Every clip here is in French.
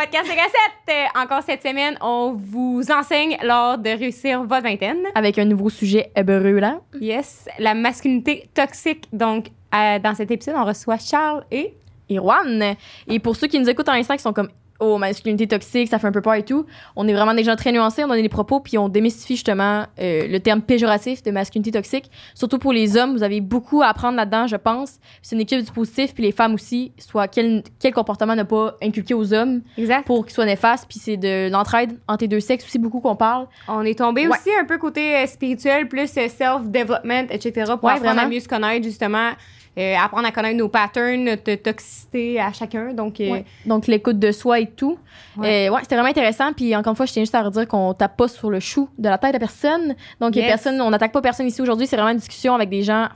podcast 5 à 7. Euh, encore cette semaine, on vous enseigne lors de réussir votre vingtaine. Avec un nouveau sujet brûlant. Yes, la masculinité toxique. Donc, euh, dans cet épisode, on reçoit Charles et... Et Juan. Et pour ceux qui nous écoutent en instant, qui sont comme oh, masculinité toxique, ça fait un peu peur et tout. On est vraiment des gens très nuancés, on donne des propos, puis on démystifie justement euh, le terme péjoratif de masculinité toxique. Surtout pour les hommes, vous avez beaucoup à apprendre là-dedans, je pense. C'est une équipe du positif, puis les femmes aussi, soit quel, quel comportement ne pas inculquer aux hommes Exact. pour qu'ils soient néfastes, puis c'est de l'entraide entre les deux sexes aussi beaucoup qu'on parle. On est tombé Ouais. aussi un peu côté euh, spirituel, plus euh, self-development, etc. pour Ouais, apprendre à vraiment. mieux se connaître, justement. Euh, apprendre à connaître nos patterns, notre toxicité à chacun. Donc, euh, Ouais. Donc l'écoute de soi et tout. Ouais. Euh, ouais, c'était vraiment intéressant. Puis encore une fois, je tiens juste à redire qu'on tape pas sur le chou de la tête de personne. Donc Yes. personne, on n'attaque pas personne ici aujourd'hui. C'est vraiment une discussion avec des gens.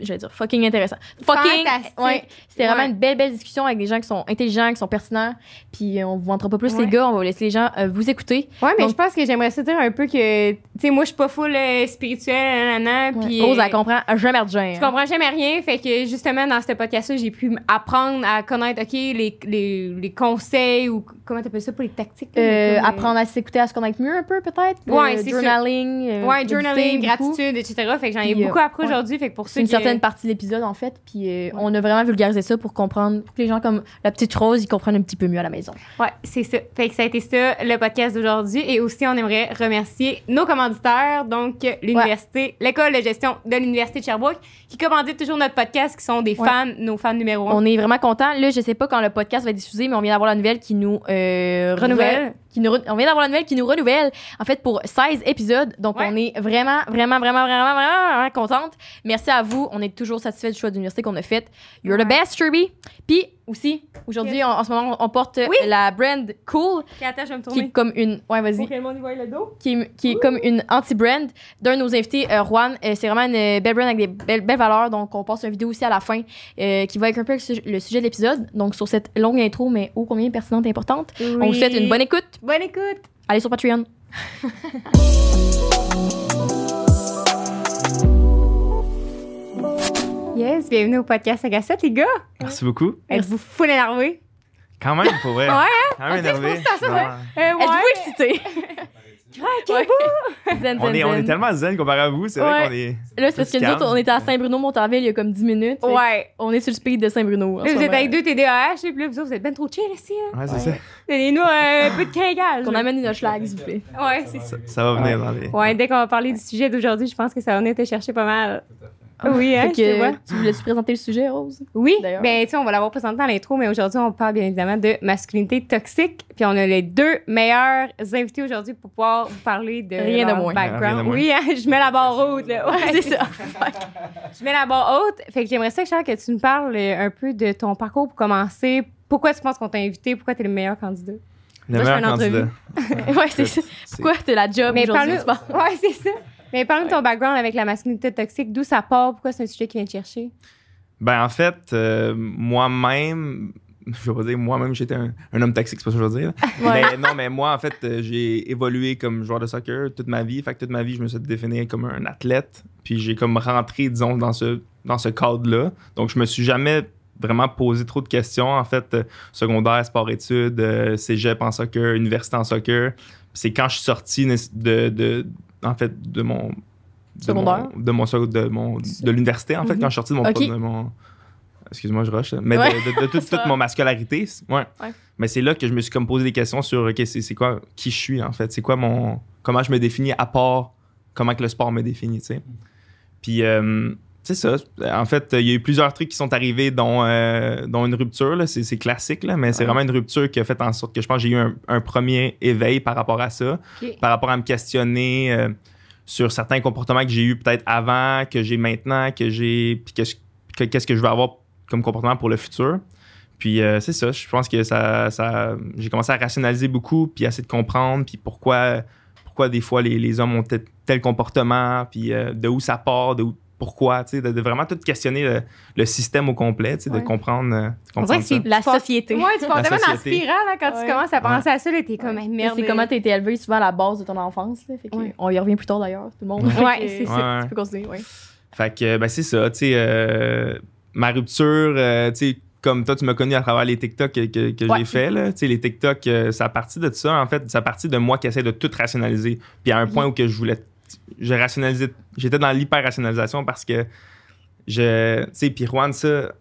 Je vais dire fucking intéressant. Fucking. Ouais. C'était vraiment Ouais. une belle belle discussion avec des gens qui sont intelligents, qui sont pertinents. Puis euh, on vous montrera pas plus Ouais. les gars. On va laisser les gens euh, vous écouter. Ouais, mais Donc- je pense que j'aimerais ça dire un peu que, tu sais, moi, je suis pas full euh, spirituelle, nanana, puis... Rose, euh, elle comprend jamais rien. Je comprends jamais rien, fait que justement dans ce podcast-là, j'ai pu apprendre à connaître, ok, les, les, les conseils ou comment t'appelles ça pour les tactiques. Euh, comme, euh, apprendre à s'écouter, à se connaître mieux un peu peut-être. Ouais, Euh, c'est journaling. euh, Ouais, journaling, gratitude, etc. Fait que j'en ai euh, beaucoup appris aujourd'hui, fait que pour ceux une certaine partie de l'épisode, en fait. Puis euh, on a vraiment vulgarisé ça pour comprendre, pour que les gens comme la petite Rose, ils comprennent un petit peu mieux à la maison. Ouais, c'est ça. Fait que ça a été ça, le podcast d'aujourd'hui. Et aussi, on aimerait remercier nos commanditaires, donc euh, l'université, l'école de gestion de l'Université de Sherbrooke, qui commandite toujours notre podcast, qui sont des Ouais. fans, nos fans numéro un. On est vraiment contents. Là, je sais pas quand le podcast va être diffusé, mais on vient d'avoir la nouvelle qui nous euh, Renouvelle. Qui nous on vient d'avoir la nouvelle qui nous renouvelle, en fait, pour 16 épisodes. Donc, Ouais. on est vraiment, vraiment, vraiment, vraiment, vraiment, vraiment contente. Merci à vous. On est toujours satisfait du choix d'université qu'on a fait. You're the best, Kirby. Puis, aussi, aujourd'hui, en, ce moment, on porte Oui. la brand Cool, Ok, attends, je vais me qui est comme une. Ouais, vas-y. Pour que le monde y voie le dos. qui est, qui est comme une anti-brand d'un de nos invités, euh, Juan. Euh, c'est vraiment une euh, belle brand avec des belles, belles valeurs. Donc, on passe une vidéo aussi à la fin euh, qui va être un peu le sujet- le sujet de l'épisode. Donc, sur cette longue intro, mais ô combien pertinente et importante. On vous souhaite une bonne écoute. Bonne écoute. Allez sur Patreon. Yes, bienvenue au podcast 5 à 7, les gars. Merci beaucoup. Êtes-vous full énervé? Quand même, pour vrai. Ouais, hein? Quand même On énervé. t'expose à ça, Non. ouais. Euh, Êtes-vous excité? Ouais. Zen, On zen, est, on est zen. tellement zen comparé à vous. C'est Ouais. vrai qu'on est. Là, c'est parce que nous autres, on était à Saint-Bruno-Montarville il y a comme 10 minutes. Ouais. On est sur le speed de Saint-Bruno. vous êtes avec deux TDAH, et puis là, vous autres, vous êtes ben trop chill ici. Là. Ouais, c'est Ouais. ça. Donnez-nous euh, un peu de cringage. Qu'on amène une schlag, s'il vous plaît. Ouais, c'est ça. ça. va venir dans les. Ouais, dès qu'on va parler du sujet d'aujourd'hui, je pense que ça va venir te chercher pas mal. Hein, Fait te vois. que, tu voulais-tu présenter le sujet, Rose? Oui, D'ailleurs. ben tu sais, on va l'avoir présenté dans l'intro, mais aujourd'hui, on parle bien évidemment de masculinité toxique. Puis on a les deux meilleurs invités aujourd'hui pour pouvoir vous parler de Rien de moins. background. Rien de moins. Oui, hein, je mets la barre haute. Là. Ouais, c'est ça. Je mets la barre haute. Fait que j'aimerais ça, Charles, que tu nous parles euh, un peu de ton parcours pour commencer. Pourquoi tu penses qu'on t'a invité? Pourquoi tu es le meilleur candidat? Le Moi, je fais meilleur une candidat. ouais, c'est ça. Pourquoi t'as la job Mais parle-nous. tu? Ouais, c'est ça. Mais parle-nous de ton background avec la masculinité toxique. D'où ça part? Pourquoi c'est un sujet qui vient te chercher? Ben, en fait, euh, moi-même, je vais pas dire moi-même, j'étais un, un homme toxique, c'est pas ça que je veux dire. Ouais. Mais non, mais moi, en fait, euh, j'ai évolué comme joueur de soccer toute ma vie. Fait que toute ma vie, je me suis défini comme un athlète. Puis j'ai comme rentré, disons, dans ce, dans ce cadre-là. Donc, je me suis jamais vraiment posé trop de questions. En fait, euh, secondaire, sport-études, cégep en soccer, université en soccer. C'est quand je suis sorti de, de- en fait, de mon... De Secondaire? mon, de mon de mon de l'université en fait quand je suis sorti de mon, de mon- excuse-moi je rush mais Ouais. de, de- de toute, toute mon masculinité ouais. Ouais. mais c'est là que je me suis comme posé des questions sur ok c'est c'est quoi qui je suis en fait? C'est quoi mon comment je me définis à part comment que le sport me définit tu sais? Puis euh, c'est ça en fait il y a eu plusieurs trucs qui sont arrivés dont, euh, dont une rupture là. c'est c'est classique là, mais c'est vraiment une rupture qui a fait en sorte que je pense que j'ai eu un, un premier éveil par rapport à ça par rapport à me questionner euh, sur certains comportements que j'ai eu peut-être avant, que j'ai maintenant, que j'ai. Puis que- qu'est-ce que je veux avoir comme comportement pour le futur. Puis euh, c'est ça, je pense que ça, ça j'ai commencé à rationaliser beaucoup, puis à essayer de comprendre, puis pourquoi, pourquoi des fois les, les hommes ont tel, tel comportement, puis de où ça part, de où, pourquoi, tu sais, de, de vraiment tout questionner le, le système au complet, tu sais, Ouais. de comprendre, euh, de On dirait comprendre que c'est La société. Ouais, tu La tellement société. spirale hein, quand Ouais. tu commences à penser à ça. Là, t'es comme, merde. C'est comment t'as été élevé souvent à la base de ton enfance. Là, fait que Ouais. On y revient plus tard d'ailleurs, tout le monde. Que- c'est ça. Tu peux continuer, ouais. Fait que, ben, c'est ça, tu sais, euh, ma rupture, euh, tu sais, comme toi, tu m'as connu à travers les TikTok que, que, que Ouais. j'ai fait, là. Tu sais, les TikTok, euh, ça a parti de ça, en fait. Ça a parti de moi qui essaie de tout rationaliser. Puis à un point où que je voulais. Je rationalisais. J'étais dans l'hyper-rationalisation parce que je. Tu sais, puis Juan, ça.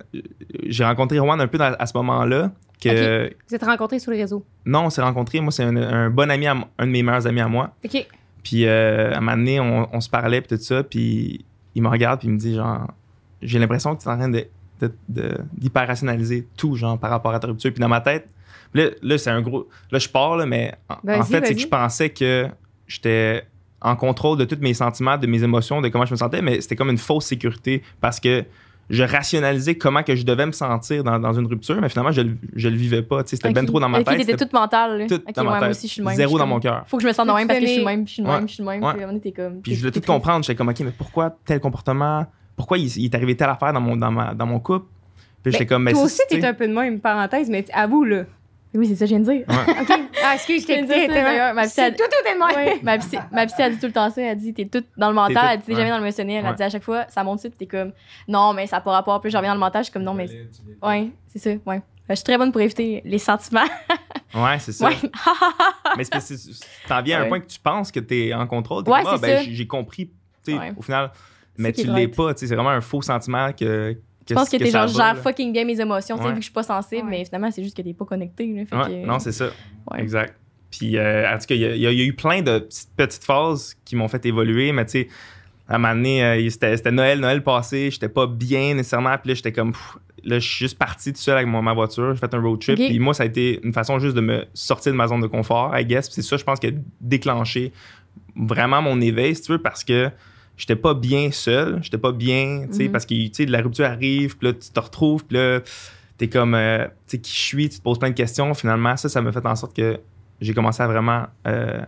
J'ai rencontré Juan un peu dans- à ce moment-là. Que. Vous êtes rencontrés sur le réseau. Non, on s'est rencontrés. Moi, c'est un, un bon ami, à un de mes meilleurs amis à moi. OK. Puis euh, à un moment donné, on, on se parlait, puis tout ça. Puis il me regarde, puis il me dit, genre, j'ai l'impression que tu es en train de, d'hyper-rationaliser tout, genre, par rapport à ta rupture. Puis dans ma tête, là, là c'est un gros. Là, je pars, là, mais en, fait, c'est que je pensais que j'étais en contrôle de tous mes sentiments, de mes émotions, de comment je me sentais, mais c'était comme une fausse sécurité parce que je rationalisais comment que je devais me sentir dans, dans une rupture, mais finalement, je, le- je le vivais pas. C'était Ok. ben trop dans ma tête. t'étais c'était toute mentale. tout Ok, dans ma moi tête. aussi, je suis le même. Zéro je suis dans mon cœur. Faut que je me sente de Tu même parce que je suis le même, je suis le même, je suis le même. Ouais. Puis comme. Puis je voulais tout t'es comprendre. J'étais comme, OK, mais pourquoi tel comportement? Pourquoi il, il est arrivé telle affaire dans mon, dans ma, dans mon couple? Puis j'étais Ben, comme, mais Toi ça, aussi, t'es un peu de même, parenthèse, mais avoue, là. Oui, c'est ça, que je viens de dire. OK. Ah, excuse, je t'ai de dire ça, d'ailleurs. Ma psy a- C'est tout, tout est même. Ouais, ma psy, ma psy a dit tout le temps ça. Elle dit t'es toute dans le T'es mental, elle dit t'es ouais. jamais dans le émotionnel. Elle Ouais. dit à chaque fois ça monte puis t'es comme non, mais ça n'a pas rapport. Puis je reviens dans le mental, je suis comme non, mais ouais, c'est ça, ouais. Je suis très bonne pour éviter les sentiments. Ouais, c'est ça. Ouais. mais c'est parce que c'est- t'en viens à un Ouais. point que tu penses que t'es en contrôle. T'es Ouais, ah, c'est ben, ça. j'ai compris, tu sais, Ouais. au final. Mais tu l'es pas, tu sais, c'est vraiment un faux sentiment que. Je pense que, t'es genre, là? fucking bien mes émotions, tu sais, Ouais. vu que je suis pas sensible, Ouais. mais finalement, c'est juste que t'es pas connecté. Là, fait Ouais, que- non, c'est ça. Ouais. Exact. Puis, euh, en tout cas, il y, a- y y eu plein de petites, petites phases qui m'ont fait évoluer, mais tu sais, à un moment donné, euh, c'était c'était Noël, Noël passé, j'étais pas bien nécessairement, puis là, j'étais comme, pff, là, je suis juste parti tout seul avec ma voiture, j'ai fait un road trip, puis moi, ça a été une façon juste de me sortir de ma zone de confort, I guess, puis c'est ça, je pense, qui a déclenché vraiment mon éveil, si tu veux, parce que j'étais pas bien seul, j'étais pas bien, tu sais, Mhm. parce que, tu sais, la rupture arrive, puis là, tu te retrouves, puis là, t'es comme, euh, tu sais, qui je suis, tu te poses plein de questions. Finalement, ça, ça m'a fait en sorte que j'ai commencé à vraiment euh,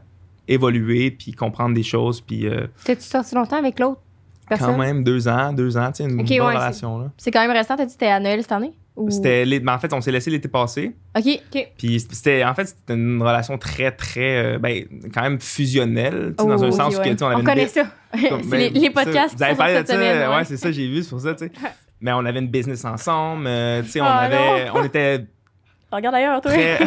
évoluer, puis comprendre des choses, puis euh, T'as-tu sorti longtemps avec l'autre personne? quand même deux ans, deux ans, tu sais, une bonne ouais, relation, là. C'est quand même récent, t'as dit que c'était à Noël cette année? Ou... C'était, l'é- ben, en fait, on s'est laissé l'été passé, Ok. puis c'était, en fait, c'était une relation très, très, euh, ben, quand même fusionnelle, tu sais, dans Oh, un sens que, ouais. tu sais, on avait On connaît ça. comme- c'est ben, les, les ça, podcasts Vous avez qui parlé de ça, semaine. ouais, ouais. c'est ça, j'ai vu, c'est pour ça, tu sais. Mais on avait une business ensemble, euh, tu sais, on Ah, avait, on était Regarde ailleurs, toi. très.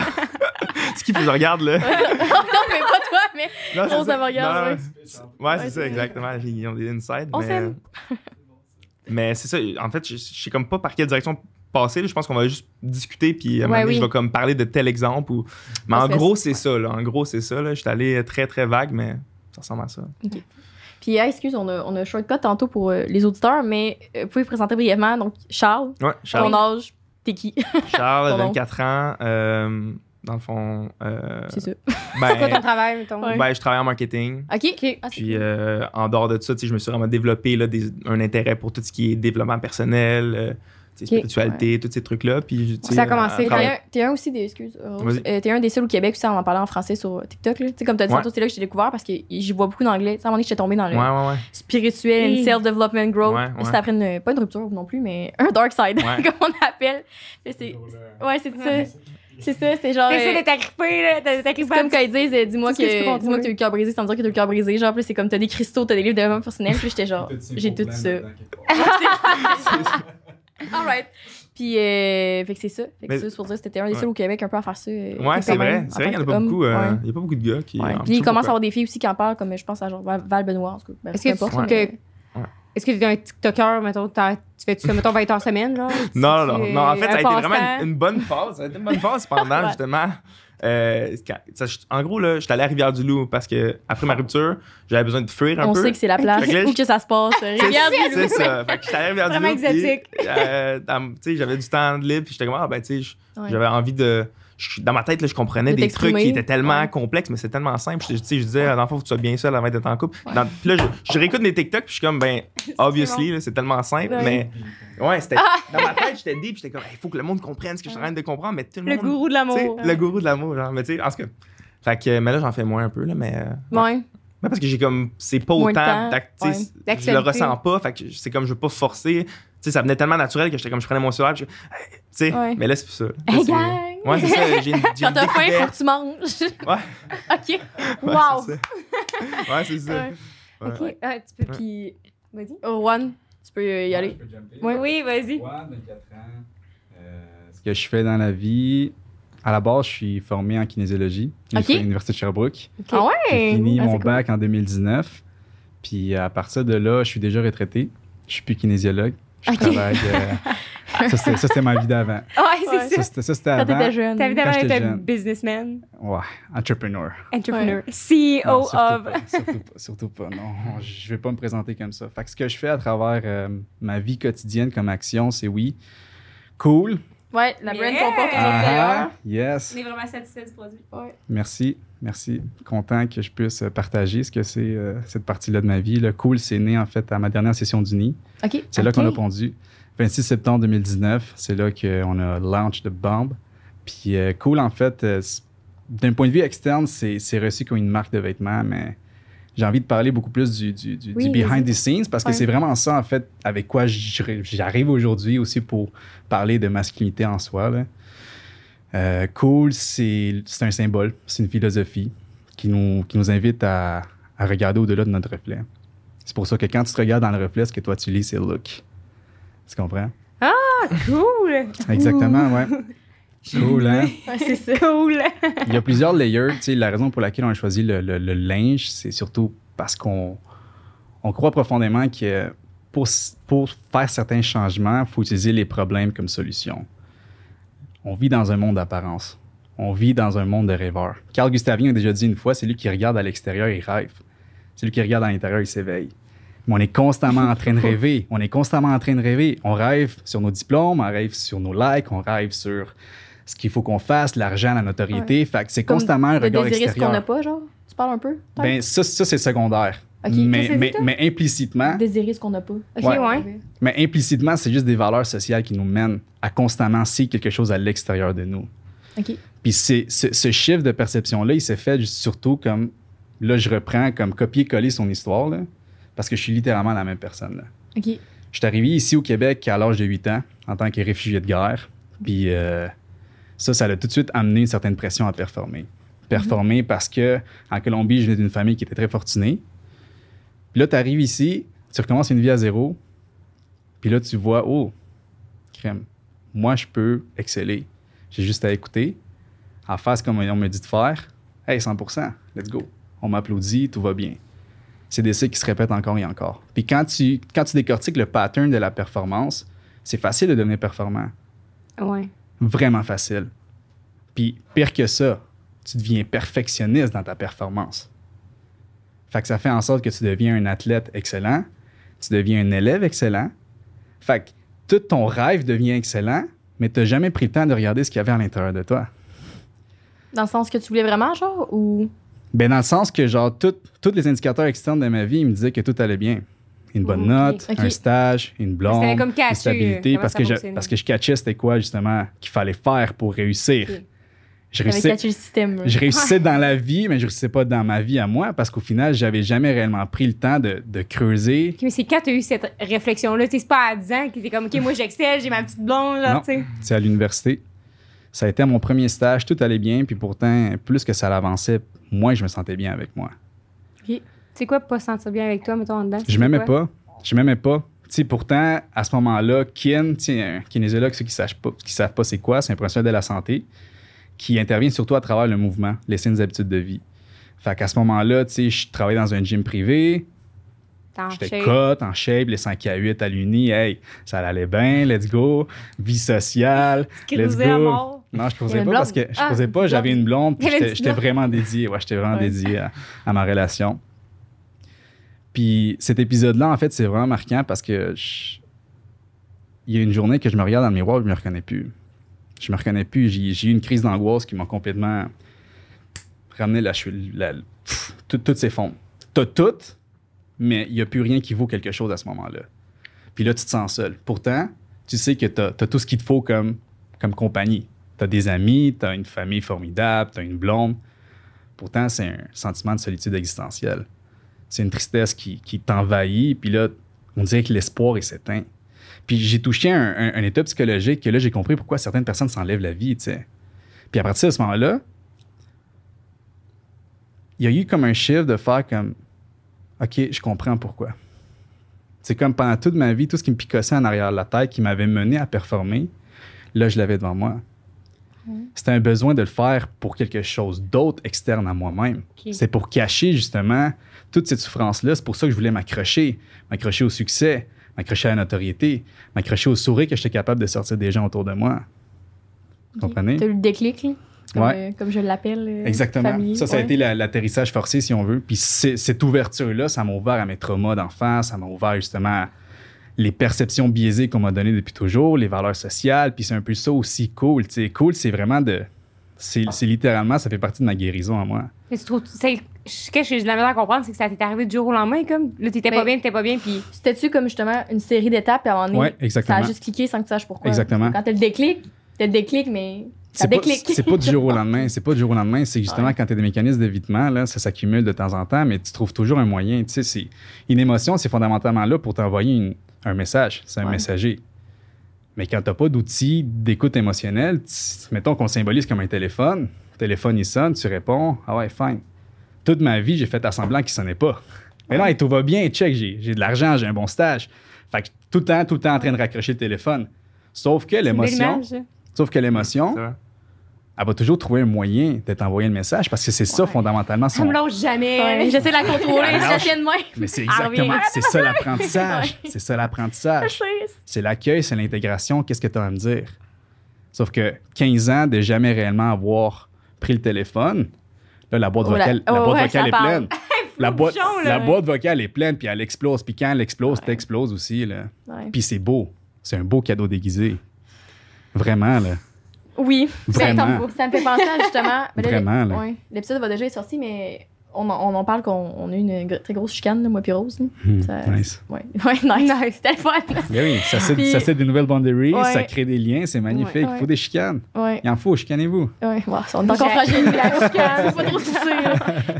Ce que je regarde, là. non, mais pas toi, mais. Non, On me regarde, Non, ouais. c'est ça, exactement. Ils ont des insides. On mais... s'aime. mais c'est ça. En fait, je je sais comme pas par quelle direction passer. là. Je pense qu'on va juste discuter, puis à un Ouais, moment donné, oui. je vais comme parler de tel exemple. Ou... Mais en gros, c'est ça. Là. En gros, c'est ça. Là. Je suis allé très, très vague, mais ça ressemble à ça. Puis, ah, excuse, on a, on a shortcut tantôt pour euh, les auditeurs, mais euh, vous pouvez vous présenter brièvement. Donc, Charles, Ouais, Charles, ton âge, t'es qui? Charles Ton nom? 24 ans. euh, dans le fond, euh, C'est ça. C'est quoi ton ben, travail, mettons? Ben, je travaille en marketing. Ok. Ok. Ah, Puis cool. euh, en dehors de ça, tu sais, je me suis vraiment développé là, des- un intérêt pour tout ce qui est développement personnel, spiritualité, tous ces trucs-là. Puis, tu sais, Ça a commencé T'es un, un aussi des excuses. Vas-y. Euh, t'es un des seuls au Québec aussi à en parler en français sur TikTok. Là. Tu sais, comme t'as dit Ouais. tantôt, c'est là que je t'ai découvert parce que j'y vois beaucoup d'anglais. Tu sais, à un moment donné, j'étais tombée dans le Ouais, ouais, ouais. spirituel, Oui. self-development growth. Ouais, ouais. C'était après une, pas une rupture non plus, mais un dark side, Ouais. comme on appelle. C'est- Ouais, c'est ça. C'est ça, c'est genre. T'essaies euh, de t'agripper, là. T'as c'est comme quand ils disent, euh, dis-moi que dis-moi que t'as eu le cœur brisé, ça veut dire que t'as eu le cœur brisé. Genre, plus c'est comme t'as des cristaux, t'as des livres de développement personnel. Puis j'étais genre, j'ai tout ça. Alright. Puis, euh, fait que c'est ça. Fait que Mais- ça, c'est pour dire que c'était un des Ouais. seuls au Québec un peu à faire ça. euh, Ouais, c'est vrai. C'est vrai qu'il n'y en a pas beaucoup. euh, Ouais. Il y a pas beaucoup de gars qui. Ouais. Puis il commence à avoir des filles aussi qui en parlent, comme je pense à genre Val Benoît, en tout cas. Ben, Est-ce que tu mais- te- Est-ce que t'es un TikToker, mettons, tu fais-tu ça, mettons, 20 heures semaine, là? Non, non, non. Non, en fait, ça a été vraiment une, une bonne phase. Ça a été une bonne phase pendant, justement. euh, quand- ça, je- en gros, là, j'étais allé à Rivière-du-Loup parce que après ma rupture, j'avais besoin de fuir un On peu. sait que c'est la place Fait que là, où que ça se passe. Regarde, C'est ça. Fait que j'étais allé à Rivière-du-Loup. Vraiment exotique. euh, tu j'avais du temps de libre. Puis j'étais comme, ah, ben, tu sais, j'avais envie de. Je- dans ma tête, là, je comprenais De des trucs qui étaient tellement Ouais. complexes, mais c'est tellement simple. Je, je disais, dans le fond, faut que tu sois bien seul avant d'être en couple. Ouais. Dans- puis là, je, réécoute mes TikTok, puis je suis comme, ben, obviously, c'est tellement simple, mais ouais, c'était. Ah! Dans ma tête, j'étais deep, j'étais comme, il faut que le monde comprenne ce que je suis en train de comprendre, mais tout le, Le monde. gourou de l'amour. Le gourou de l'amour, genre. Mais tu sais, en tout cas. Fait que, mais là, j'en fais moins un peu, là, mais. euh, Ouais. mais parce que j'ai comme. C'est pas autant ouais. Je le ressens pas, fait que c'est comme je veux pas forcer. Tu sais, ça venait tellement naturel que j'étais comme je prenais mon cellulaire, je- tu sais, Ouais. mais là, c'est plus ça. Là, Hey, gang! Ouais, c'est ça. J'ai une, j'ai Quand t'as faim, faut que tu manges. Ouais. OK. Ouais, Wow. c'est ça. Ouais, c'est ça. Ouais. Ouais. Ok, ah, tu peux. Puis, Vas-y. oh, Juan, tu peux y aller. Oui, oui, vas-y. Juan, 24 ans. Euh, que je fais dans la vie, à la base, je suis formé en kinésiologie à l'Université de Sherbrooke. Ah ouais? J'ai fini Ah, mon cool. bac en 2019. Puis à partir de là, je suis déjà retraité. Je suis plus kinésiologue. Je Ok. travaille. euh, ça, c'était- ma vie d'avant. Ouais, c'est Ouais. Ça, ça. c'était ça, c'était Quand avant. t'étais jeune. Été j'étais un jeune. businessman, Ouais, entrepreneur. entrepreneur, Non, CEO surtout, of. pas, surtout pas, surtout pas, non. Je vais pas me présenter comme ça. Fait que ce que je fais à travers euh, ma vie quotidienne comme action, c'est oui, cool. Ouais, la brand Yeah! qu'on porte Ah, yes. On est vraiment satisfait du produit. Merci, merci. Content que je puisse partager ce que c'est euh, cette partie-là de ma vie. Le cool, c'est né en fait à ma dernière session d'Uni. OK. C'est là qu'on a pondu. 26 septembre 2019, c'est là qu'on a launch de Bomb. Puis euh, cool, en fait, euh, d'un point de vue externe, c'est reçu comme une marque de vêtements, mais j'ai envie de parler beaucoup plus du, du- du- Oui, du behind the scenes parce que Ouais. c'est vraiment ça, en fait, avec quoi j'arrive j'arrive aujourd'hui aussi pour parler de masculinité en soi. là. Euh, cool, c'est c'est un symbole, c'est une philosophie qui nous, qui nous invite à, à regarder au-delà de notre reflet. C'est pour ça que quand tu te regardes dans le reflet, ce que toi tu lis, c'est look. Tu comprends? Cool! Exactement, ouais. Cool, hein? Ouais, c'est ça. Cool! Il y a plusieurs layers. Tu sais, la raison pour laquelle on a choisi le, le- le linge, c'est surtout parce qu'on on croit profondément que pour, pour faire certains changements, il faut utiliser les problèmes comme solution. On vit dans un monde d'apparence. On vit dans un monde de rêveurs. Carl Gustavien a déjà dit une fois, c'est lui qui regarde à l'extérieur, il rêve. C'est lui qui regarde à l'intérieur, il s'éveille. Mais on est constamment en train de rêver. On est constamment en train de rêver. On rêve sur nos diplômes, on rêve sur nos likes, on rêve sur ce qu'il faut qu'on fasse, l'argent, la notoriété. Fait que c'est constamment un regard ce qu'on extérieur. n'a pas, genre? Tu parles un peu? Ben, ça, ça c'est secondaire. Ok, mais, mais, implicitement, Désirer ce qu'on n'a pas. Ok, Ouais. ouais. mais implicitement, c'est juste des valeurs sociales qui nous mènent à constamment see quelque chose à l'extérieur de nous. OK. Puis c'est, ce, ce chiffre de perception-là, il s'est fait surtout comme, là, je reprends comme copier-coller son histoire, là, parce que je suis littéralement la même personne. Là. OK. Je suis arrivé ici au Québec à l'âge de 8 ans en tant que réfugié de guerre. Puis euh, ça, ça a tout de suite amené une certaine pression à performer. Performer parce que en Colombie, je venais d'une famille qui était très fortunée. Puis là, tu arrives ici, tu recommences une vie à zéro. Puis là, tu vois, oh, crème, moi, je peux exceller. J'ai juste à écouter, à faire ce qu'on me dit de faire. Hey, 100% let's go. On m'applaudit, tout va bien c'est des cycles qui se répètent encore et encore. Puis quand tu, quand tu décortiques le pattern de la performance, c'est facile de devenir performant. Ouais. Vraiment facile. Puis pire que ça, tu deviens perfectionniste dans ta performance. Fait que ça fait en sorte que tu deviens un athlète excellent, tu deviens un élève excellent. Fait que tout ton rêve devient excellent, mais tu n'as jamais pris le temps de regarder ce qu'il y avait à l'intérieur de toi. Dans le sens que tu voulais vraiment, genre, ou... Ben, dans le sens que, genre, tous les indicateurs externes de ma vie, ils me disaient que tout allait bien. Une bonne note, un stage, une blonde, comme une stabilité, parce que, je, parce que je catchais c'était quoi, justement, qu'il fallait faire pour réussir. Je réussissais, catcher le système. je réussissais dans la vie, mais je réussissais pas dans ma vie à moi, parce qu'au final, j'avais jamais réellement pris le temps de, de creuser. Mais c'est quand t'as eu cette réflexion-là, tu c'est pas à 10 ans que t'es comme, OK, moi j'excelle, j'ai ma petite blonde, là, Non. tu. C'est à l'université. Ça a été mon premier stage, tout allait bien, puis pourtant, plus que ça l'avançait, moins je me sentais bien avec moi. C'est quoi pas se sentir bien avec toi, mettons, en dedans? Je m'aimais pas. Je m'aimais pas. Tu sais, pourtant, à ce moment-là, Kin, tu un kinésiologue, ceux qui ne pas, qui savent pas c'est quoi, c'est un professionnel de la santé qui intervient surtout à travers le mouvement, les signes habitudes de vie. Fait qu'à ce moment-là, tu sais, je travaillais dans un gym privé, T'es en j'étais cut, en shape, les 5 à 8 à l'uni, hey, ça allait bien, let's go, vie sociale, let's à go. mort. Non, je posais pas parce que je Ah, posais pas, j'avais une blonde, j'étais vraiment dédié, ouais, j'étais vraiment Ouais. dédié à, à ma relation. Puis cet épisode-là, en fait, c'est vraiment marquant parce que je- il y a une journée que je me regarde dans le miroir et je me reconnais plus. Je me reconnais plus. J'ai eu une crise d'angoisse qui m'a complètement ramené la, cheville- tout- toutes ces fonds. T'as tout, mais il n'y a plus rien qui vaut quelque chose à ce moment-là. Puis là, tu te sens seul. Pourtant, tu sais que tu as, tout ce qu'il te faut comme, comme compagnie. Tu as des amis, tu as une famille formidable, tu as une blonde. Pourtant, c'est un sentiment de solitude existentielle. C'est une tristesse qui, qui t'envahit, puis là, on dirait que l'espoir est s'éteint. Puis j'ai touché un, un- un état psychologique que là, j'ai compris pourquoi certaines personnes s'enlèvent la vie, tu sais. Puis à partir de ce moment-là, il y a eu comme un chiffre de faire comme OK, je comprends pourquoi. C'est comme pendant toute ma vie, tout ce qui me picossait en arrière de la tête, qui m'avait mené à performer, Là, je l'avais devant moi. C'était un besoin de le faire pour quelque chose d'autre externe à moi-même. Ok. C'est pour cacher justement toute cette souffrance-là. C'est pour ça que je voulais m'accrocher, m'accrocher au succès, m'accrocher à la notoriété, m'accrocher au sourire que j'étais capable de sortir des gens autour de moi. Vous comprenez? T'as eu le déclic, là, comme, Ouais. euh, comme je l'appelle. euh, Exactement. familier. Ça, ça a Ouais. été la- l'atterrissage forcé, si on veut. Puis cette ouverture-là, ça m'a ouvert à mes traumas d'enfance, ça m'a ouvert justement à les perceptions biaisées qu'on m'a données depuis toujours, les valeurs sociales. Puis c'est un peu ça aussi cool. tu cool, c'est vraiment de. C'est c'est littéralement, ça fait partie de ma guérison à moi. Mais tu trouves, c'est, ce que j'ai de la misère à comprendre, c'est que ça t'est arrivé du jour au lendemain, comme. Là, t'étais pas bien, t'étais pas bien, puis. C'était-tu comme justement une série d'étapes, puis à un moment donné, Ouais, exactement. ça a juste cliqué sans que tu saches pourquoi? Exactement. Quand t'as le déclic, t'as le déclic, mais ça C'est pas, déclic. c'est pas du jour au lendemain. C'est pas du jour au lendemain. C'est justement Ouais. quand tu as des mécanismes d'évitement, là, ça s'accumule de temps en temps, mais tu trouves toujours un moyen. Tu sais, c'est, une émotion, c'est fondamentalement là pour t'envoyer une- un message. C'est un Ouais. messager. Mais quand tu pas d'outils d'écoute émotionnelle, tu- mettons qu'on symbolise comme un téléphone. Le téléphone, il sonne, tu réponds. Ah ouais, fine. Toute ma vie, j'ai fait à semblant qu'il sonnait pas. Mais non, tout va bien, check, j'ai, j'ai de l'argent, j'ai un bon stage. Fait que tout le temps, tout le temps en train de raccrocher le téléphone. Sauf que l'émotion, ça. sauf que l'émotion, elle va toujours trouver un moyen de t'envoyer le message parce que c'est ça Ouais. fondamentalement Ça son. me lâche jamais. Ouais, J'essaie de la contrôler, Ah, je la tiens de main. Mais c'est Ah, exactement, oui. c'est ça l'apprentissage. Ouais. C'est ça l'apprentissage. C'est l'accueil, c'est l'intégration. Qu'est-ce que tu as à me dire? Sauf que 15 ans de jamais réellement avoir pris le téléphone, là, la boîte Oh, vocale, la oh, boîte ouais, vocale est parle. pleine. La boîte, bouchon, la boîte vocale est pleine, puis elle explose. Puis quand elle explose, Ouais. t'exploses aussi. Là. Puis c'est beau. C'est un beau cadeau déguisé. Vraiment, là. Oui, Vraiment. Ça, ça me fait penser à justement. Vraiment, L'épisode va déjà être sorti, mais on en, on en parle qu'on on a eu une gr- très grosse chicane, là, moi puis Rose. là. Hmm, Ça- nice. Ouais, ouais nice. Nice. C'était le fun. Ben oui, ça c'est Puis- ça c'est des nouvelles boundaries, Ouais. ça crée des liens, c'est magnifique. Ouais, Il ouais. faut des chicanes. Ouais, Il en faut, chicanez-vous. ouais. Bon, on est encore J'ai- fragile, la chicane, faut pas trop se soucier, là.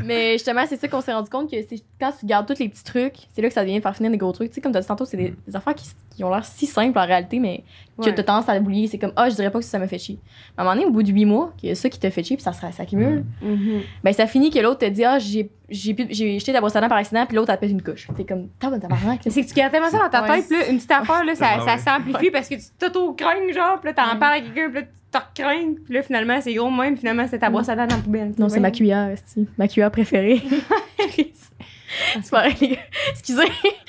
Mais justement, c'est ça qu'on s'est rendu compte que c'est quand tu gardes tous les petits trucs, c'est là que ça devient par finir des gros trucs. Tu sais, comme tu as dit tantôt, c'est des, des affaires qui, qui ont l'air si simples en réalité, mais que tu as tendance à l'oublier. C'est comme, ah, je dirais pas que ça me fait chier. Mais à un moment donné, au bout de huit mois, qu'il y a ça qui te fait chier, puis ça se- s'accumule, Mhm. ben ça finit que l'autre te dit, ah, j'ai j'ai pu- j'ai jeté de la brosse à dents par accident, puis l'autre, elle te pète une couche. T'es comme, t'as bonne tabarnak. C'est que tu gardes tellement ça dans ta tête, puis là, une petite affaire, là, ça, Ah ça ouais. s'amplifie parce que tu t'auto-craignes, genre, puis là, t'en parles à quelqu'un, puis là, tu te recraignes, puis là, finalement, c'est gros même, finalement, c'est ta brosse à dents dans la poubelle. Non, c'est ma cuillère, ma cuillère préférée. c'est pareil, les gars. Excusez.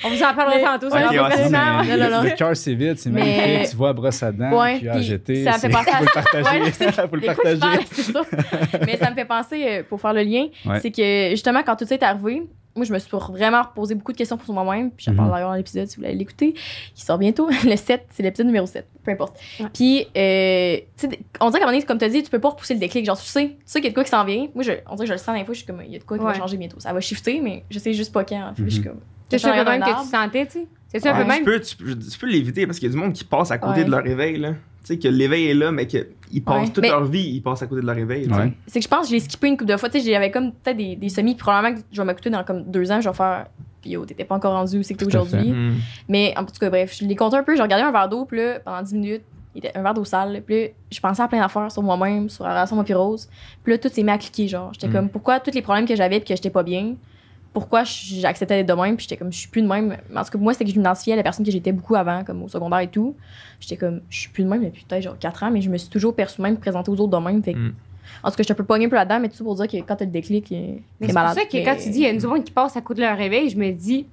On vous en parlera Mais- tantôt, Ouais, c'est c'est pas ça. fascinant. Non, non, non. Le cœur c'est vide, c'est Mais- magnifique. Tu vois la brosse à dents, Ouais, puis jetée. ça me fait penser à- Faut le partager. Ouais, faut le partager. parle, c'est ça. Mais ça me fait penser, euh, pour faire le lien, Ouais. c'est que justement, quand tout ça est arrivé, moi, je me suis vraiment reposé beaucoup de questions pour moi-même. Puis j'en Mhm. parle d'ailleurs dans l'épisode, si vous voulez l'écouter, qui sort bientôt. Le 7, c'est l'épisode numéro 7, peu importe. Ouais. Puis, euh, tu sais, on dirait qu'à un moment donné, comme tu as dit, tu peux pas repousser le déclic. Genre, tu sais, tu sais qu'il y a de quoi qui s'en vient. Moi, je, on dirait que je le sens des fois, je suis comme, il y a de quoi qui Ouais. va changer bientôt. Ça va shifter, mais je sais juste pas quand. Puis je suis Mhm. comme. C'est ça le même que tu sentais, tu sais. C'est ça un Ouais. peu même. Tu peux, tu, peux- tu peux l'éviter parce qu'il y a du monde qui passe à côté Ouais. de leur réveil. Là. Tu sais, que l'éveil est là, mais qu'ils passent Ouais. toute Mais- leur vie, ils passent à côté de leur réveil. Ouais. C'est que je pense que je l'ai skippé une couple de fois. Tu sais, j'avais comme peut-être des, des semis, puis probablement que je vais m'écouter dans comme deux ans, je vais faire. Puis yo, t'étais pas encore rendu où c'est que t'es aujourd'hui. Hmm. Mais en tout cas, bref, je l'ai compté un peu. J'ai regardé un verre d'eau, puis là, pendant 10 minutes, il était un verre d'eau sale. Puis là, je pensais à plein d'affaires sur moi-même, sur la relation moi puis Rose. Puis là, tout s'est mis à cliquer, genre. J'étais Mm. comme, pourquoi tous les problèmes que j'avais puis que j'étais pas bien, pourquoi j'acceptais d'être de même, puis j'étais comme, je suis plus de même. En tout cas, moi, c'était que je m'identifiais à la personne que j'étais beaucoup avant, comme au secondaire et tout. J'étais comme, je suis plus de même depuis peut-être genre 4 ans, mais je me suis toujours perçue même présentée aux autres de même. Fait Mm. En tout cas, je te peux pogner un peu là-dedans, mais tout ça pour dire que quand t'as le déclic, Mais t'es c'est pour malade. ça que Mais- quand tu dis, il y a une monde qui passe à côté de leur réveil, je me dis,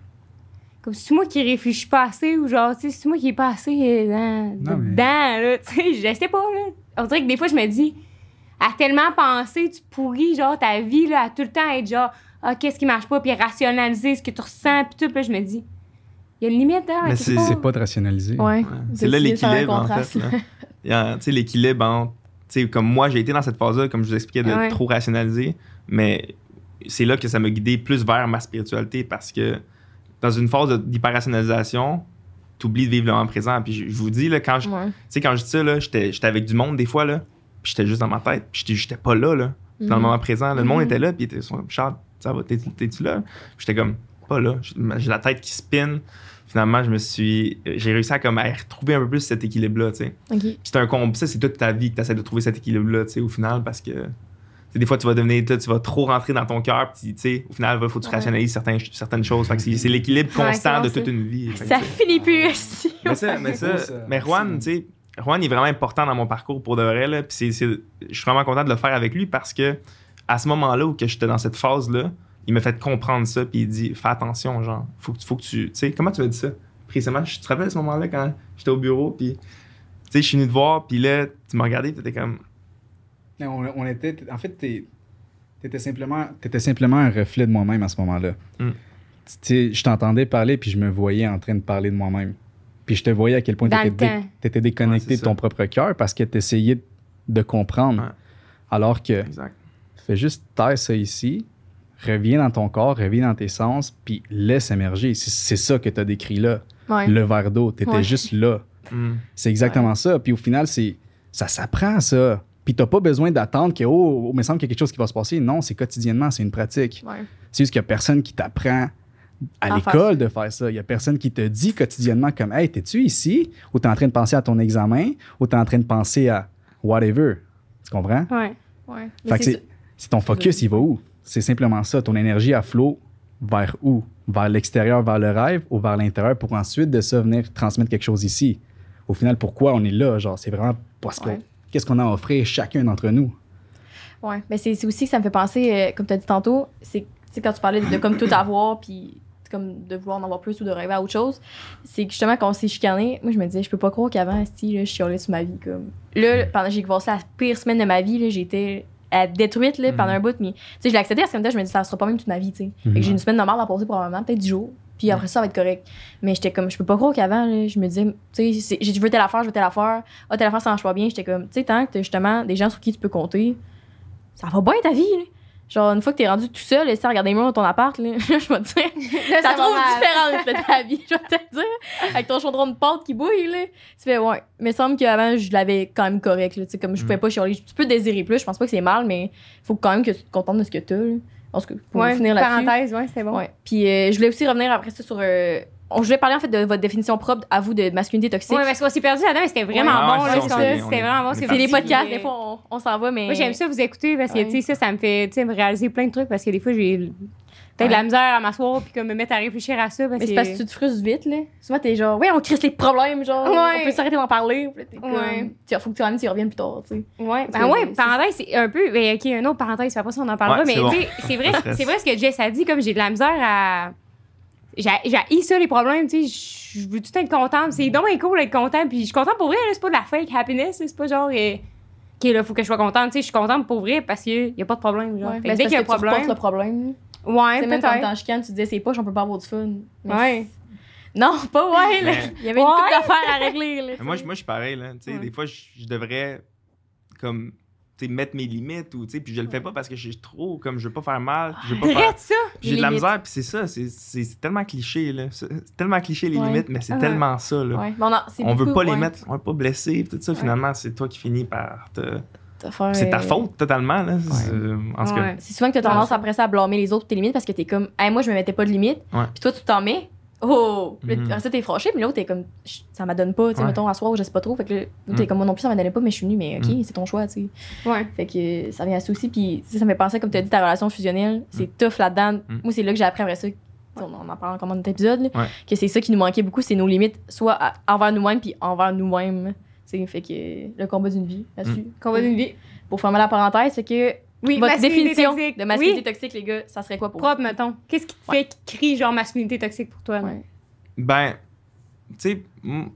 comme c'est moi qui réfléchis pas assez ou genre, tu sais, c'est moi qui est pas assez euh, dans, Non, mais- dedans, là, tu sais, je sais pas, là. On dirait que des fois, je me dis, à tellement penser, tu pourris, genre, ta vie, là, à tout le temps être genre, ah, qu'est-ce qui marche pas, puis rationaliser ce que tu ressens, puis tout, puis là, je me dis, il y a une limite, hein, Mais c'est-. C'est pas de rationaliser. Ouais. Ouais. C'est là l'équilibre, en fait. là. Il l'équilibre entre. Tu sais, comme moi, j'ai été dans cette phase-là, comme je vous expliquais, de Ouais. trop rationaliser. Mais c'est là que ça m'a guidé plus vers ma spiritualité parce que dans une phase d'hyper-rationalisation, t'oublies de vivre le moment présent. Puis je, je vous dis, là, quand je, tu Ouais. sais, quand je dis ça, là, j'étais, j'étais avec du monde des fois, là, puis j'étais juste dans ma tête, puis j'étais, j'étais pas là, là, dans le Mhm. moment présent. là. Le monde Mhm. était là, puis ils étaient sur Charles, ça va, t'es- t'es-tu là? Puis J'étais comme, pas là. J'ai la tête qui spin. Finalement, je me suis. J'ai réussi à, comme, à retrouver un peu plus cet équilibre-là, tu sais. C'est un combat, ça, c'est toute ta vie que tu essaies de trouver cet équilibre-là, tu sais, au final, parce que. des fois, tu vas devenir, tu vas trop rentrer dans ton cœur, puis tu sais, au final, il faut que tu Ouais. rationalises certains, certaines choses. Fait que c'est c'est l'équilibre Ouais, constant c'est de toute une vie. Ça finit plus, si. mais ça, mais ça, mais Juan, tu sais, Juan est vraiment important dans mon parcours pour de vrai. Là, puis c'est, c'est- je suis vraiment content de le faire avec lui parce que à ce moment-là où que j'étais dans cette phase-là, il m'a fait comprendre ça. Puis il dit Fais attention, genre, faut que, faut que tu. Tu sais, comment tu m'as dit ça? Précisément, je te rappelle à ce moment-là quand j'étais au bureau, puis tu sais, je suis venu te voir, puis là, tu m'as regardé, tu étais comme. On, on était. En fait, t'es- t'étais simplement, t'étais simplement un reflet de moi-même à ce moment-là. Mm. Tu sais, je t'entendais parler, puis je me voyais en train de parler de moi-même. Puis je te voyais à quel point tu étais déconnecté Ouais, de ton propre cœur parce que tu essayais de comprendre. Ouais. Alors que Exact. Fais juste taire ça ici, reviens dans ton corps, reviens dans tes sens, puis laisse émerger. C'est c'est ça que tu as décrit là. Ouais. Le verre d'eau, tu étais Ouais. juste là. Mm. C'est exactement ça. Puis au final, c'est ça s'apprend, ça. Puis t'as pas besoin d'attendre que, oh, il me semble qu'il y a quelque chose qui va se passer. Non, c'est quotidiennement, c'est une pratique. Ouais. C'est juste qu'il y a personne qui t'apprend à l'école de faire ça. Il y a personne qui te dit quotidiennement comme, hey, t'es-tu ici? Ou t'es en train de penser à ton examen? Ou t'es en train de penser à whatever. Tu comprends? Ouais. Ouais. C'est ton focus, il va où? C'est simplement ça. Ton énergie à flot vers où? Vers l'extérieur, vers le rêve ou vers l'intérieur pour ensuite de ça venir transmettre quelque chose ici? Au final, pourquoi on est là? Genre, c'est vraiment parce que Ouais. qu'est-ce qu'on a à offrir chacun d'entre nous? Ouais, mais c'est aussi que ça me fait penser, euh, comme tu as dit tantôt, c'est quand tu parlais de, de comme tout avoir, puis comme de vouloir en avoir plus ou de rêver à autre chose, c'est que justement, quand on s'est chicané, moi, je me disais, je peux pas croire qu'avant, là, je chialais sur ma vie. Comme. Là, pendant j'ai passé la pire semaine de ma vie, j'étais détruite là, pendant Mhm. un bout, mais tu sais, je l'ai accepté à ce moment-là, je me dis, ça sera pas même toute ma vie, tu sais. Que j'ai une semaine de merde à passer probablement, peut-être 10 jours. Puis après ça, ça va être correct. Mais j'étais comme, je peux pas croire qu'avant, je me disais, tu sais, je veux telle affaire, je veux telle affaire. Ah, telle affaire, ça marche pas bien. J'étais comme, tu sais, tant que t'as justement des gens sur qui tu peux compter, ça va bien ta vie, là. Genre, une fois que t'es rendu tout seul, laisser regarder les murs de ton appart, là, je vais te dire, Là, ça va trouve mal. différente là, ta vie, je vais te le dire. Avec ton chaudron de pâte qui bouille, là. Tu fais, ouais. Mais il semble qu'avant, je l'avais quand même correct, là. Tu sais, comme je Mm. pouvais pas chialer. Tu peux désirer plus, je pense pas que c'est mal, mais faut quand même que tu te contentes de ce que t'as, là. Parce que, pour Ouais, finir là-dessus. parenthèse, ouais, c'est bon. Ouais. Puis euh, je voulais aussi revenir après ça sur. euh, on, je voulais parler en fait de votre définition propre à vous de masculinité toxique. Ouais, parce qu'on s'est perdu là-dedans, mais c'était vraiment Ouais, bon. ouais, là, C'était vraiment bon. c'est vous podcasts, des fois on, on s'en va, mais. Moi, j'aime ça vous écouter parce que, Ouais. tu sais, ça, ça me fait, tu sais, me réaliser plein de trucs parce que des fois, j'ai peut-être de la misère à m'asseoir puis comme me mettre à réfléchir à ça parce Mais c'est que... parce que tu te frustres vite, là. Souvent, t'es genre, ouais, on crisse les problèmes, genre, Ouais. on peut s'arrêter d'en parler. Puis comme, Ouais. tu faut que tu reviennes, tu reviennes plus tard, tu sais. Ouais, ben ouais, parenthèse, c'est un peu. Ben, ok, une autre parenthèse, après ça, on en parlera. Ouais, mais c'est bon. tu sais, c'est vrai, Pas vrai ce que Jess a dit, comme j'ai de la misère à. J'ai j'ai ça, les problèmes, tu sais. Je veux tout être contente. C'est donc cool d'être content. Puis je suis contente pour vrai, c'est pas de la fake happiness. C'est pas genre. euh, ok, là, faut que je sois contente. Tu sais, je suis contente pour vrai parce qu'il y a pas de problème. Genre. Ouais. Fait Ben, dès c'est qu'il y a un tu problème. le problème. Ouais, même quand chicane, tu disais, c'est poche, on peut pas avoir du fun. Mais Ouais. Non, pas ouais, là. Il y avait une Ouais. couple d'affaires à régler, là. Moi, je- moi, je suis pareil, là. Tu sais, Ouais. des fois, je, je devrais, comme, mettre mes limites ou, tu sais, puis je le fais pas parce que je suis trop, comme, je veux pas faire mal, je veux pas faire... Ça. J'ai de la limites. misère, puis c'est ça, c'est- tellement cliché, là. C'est tellement cliché, les Ouais. limites, mais c'est Ouais. tellement ça, là. Ouais. Mais on, a- c'est On veut pas les ouais, mettre, on veut pas blesser, tout ça, Ouais. finalement, c'est toi qui finis par te... C'est ta euh, faute, totalement, là. C'est- En tout cas, Ouais. C'est souvent que tu as Ouais, tendance après ça à blâmer les autres pour tes limites parce que t'es comme, hey, moi, je me mettais pas de limite. Ouais. Puis toi, tu t'en mets. Oh! Mhm. après ça, t'es fâché, mais l'autre, t'es comme, ça m'adonne pas, tu sais, Ouais. mettons, à soir, je sais pas trop. Fait que là, t'es Mhm. comme, moi non plus, ça m'adonnait pas, mais je suis venue, mais ok, Mhm. c'est ton choix, tu sais. Ouais. Fait que ça vient à ça aussi. Puis ça me fait penser, comme tu as dit, ta relation fusionnelle, c'est tough là-dedans. Moi, c'est là que j'ai appris après ça. On on en parle encore dans notre épisode, là, Ouais. que c'est ça qui nous manquait beaucoup, c'est nos limites, soit à- envers nous-mêmes, puis envers nous-mêmes. Tu sais, fait que le combat d'une vie là-dessus. Combat d'une vie. Pour fermer la parenthèse, fait que Oui, votre définition toxique. de masculinité Oui, toxique, les gars, ça serait quoi pour propre, mettons. Qu'est-ce qui te Ouais. fait crier genre masculinité toxique pour toi? vous? Ouais. Ben, tu sais,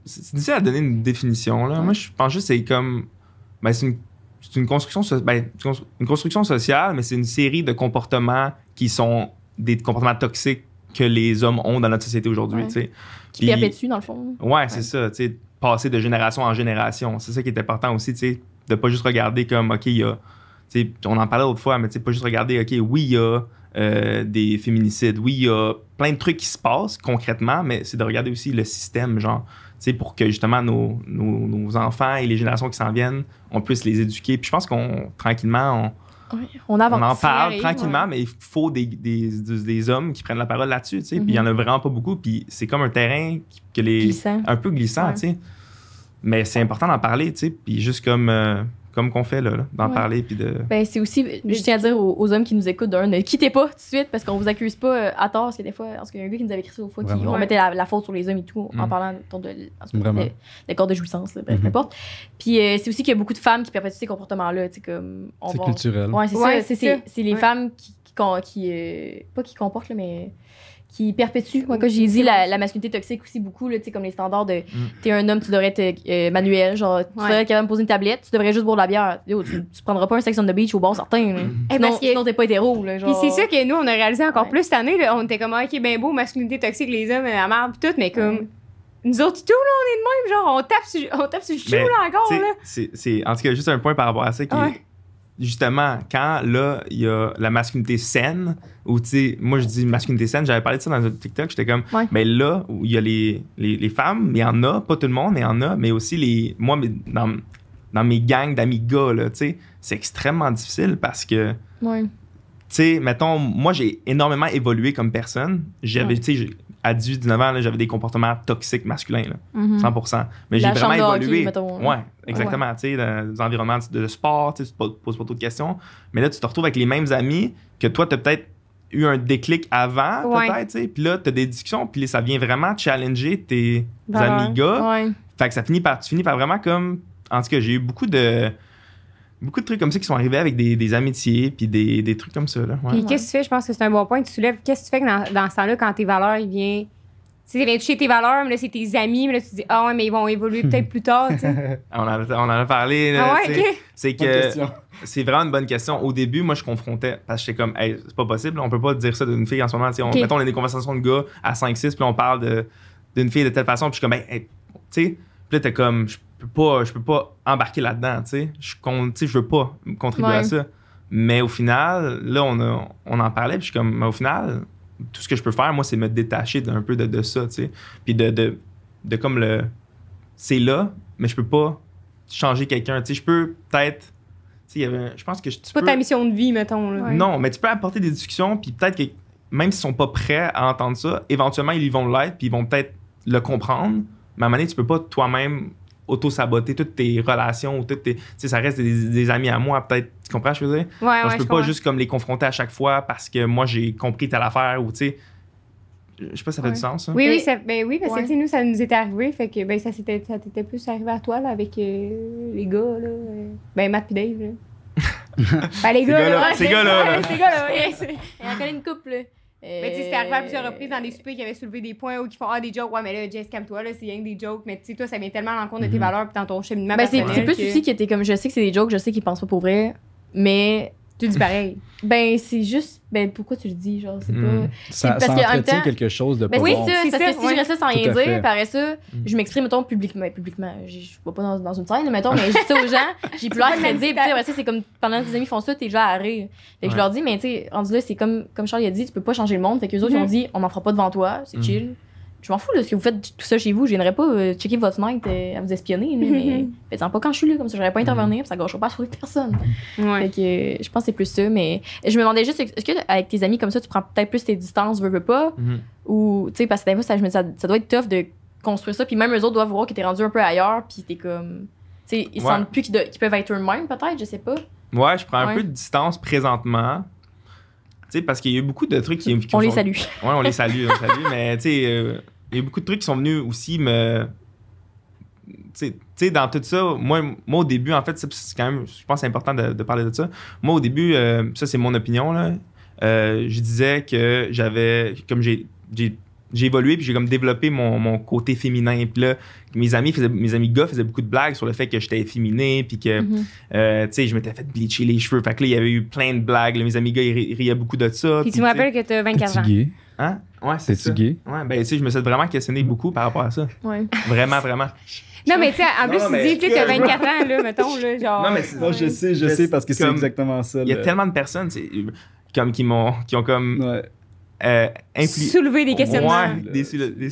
c'est c'est difficile à donner une définition. Là. Ouais. Moi, je pense juste que c'est comme. Ben, c'est une, c'est une construction, so- ben, une cons- une construction sociale, mais c'est une série de comportements qui sont des comportements toxiques que les hommes ont dans notre société aujourd'hui. Ouais. tu sais. Qui Puis- perpétue, dans le fond. Ouais, c'est ça, tu sais, passer de génération en génération. C'est ça qui est important aussi, tu sais, de pas juste regarder comme, OK, il y a, on en parlait l'autre fois, mais tu sais, pas juste regarder, OK, oui, il y a euh, des féminicides, oui, il y a plein de trucs qui se passent concrètement, mais c'est de regarder aussi le système, genre, tu sais, pour que justement nos, nos, nos enfants et les générations qui s'en viennent, on puisse les éduquer. Puis je pense qu'on, tranquillement, Ouais. On avance. on en parle arrive, tranquillement, mais il faut des, des, des, des hommes qui prennent la parole là-dessus, tu sais, Mhm. puis il y en a vraiment pas beaucoup, puis c'est comme un terrain qui- que les Glissant. un peu glissant, Ouais. tu sais. Mais c'est important d'en parler, tu sais. Puis juste comme. euh, comme qu'on fait là, là, d'en Ouais. parler puis de. Ben, c'est aussi, je tiens à dire aux, aux hommes qui nous écoutent d'un, ne quittez pas tout de suite parce qu'on vous accuse pas euh, à tort. Parce que des fois, parce qu'il y a un gars qui nous avait écrit ça au fois, qui, on mettait la, la faute sur les hommes et tout en Mm. parlant de, de, de- des corps de jouissance, là, bref, Mhm. peu importe. Puis euh, c'est aussi qu'il y a beaucoup de femmes qui perpétuent ces comportements-là, tu sais, comme. on C'est va- culturel. Ouais, c'est Ouais, ça. C'est, les Ouais. femmes qui, qui, qui, euh, pas qui comportent, là, mais qui perpétuent. Moi, quand j'ai dit la, la masculinité toxique aussi beaucoup, là, tu sais, comme les standards de t'es un homme, tu devrais être euh, manuel, genre, tu Ouais. devrais être capable de poser une tablette, tu devrais juste boire de la bière. Yo, tu, tu prendras pas un sex on the beach au bar certain. là. Eh, Sinon, parce que- sinon, t'es pas hétéro, là, Puis genre. c'est ça que nous, on a réalisé encore Ouais. plus cette année. Là. On était comme, ah, ok, ben beau, masculinité toxique, les hommes, la merde, pis tout, mais comme. Nous autres, tout, là, on est de même, genre, on tape sur, on tape sur le chou, là, encore, là. c'est- c'est en tout cas juste un point par rapport à ça qui Ouais. Justement quand là il y a la masculinité saine ou tu sais moi je dis masculinité saine j'avais parlé de ça dans un TikTok j'étais comme mais là où il y a les, les, les femmes il y en a pas tout le monde mais il y en a mais aussi les moi mais dans, dans mes gangs d'amis gars là tu sais c'est extrêmement difficile parce que Ouais. tu sais, mettons, moi, j'ai énormément évolué comme personne. J'avais, Ouais. tu sais, à 18-19 ans, là, j'avais des comportements toxiques masculins, là, Mhm. 100%. Mais j'ai vraiment hockey, évolué. mettons. ouais, exactement. Tu sais, dans des environnements de, sport, tu te poses pas trop de questions. Mais là, tu te retrouves avec les mêmes amis que toi, tu as peut-être eu un déclic avant, Ouais. peut-être, tu sais. Puis là, tu as des discussions, puis ça vient vraiment challenger tes amis gars. Ouais. Fait que ça finit par, tu finis par vraiment comme. En tout cas, j'ai eu beaucoup de. Beaucoup de trucs comme ça qui sont arrivés avec des, des amitiés, puis des, des trucs comme ça, là. Ouais. Puis qu'est-ce que tu fais? Je pense que c'est un bon point que tu soulèves. Qu'est-ce que tu fais que dans, dans ce temps-là, quand tes valeurs, ils viennent? Tu sais, ils viennent toucher tes valeurs, mais là, c'est tes amis, mais là, tu te dis, ah ouais, mais ils vont évoluer peut-être plus tard, tu sais. On en a, on en a parlé. là, Ah ouais, sais. ok. C'est Bonne que question. c'est vraiment une bonne question. Au début, moi, je confrontais parce que j'étais comme, hey, c'est pas possible, on peut pas dire ça d'une fille en ce moment. On, Ok. Mettons, on a des conversations de gars à 5-6, puis on parle de- d'une fille de telle façon, puis je suis comme, hey, hey, tu sais, puis là, t'es comme, je peux pas, je peux pas embarquer là-dedans, tu sais. Je con- tu sais, je veux pas contribuer Ouais. à ça. Mais au final, là, on, a- on en parlait, puis je suis comme, mais au final, tout ce que je peux faire, moi, c'est me détacher d'un peu de, de ça, tu sais. Puis de, de, de comme le. C'est là, mais je peux pas changer quelqu'un. Tu sais, je peux peut-être. Tu sais, il y avait. Je pense que je- tu C'est pas peux- ta mission de vie, mettons, là. Ouais. Non, mais tu peux apporter des discussions, puis peut-être que même s'ils sont pas prêts à entendre ça, éventuellement, ils vont l'être, puis ils vont peut-être le comprendre. Mais à un moment donné, tu peux pas toi-même auto-saboter toutes tes relations ou toutes tes. Tu sais, ça reste des, des amis à moi, peut-être. Tu comprends ce que je veux dire? Ouais, Donc, ouais, je peux je pas comprends. juste comme les confronter à chaque fois parce que moi j'ai compris telle affaire ou tu sais. Je sais pas si ça fait Ouais. du sens. ça. Oui, oui, ça, ben oui, parce que Ouais. tu sais, nous, ça nous était arrivé. Fait que ben, ça s'était ça t'était plus arrivé à toi là, avec euh, les gars. Là, euh, ben, Matt et Dave. Là. ben, les gars, là. ces gars-là, ces gars-là, connaît une couple, là. Mais tu sais, c'était arrivé à plusieurs Euh, reprises dans des soupers qui avaient soulevé des points ou qui font Ah, des jokes. Ouais, mais là, Jess, calme-toi, là, c'est rien que des jokes. Mais tu sais, toi, ça vient tellement à l'encontre de tes Mhm. valeurs puis dans ton cheminement. Ben, c'est plus que aussi que t'es comme, je sais que c'est des jokes, je sais qu'ils pensent pas pour vrai, mais Tu dis pareil. ben, c'est juste, ben, pourquoi tu le dis, genre, c'est Mm. pas. Ça, parce ça qu'en même entretient temps- quelque chose de Ben, pas oui, bon. ça, C'est parce ça, que si ouais. je restais sans rien dire, par ça, Mm. je m'exprime, mettons, publiquement. publiquement je, je vais pas dans, dans une scène, mettons, mais je dis ça aux gens, j'ai plus l'air crédible. le Tu sais, c'est comme pendant que tes amis font ça, t'es déjà à rire. Fait que je leur dis, mais tu sais, rendu là, c'est comme, comme Charles a dit, tu peux pas changer le monde. Fait que les autres, ils ont Mhm. dit, on n'en fera pas devant toi, c'est Mhm. chill. Je m'en fous, là, ce que vous faites tout ça chez vous, je viendrais pas euh, checker votre night euh, à vous espionner, là, mais faites-en pas quand je suis là, comme ça, j'aurais pas intervenir, puis ça gâchera pas sur les personnes. Ouais. Fait que euh, je pense que c'est plus ça, mais je me demandais juste, est-ce que avec tes amis comme ça, tu prends peut-être plus tes distances, veux, veux pas, Mhm. ou, tu sais, parce que des fois, ça, je me dis, ça, ça doit être tough de construire ça, puis même eux autres doivent voir que t'es rendu un peu ailleurs, puis t'es comme. Tu sais, ils Ouais. sentent plus qu'ils, peuvent être eux-mêmes, peut-être, je sais pas. Ouais, je prends un peu de distance présentement. Tu sais, parce qu'il y a eu beaucoup de trucs qui. qui On les sont- salue. Ouais, on les salue, on les salue. Mais tu sais, euh, il y a beaucoup de trucs qui sont venus aussi me. Tu sais- dans tout ça, moi, moi au début, en fait, c'est- quand même, je pense important de, de parler de ça. Moi, au début, euh, ça, c'est mon opinion, là. euh, je disais que j'avais, comme j'ai, j'ai, évolué, puis j'ai comme développé mon, mon côté féminin. Puis là, mes amis, faisaient, mes amis gars faisaient beaucoup de blagues sur le fait que j'étais efféminé, puis que, Mhm. euh, tu sais, je m'étais fait bleacher les cheveux. Fait que là, il y avait eu plein de blagues. là, mes amis gars, ils ri- riaient beaucoup de ça. Puis tu puis, me tu rappelles que t'as 24 ans. T'es-tu gay? Hein? Ouais, c'est ça. gay? Ouais, ben, tu sais, je me suis vraiment questionné beaucoup par rapport à ça. Ouais. Vraiment, vraiment. Non, mais tu sais, en Non, plus, tu dis, tu t'as 24 ans, là, mettons, là, genre. Non, mais c'est- je sais, je sais, parce que c'est comme- exactement ça. Il y a le- tellement de personnes, comme, qui m'ont, qui ont comme, Ouais, euh, impli- Soulever des questionnements. Ouais, Le- des, sou- des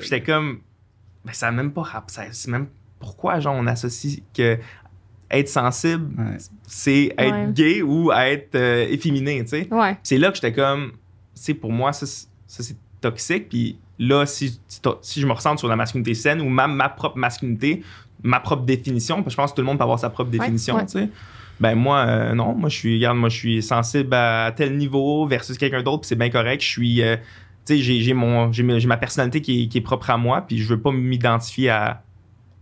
j'étais comme, ben, ça a même pas, rap- ça, c'est même, pourquoi, genre, on associe que être sensible, Ouais. c'est être Ouais. gay ou être euh, efféminé, tu sais. Ouais. c'est là que j'étais comme, c'est pour moi, ça, c'est- ça, c'est toxique. Puis là, si, si, je me ressens sur la masculinité saine ou ma, ma propre masculinité, ma propre définition, parce que je pense que tout le monde peut avoir sa propre définition, ouais. tu sais. Ben moi, euh, non, moi je suis, regarde, moi je suis sensible à tel niveau versus quelqu'un d'autre, puis c'est bien correct. Je suis, euh, tu sais, j'ai, j'ai mon, j'ai, ma- j'ai ma personnalité qui est, qui est propre à moi, puis je veux pas m'identifier à,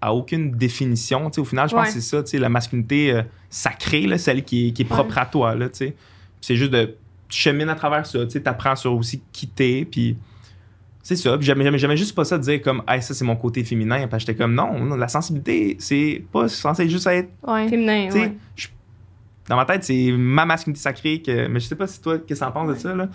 à aucune définition. Tu sais, au final, je pense Ouais. que c'est ça, tu sais, la masculinité euh, sacrée, là, celle qui est, qui est propre à toi, là, tu sais. C'est juste de tu chemines à travers ça, tu sais, t'apprends sur aussi qui t'es, puis c'est ça. Puis j'aimais, juste pas ça de dire comme, hey, ça c'est mon côté féminin. Puis j'étais comme, non, non, la sensibilité, c'est pas censé juste être, Ouais. Féminin, tu sais, ouais. je- dans ma tête, c'est ma masculinité sacrée, que, mais je sais pas si toi, qu'est-ce que t'en penses de ça, là.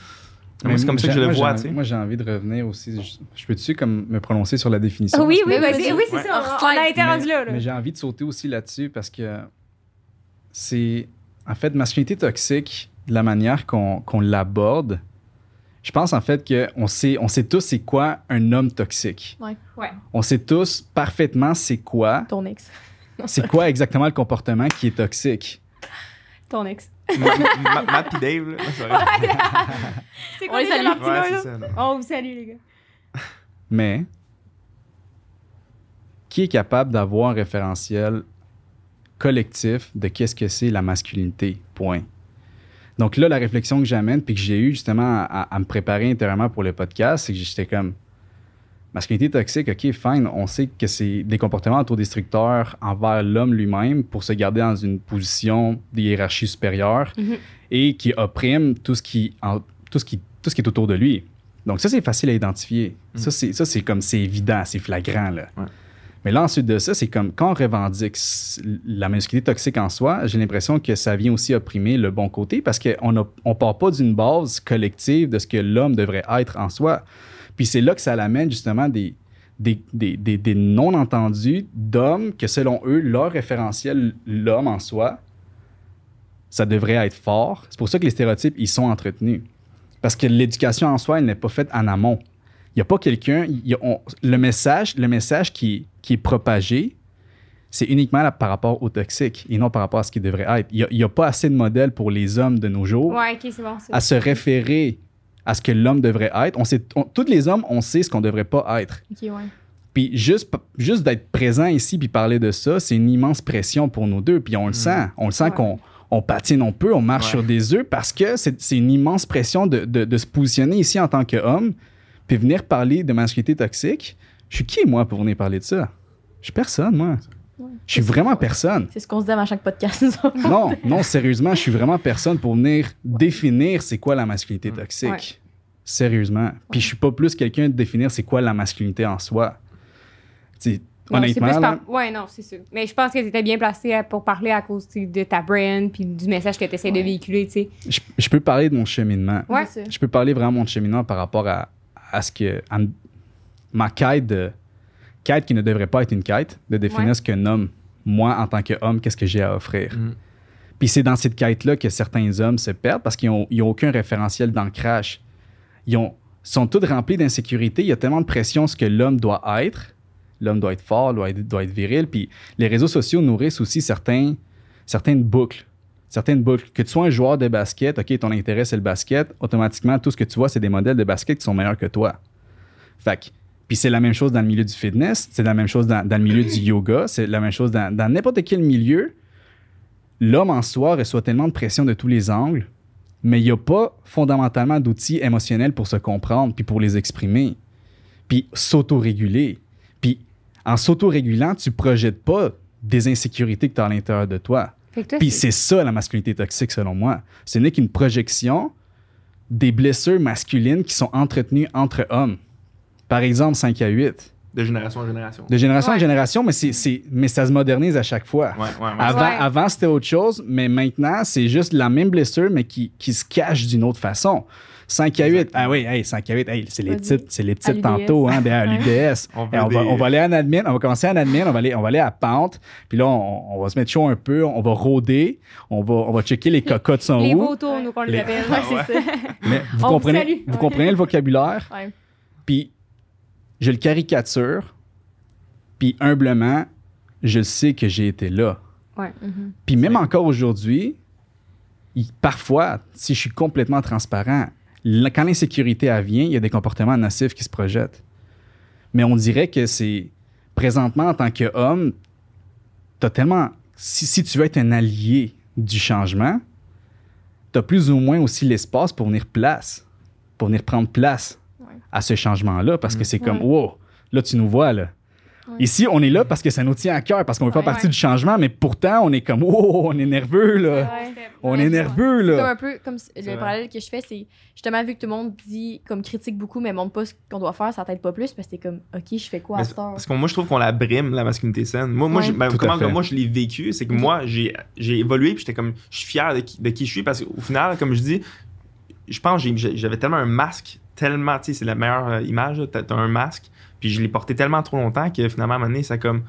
Moi, c'est comme ça que je le vois, tu sais. Moi, j'ai envie de revenir aussi. Je, je peux-tu comme me prononcer sur la définition? Oui, oui, Mais vas-y. oui, c'est ça. On On a été Mais- rendu là. là. Mais j'ai envie de sauter aussi là-dessus parce que c'est. En fait, masculinité toxique, de la manière qu'on qu'on l'aborde, je pense en fait qu'on sait, on sait tous c'est quoi un homme toxique. Ouais. Ouais. On sait tous parfaitement c'est quoi, Ton ex. c'est quoi exactement le comportement qui est toxique. Ton ex. Ma- ma- Matt pis Dave, là. C'est. C'est On les salue. Ouais, ça. On vous salue, les gars. Mais qui est capable d'avoir un référentiel collectif de qu'est-ce que c'est la masculinité? Point. Donc là, la réflexion que j'amène, puis que j'ai eu justement à, à me préparer intérieurement pour le podcast, c'est que j'étais comme masculinité toxique, ok, fine, on sait que c'est des comportements autodestructeurs envers l'homme lui-même pour se garder dans une position de hiérarchie supérieure Mhm. et qui opprime tout ce qui, en- tout ce qui, tout ce qui est autour de lui. Donc ça, c'est facile à identifier. Ça, c'est, ça, c'est comme, c'est évident, c'est flagrant, là. Ouais. Mais là, ensuite de ça, c'est comme quand on revendique la masculinité toxique en soi, j'ai l'impression que ça vient aussi opprimer le bon côté parce qu'on ne on part pas d'une base collective de ce que l'homme devrait être en soi. Puis c'est là que ça l'amène justement des, des, des, des- des non-entendus d'hommes que selon eux, leur référentiel, l'homme en soi, ça devrait être fort. C'est pour ça que les stéréotypes, ils sont entretenus. Parce que l'éducation en soi, elle n'est pas faite en amont. Il n'y a pas quelqu'un. a- le message, le message qui, qui est propagé, c'est uniquement là par rapport au toxique et non par rapport à ce qui devrait être. Il n'y a, pas assez de modèles pour les hommes de nos jours Ouais, bon. à se référer à ce que l'homme devrait être. On sait, on- tous les hommes, on sait ce qu'on ne devrait pas être. Ok, ouais. Puis juste, d'être présent ici puis parler de ça, c'est une immense pression pour nous deux. Puis on le sent. On le sent Ouais. qu'on on patine un peu, on marche Ouais. sur des œufs parce que c'est c'est une immense pression de, de- de se positionner ici en tant qu'homme puis venir parler de masculinité toxique. Je suis qui, moi, pour venir parler de ça? Je suis personne, moi. Je suis vraiment personne. C'est ce qu'on se dit avant chaque podcast. Non, non, sérieusement, je suis vraiment personne pour venir définir c'est quoi la masculinité toxique. Ouais. Sérieusement. Puis je suis pas plus quelqu'un de définir c'est quoi la masculinité en soi. Tu sais, Non, c'est honnêtement, plus là, par- Ouais, non, c'est sûr. Mais je pense que tu étais bien placé à- pour parler à cause de ta brand puis du message que tu essaies de véhiculer, je, je peux parler de mon cheminement. Ouais. C'est ça. Je peux parler vraiment de mon cheminement par rapport à, à ce que. à ma quête de. Quête qui ne devrait pas être une quête, de définir Ouais. ce qu'un homme, moi en tant qu'homme, qu'est-ce que j'ai à offrir. Mm. Puis c'est dans cette quête-là que certains hommes se perdent parce qu'ils n'ont ils ont aucun référentiel d'ancrage. Ils ont, sont tous remplis d'insécurité. Il y a tellement de pression sur ce que l'homme doit être. L'homme doit être fort, doit être, doit être viril. Puis les réseaux sociaux nourrissent aussi certains, certaines boucles. Certaines boucles. Que tu sois un joueur de basket, OK, ton intérêt c'est le basket, automatiquement, tout ce que tu vois, c'est des modèles de basket qui sont meilleurs que toi. Fait que- puis c'est la même chose dans le milieu du fitness, c'est la même chose dans, dans le milieu du yoga, c'est la même chose dans n'importe quel milieu l'homme en soi reçoit tellement de pression de tous les angles, mais il n'y a pas fondamentalement d'outils émotionnels pour se comprendre puis pour les exprimer, puis s'autoréguler. Puis en s'autorégulant, tu projettes pas des insécurités que tu as à l'intérieur de toi. Toi, Puis c'est- c'est ça la masculinité toxique selon moi. Ce n'est qu'une projection des blessures masculines qui sont entretenues entre hommes. Par exemple, 5 à 8. De génération en génération. De génération en Ouais. génération, mais, c'est, c'est- mais ça se modernise à chaque fois. Ouais, ouais, ouais. Avant, Ouais. avant, c'était autre chose, mais maintenant, c'est juste la même blessure, mais qui, qui se cache d'une autre façon. 5 à 8, Exactement. ah oui, hey, 5 à 8, hey, c'est les Vas-y. titres, c'est les l'UDS. tantôt, hein, ben, à Ouais. l'UDS. On Hey, On, veut va, des- on va aller en admin, on va commencer en admin, on va aller, on va aller à pente, puis là, on, on va se mettre chaud un peu, on va rôder, on va, on va checker les cocottes sont les où. vautours, nous, qu'on les Les- appelle. Ouais, Ah c'est ça. Mais vous comprenez, vous Ouais. comprenez le vocabulaire, Ouais. puis je le caricature, puis humblement, je sais que j'ai été là. Ouais. Mhm. Puis même encore aujourd'hui, il- parfois, si je suis complètement transparent, quand l'insécurité vient, il y a des comportements nocifs qui se projettent. Mais on dirait que c'est présentement en tant qu'homme, t'as tellement. Si, si tu veux être un allié du changement, t'as plus ou moins aussi l'espace pour venir place, pour venir prendre place. À ce changement-là, parce Mm. que c'est comme, Ouais. wow, là tu nous vois là. Ouais. Ici, on est là parce que ça nous tient à cœur, parce qu'on veut faire Ouais. partie Ouais. du changement, mais pourtant, on est comme, oh, on est nerveux là. Ouais. On est c'est nerveux C'est comme là. un peu comme le vrai. parallèle que je fais, c'est justement vu que tout le monde dit comme critique beaucoup, mais montre pas ce qu'on doit faire, ça t'aide pas plus parce que t'es comme ok, je fais quoi à Mais heure? Parce que moi, je trouve qu'on la brime, la masculinité saine. Moi, moi, Ouais. j'ai- ben, comment moi, je l'ai vécu, c'est que moi, j'ai évolué, puis j'étais comme, je suis fier de qui, de qui je suis, parce qu'au final, comme je dis, je pense que j'ai- j'avais tellement un masque, tellement, tu sais, c'est la meilleure euh, image, t'as t'as un masque, puis je l'ai porté tellement trop longtemps que finalement, à un moment donné, ça comme,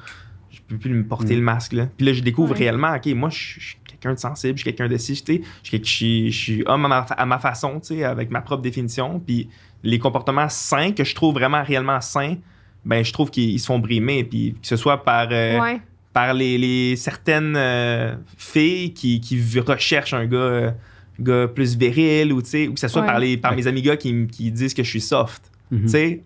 je peux plus me porter Mm. le masque, là. Puis là, je découvre Ouais. réellement, OK, moi, je suis- quelqu'un de sensible, je suis quelqu'un de si, tu sais, je suis- homme à ma, fa- à ma façon, tu sais, avec ma propre définition, puis les comportements sains, que je trouve vraiment réellement sains, ben je trouve qu'ils se font brimer puis que ce soit par euh, Ouais. par les, les certaines euh, filles qui, recherchent un gars euh, gars plus viril ou tu sais ou que ce soit Ouais. par les par Ouais. mes amis gars qui, qui disent que je suis soft tu sais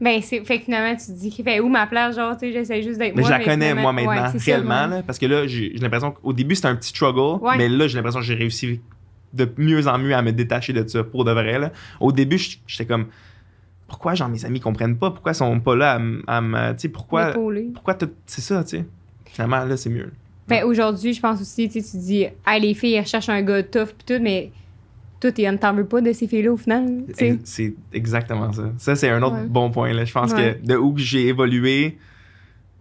Ben, c'est, fait que finalement, tu te dis, fait où ma place, genre, tu sais, j'essaie juste d'être mais moi. je la connais moi maintenant ouais, réellement là, parce que là j'ai j'ai l'impression qu'au début c'était un petit struggle Ouais. mais là j'ai l'impression que j'ai réussi de mieux en mieux à me détacher de ça pour de vrai là. au début j'étais comme pourquoi genre mes amis comprennent pas? Pourquoi ils sont pas là à, à me tu sais pourquoi pourquoi c'est ça, tu sais. Finalement, là, c'est mieux. Ben, aujourd'hui, je pense aussi, tu dis, hey, les filles, elles cherchent un gars tough pis tout, mais toi, t'es- t'en veux pas de ces filles-là au final, C'est exactement ça. Ça, c'est un autre Ouais. bon point. Là. Je pense Ouais. que de où que j'ai évolué,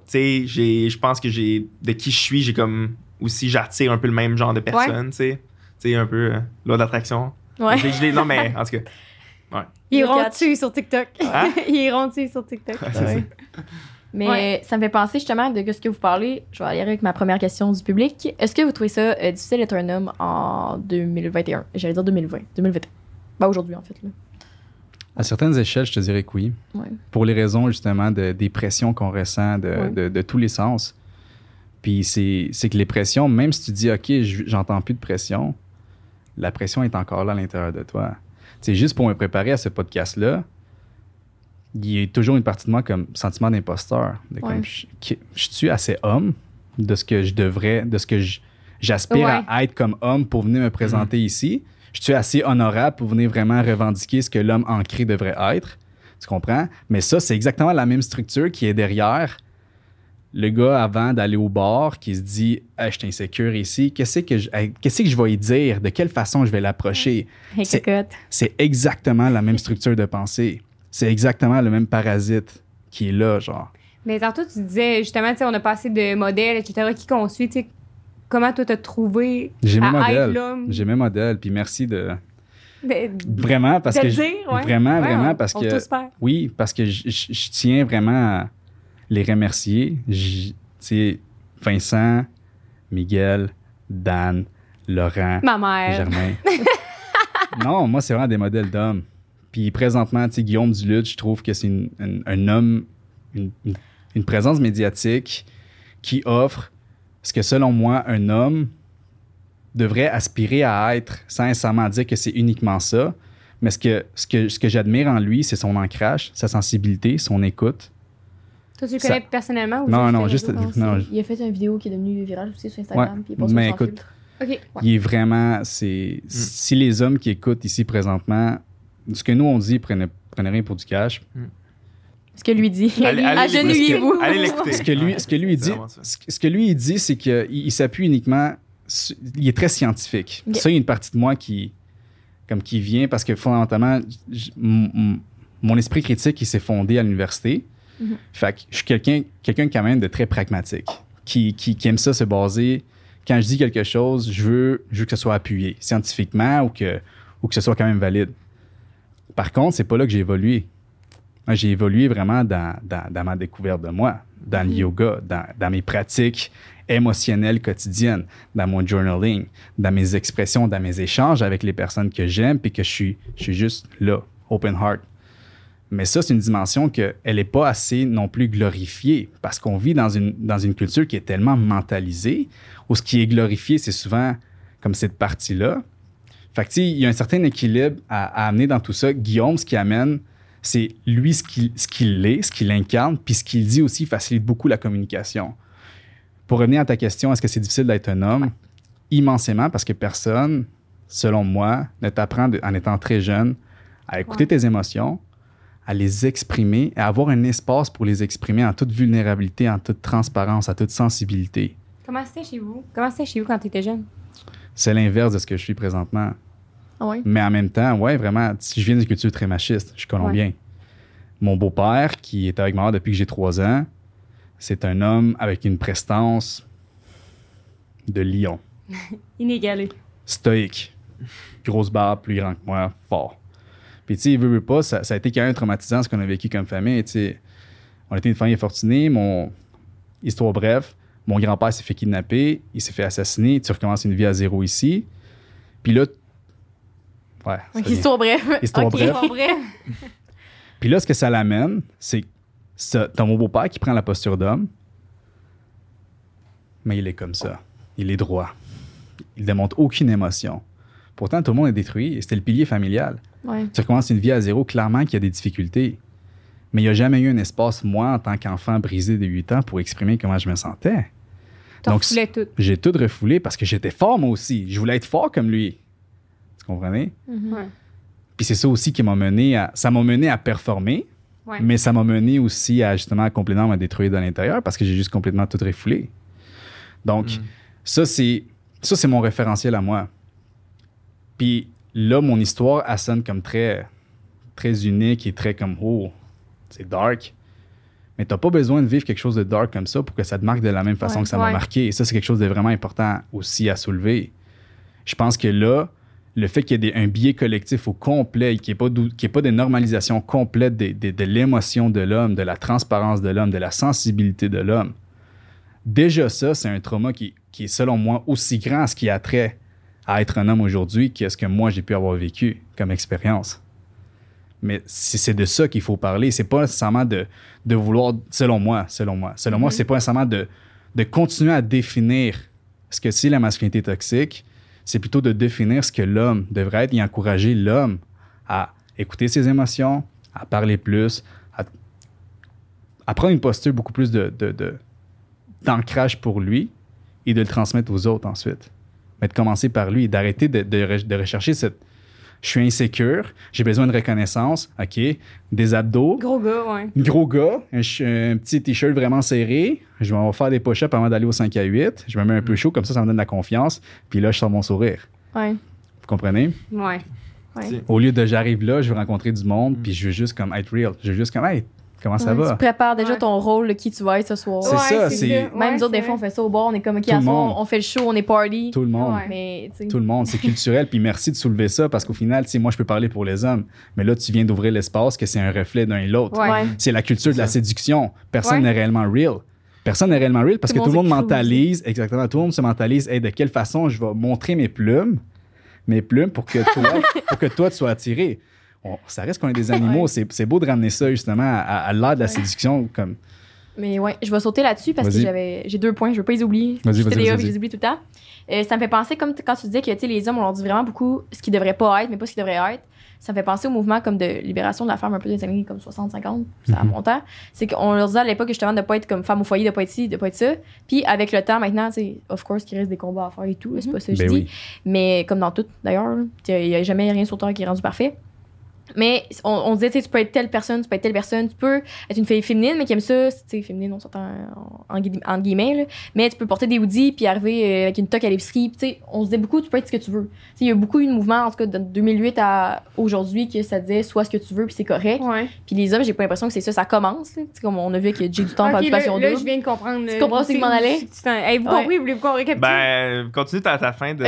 tu sais, j'ai- je pense que j'ai de qui je suis, j'ai comme aussi, j'attire un peu le même genre de personne, tu sais. Tu sais, un peu euh, loi d'attraction. Ouais. Je non, mais en tout cas, Ils iront dessus sur TikTok. Hein? Ils iront dessus sur TikTok. c'est ça. Ouais. Mais Ouais. ça me fait penser justement de ce que vous parlez. Je vais aller avec ma première question du public. Est-ce que vous trouvez ça euh, difficile d'être un homme en 2021? J'allais dire 2020. 2021. Bah aujourd'hui, en fait. Là. À certaines échelles, je te dirais que oui. Ouais. Pour les raisons justement de, des pressions qu'on ressent de, Ouais. de- de tous les sens. Puis c'est c'est que les pressions, même si tu dis OK, je- j'entends plus de pression, la pression est encore là à l'intérieur de toi. C'est juste pour me préparer à ce podcast-là, il y a toujours une partie de moi comme sentiment d'imposteur. De comme, Ouais. je, suis assez homme de ce que je devrais, de ce que j'aspire Ouais. à être comme homme pour venir me présenter ici. Je suis assez honorable pour venir vraiment revendiquer ce que l'homme ancré devrait être. Tu comprends? Mais ça, c'est exactement la même structure qui est derrière le gars avant d'aller au bar qui se dit hey, Je suis insécure ici. Qu'est-ce que je, hey, qu'est-ce que je vais y dire? De quelle façon je vais l'approcher? C'est exactement la même structure de pensée. C'est exactement le même parasite qui est là, genre. Mais tantôt, tu disais, justement, tu sais, on a passé de modèles, etc., qui qu'on suit, tu sais, comment toi t'as trouvé J'ai mes modèles. J'ai mes modèles. Puis merci de. de, Vraiment, parce de que. dire, ouais. Vraiment, Ouais, vraiment, on- parce on que. Oui, parce que je, tiens vraiment à les remercier. Tu sais, Vincent, Miguel, Dan, Laurent, Ma mère. Germain. non, moi, c'est vraiment des modèles d'hommes. Puis présentement, tu sais, Guillaume Duluth, je trouve que c'est une- une- un homme, une, présence médiatique qui offre ce que, selon moi, un homme devrait aspirer à être sans nécessairement dire que c'est uniquement ça. Mais ce que, ce que, ce que j'admire en lui, c'est son ancrage, sa sensibilité, son écoute. Toi, tu le Ça- connais personnellement ou Non, non, juste-? Non, Il a fait une vidéo qui est devenue virale aussi sur Instagram. Ouais, puis il mais écoute. Il est vraiment. C'est, Si les hommes qui écoutent ici présentement, ce que nous on dit, prenez, prenez rien pour du cash. Ce que lui dit. Allez- allez Agenouillez-vous. Allez l'écouter. Ce que lui, ce que lui C'est dit, ce que lui dit, c'est qu'il il s'appuie uniquement. sur- il est très scientifique. Ça, il y a une partie de moi qui, comme qui vient parce que fondamentalement, j- m- m- mon esprit critique, il s'est fondé à l'université. Mhm. Fait que je suis quelqu'un, quelqu'un quand même de très pragmatique, qui, qui, qui aime ça se baser. Quand je dis quelque chose, je veux, je veux que ce soit appuyé scientifiquement ou que, ou que ce soit quand même valide. Par contre, c'est pas là que j'ai évolué. J'ai évolué vraiment dans, dans, dans ma découverte de moi, dans le yoga, dans, dans mes pratiques émotionnelles quotidiennes, dans mon journaling, dans mes expressions, dans mes échanges avec les personnes que j'aime, puis que je suis, je suis juste là, open heart. Mais ça, c'est une dimension qu'elle n'est pas assez non plus glorifiée parce qu'on vit dans une, dans une culture qui est tellement mentalisée où ce qui est glorifié, c'est souvent comme cette partie-là. Fait que, tu sais, il y a un certain équilibre à, à amener dans tout ça. Guillaume, ce qui amène, c'est lui ce qu'il ce qu'il est, ce qu'il incarne, puis ce qu'il dit aussi facilite beaucoup la communication. Pour revenir à ta question, est-ce que c'est difficile d'être un homme? Immensément, parce que personne, selon moi, ne t'apprend en étant très jeune à écouter Ouais. tes émotions, à les exprimer, à avoir un espace pour les exprimer en toute vulnérabilité, en toute transparence, en toute sensibilité. Comment c'était chez vous? Comment c'était chez vous quand t'étais jeune? C'est l'inverse de ce que je suis présentement. Ah ouais? Mais en même temps, ouais, vraiment, si je viens d'une culture très machiste, je suis colombien. Mon beau-père, qui est avec moi depuis que j'ai trois ans, c'est un homme avec une prestance de lion. Inégalé. Stoïque. Grosse barbe, plus grand que moi, fort. Puis, tu sais, il veut, veut pas, ça, ça a été quand même traumatisant ce qu'on a vécu comme famille. Tu sais, on était une famille fortunée. Mon histoire bref, mon grand-père s'est fait kidnapper, il s'est fait assassiner. Tu recommences une vie à zéro ici. Puis là, ouais. ça Ok, vient. Histoire bref. Histoire Ok. bref. Pas vrai? Puis là, ce que ça l'amène, c'est que t'as mon beau-père qui prend la posture d'homme, mais il est comme ça. Il est droit. Il démontre aucune émotion. Pourtant, tout le monde est détruit et c'était le pilier familial. Ouais. Tu recommences une vie à zéro, clairement qu'il y a des difficultés. Mais il n'y a jamais eu un espace, moi, en tant qu'enfant brisé de 8 ans, pour exprimer comment je me sentais. Donc, tout. J'ai tout refoulé parce que j'étais fort, moi aussi. Je voulais être fort comme lui. Tu comprenez? Mhm. Ouais. Puis c'est ça aussi qui m'a mené à... Ça m'a mené à performer, Ouais. mais ça m'a mené aussi à justement complètement me détruire de l'intérieur parce que j'ai juste complètement tout refoulé. Donc, Mm. ça, c'est ça c'est mon référentiel à moi. Puis là, mon histoire, elle sonne comme très, très unique et très comme, oh, c'est dark. Mais t'as pas besoin de vivre quelque chose de dark comme ça pour que ça te marque de la même façon Ouais. que ça m'a marqué. Et ça, c'est quelque chose de vraiment important aussi à soulever. Je pense que là, le fait qu'il y ait des- un biais collectif au complet, qu'il n'y ait, pas ait de normalisation complète de l'émotion de l'homme, de la transparence de l'homme, de la sensibilité de l'homme, déjà ça, c'est un trauma qui, qui est, selon moi, aussi grand à ce qui a trait à être un homme aujourd'hui que ce que moi, j'ai pu avoir vécu comme expérience. Mais c'est de ça qu'il faut parler. C'est pas nécessairement de, de vouloir, selon moi, selon moi, selon moi, Mhm. c'est pas nécessairement de, de continuer à définir ce que c'est la masculinité toxique. C'est plutôt de définir ce que l'homme devrait être et encourager l'homme à écouter ses émotions, à parler plus, à, prendre une posture beaucoup plus de, d'ancrage pour lui et de le transmettre aux autres ensuite. Mais de commencer par lui et d'arrêter de, de de rechercher cette. Je suis insécure, j'ai besoin de reconnaissance, OK, des abdos, Gros gars, ouais. gros gars, un, petit t-shirt vraiment serré, je vais faire des push-ups avant d'aller au 5 à 8, je me mets un peu chaud, comme ça, ça me donne de la confiance, puis là, je sors mon sourire. Ouais. Vous comprenez? Ouais. Au lieu de j'arrive là, je veux rencontrer du monde, puis je veux juste comme être real. Je veux juste comme, hey, comment ça Ouais, va? Tu prépares déjà Ouais. ton rôle, qui tu vas être ce soir. C'est Ouais, ça, c'est- ça. Même Ouais, nous autres, des fois, on fait ça au bar, on est comme, OK, Tout à soir, on fait le show, on est party. Tout le monde. Mais, Tout le monde, c'est culturel. Puis merci de soulever ça parce qu'au final, tu sais, moi, je peux parler pour les hommes. Mais là, tu viens d'ouvrir l'espace que c'est un reflet d'un et l'autre. C'est la culture de la séduction. Personne Ouais. n'est réellement real. Personne n'est réellement real parce Tout que tout le monde mentalise, exactement, tout le monde se mentalise, hey, de quelle façon je vais montrer mes plumes, mes plumes pour que toi, pour que toi tu sois attiré. On- ça reste qu'on est des animaux. Ouais. C'est, c'est beau de ramener ça justement à, à l'art de la Ouais. séduction. Comme, Mais ouais, je vais sauter là-dessus parce que j'avais j'ai deux points, je veux pas les oublier. Vas-y, Je vas-y, vas-y. je les oublie tout le temps. Euh, ça me fait penser, comme quand tu disais que les hommes, on leur dit vraiment beaucoup ce qu'ils devraient pas être, mais pas ce qu'ils devraient être. Ça me fait penser au mouvement comme de libération de la femme un peu des années comme 60-50, ça a Mhm. montant. C'est qu'on leur disait à l'époque justement de pas être comme femme au foyer, de pas être ci, de pas être ça. Puis avec le temps maintenant, sais, of course, qu'il reste des combats à faire et tout, c'est pas ça que je ben dis. oui. Mais comme dans tout, d'ailleurs, il n'y a jamais rien sur Terre qui est rendu parfait. Mais on, on disait, tu sais, tu peux être telle personne, tu peux être telle personne, tu peux être une fille féminine, mais qui aime ça, tu sais, féminine, on s'entend en, en entre guillemets, là. mais tu peux porter des hoodies puis arriver euh, avec une toque à l'épicerie. Tu sais, on se disait beaucoup, tu peux être ce que tu veux. Tu sais, Il y a beaucoup eu de mouvements, en tout cas, de 2008 à aujourd'hui, que ça disait soit ce que tu veux, puis c'est correct. Ouais. Puis les hommes, j'ai pas l'impression que c'est ça, ça commence. là. Tu sais, comme on a vu que j'ai du temps par Ok, là, occupation là, double. je viens de comprendre. Tu comprends où c'est que je m'en allais? Avez-vous Ouais. compris? Voulez-vous qu'on récapitule? Ben, continue ta, ta fin de.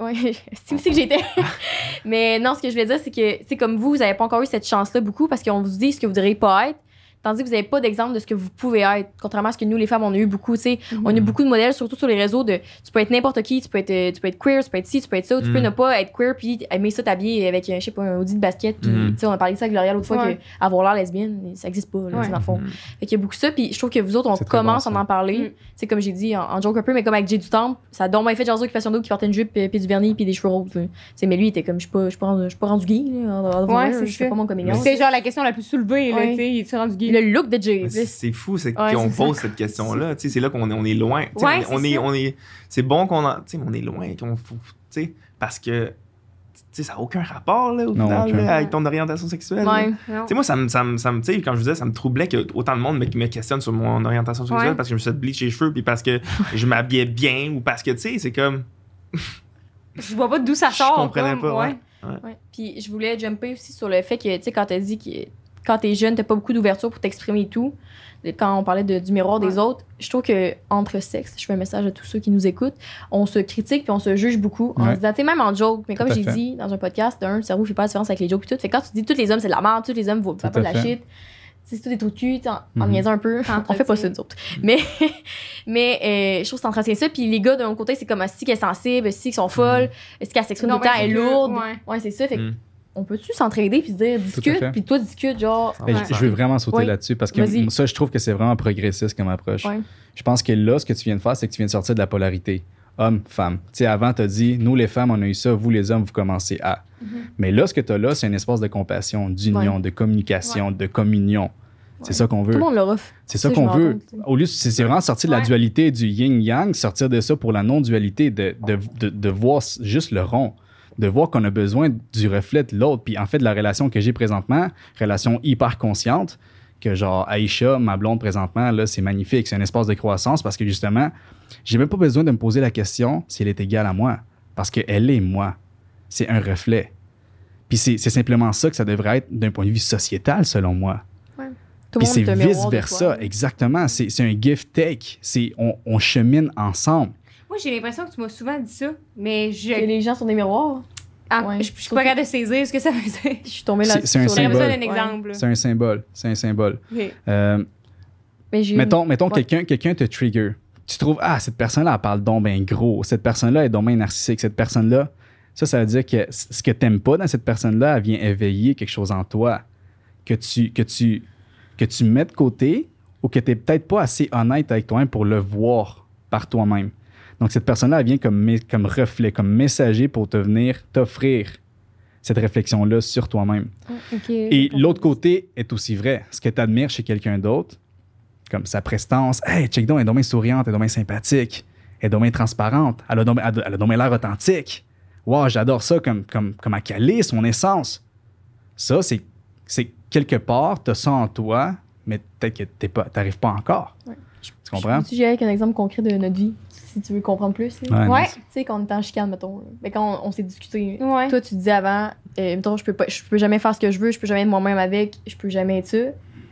Ouais, c'est aussi que j'étais. mais non, ce que je voulais dire, c'est que, c'est comme vous, vous avez pas encore eu cette chance-là beaucoup parce qu'on vous dit ce que vous devriez pas être. Tandis que vous n'avez pas d'exemple de ce que vous pouvez être, contrairement à ce que nous, les femmes, on a eu beaucoup. tu sais. Mhm. On a eu beaucoup de modèles, surtout sur les réseaux, de tu peux être n'importe qui, tu peux être, euh, tu peux être queer, tu peux être ci, tu peux être ça, ou tu peux Mhm. ne pas être queer puis aimer ça t'habiller avec, euh, je sais pas, un Audi de basket. Puis, tu sais, on a parlé de ça avec L'Oréal l'autre fois, Ouais. que avoir l'air lesbienne, ça existe pas, là, Ouais. dans le fond. Mhm. Fait qu'il y a beaucoup de ça, puis je trouve que vous autres, on C'est commence bon, à en parler. Mm. Tu sais, comme j'ai dit, en, en joke un peu, mais comme avec Jay du Temple, ça a donc bien fait genre Occupation d'eau qui portait une jupe, puis, puis du vernis, puis des cheveux roses. mais lui, il était comme, je suis pas, je suis pas, rendu- pas rendu gay, là, en- en- en- Ouais, je c'est pas mon. C'est genre la question la plus soulevée, là, Ouais. tu sais. Il est rendu gay? Le look de Jay. C'est fou, Ouais, qu'on ça. pose cette question-là. Tu sais, C'est là qu'on est, on est loin. Ouais, on, c'est est, on est, c'est bon qu'on en, tu sais, mais on est loin, qu'on faut, tu sais, parce que tu sais, ça n'a aucun rapport là, au Non, final, aucun. là, avec ton orientation sexuelle. Ouais. Moi, ça me, ça me, ça me- tu sais, quand je vous disais, ça me troublait que autant de monde me, me questionne sur mon orientation sexuelle Ouais. parce que je me suis fait bleacher les cheveux, puis parce que je m'habillais bien, ou parce que, tu sais, c'est comme. Je vois pas d'où ça Je sort. comprenais comme, pas, ouais. Ouais. Puis je voulais jumper aussi sur le fait que, tu sais, quand t'as dit que quand t'es jeune, t'as pas beaucoup d'ouverture pour t'exprimer et tout. Quand on parlait de- du miroir des autres, je trouve que entre sexes, je fais un message à tous ceux qui nous écoutent, on se critique puis on se juge beaucoup en Ouais. disant, tu sais, même en joke, mais comme j'ai dit dans un podcast, d'un, le cerveau fait pas la différence avec les jokes et tout. Fait que quand tu dis tous les hommes c'est de la merde, tous les hommes vaut pas de la fait. shit. C'est tout des trous de cul, en, en Mhm. niaisant un peu. on fait pas ça, nous autres. Mais, mais euh, je trouve que c'est entretien ça. Puis les gars, d'un autre côté, c'est comme si qu'elle est sensible, si qu'elles sont folles, est-ce qu'elle s'exprime tout Non, le temps, ben, elle est lourde? ouais. Ouais, c'est ça. Fait Mm. On peut-tu s'entraider puis se dire discute, puis toi discute, genre. Ouais. je- je veux vraiment sauter Oui. là-dessus parce que ça, je trouve que c'est vraiment progressiste comme approche. Je pense que là, ce que tu viens de faire, c'est que tu viens de sortir de la polarité. Homme, femme. Tu sais, avant, tu as dit, nous les femmes, on a eu ça, vous les hommes, vous commencez à. Mhm. Mais là, ce que tu as là, c'est un espace de compassion, d'union, de communication, de communion. C'est ça qu'on Tout veut. le monde le. C'est ça qu'on veut. Au lieu, c'est c'est vraiment sortir de la dualité du yin-yang, sortir de ça pour la non-dualité, de, de, de, de voir juste le rond, de voir qu'on a besoin du reflet de l'autre. Puis en fait, la relation que j'ai présentement, relation hyper consciente, que genre Aïcha, ma blonde présentement, là, c'est magnifique. C'est un espace de croissance parce que justement, j'ai même pas besoin de me poser la question si elle est égale à moi. Parce qu'elle est moi. C'est un reflet. Puis c'est c'est simplement ça que ça devrait être d'un point de vue sociétal, selon moi. Tout le Puis c'est vice-versa, exactement. C'est c'est un give-take. C'est On, on chemine ensemble. Moi, j'ai l'impression que tu m'as souvent dit ça, mais je. Que les gens sont des miroirs. Ah, Ouais. je, je suis pas capable de saisir ce que ça veut dire. Je suis tombée là C'est- un symbole. C'est un symbole. C'est un symbole. Ok. Euh, Mais j'ai mettons mettons Ouais. quelqu'un quelqu'un te trigger. Tu trouves, ah, cette personne-là, elle parle donc bien gros. Cette personne-là est donc bien narcissique. Cette personne-là, ça, ça veut dire que ce que t'aimes pas dans cette personne-là, elle vient éveiller quelque chose en toi que tu, que tu, que tu mets de côté ou que tu n'es peut-être pas assez honnête avec toi-même pour le voir par toi-même. Donc, cette personne-là, elle vient comme, comme reflet, comme messager pour te venir t'offrir cette réflexion-là sur toi-même. Ok, Et l'autre côté est aussi vrai. Ce que tu admires chez quelqu'un d'autre, comme sa prestance, hey, check donc, elle est bien souriante, elle est bien sympathique, elle est bien transparente, elle a bien l'air authentique. Wow, j'adore ça comme, comme, comme à caler son essence. Ça, c'est, c'est quelque part, tu as ça en toi, mais peut-être que tu n'arrives pas encore. Ouais. Tu comprends? Tu avec un exemple concret de notre vie, si tu veux comprendre plus. là. Ouais. Tu sais, quand on était en chicane, mettons. Mais quand on, on s'est discuté. Ouais. Toi, tu disais avant, euh, mettons, je peux, pas, je peux jamais faire ce que je veux, je peux jamais être moi-même avec, je peux jamais être ça.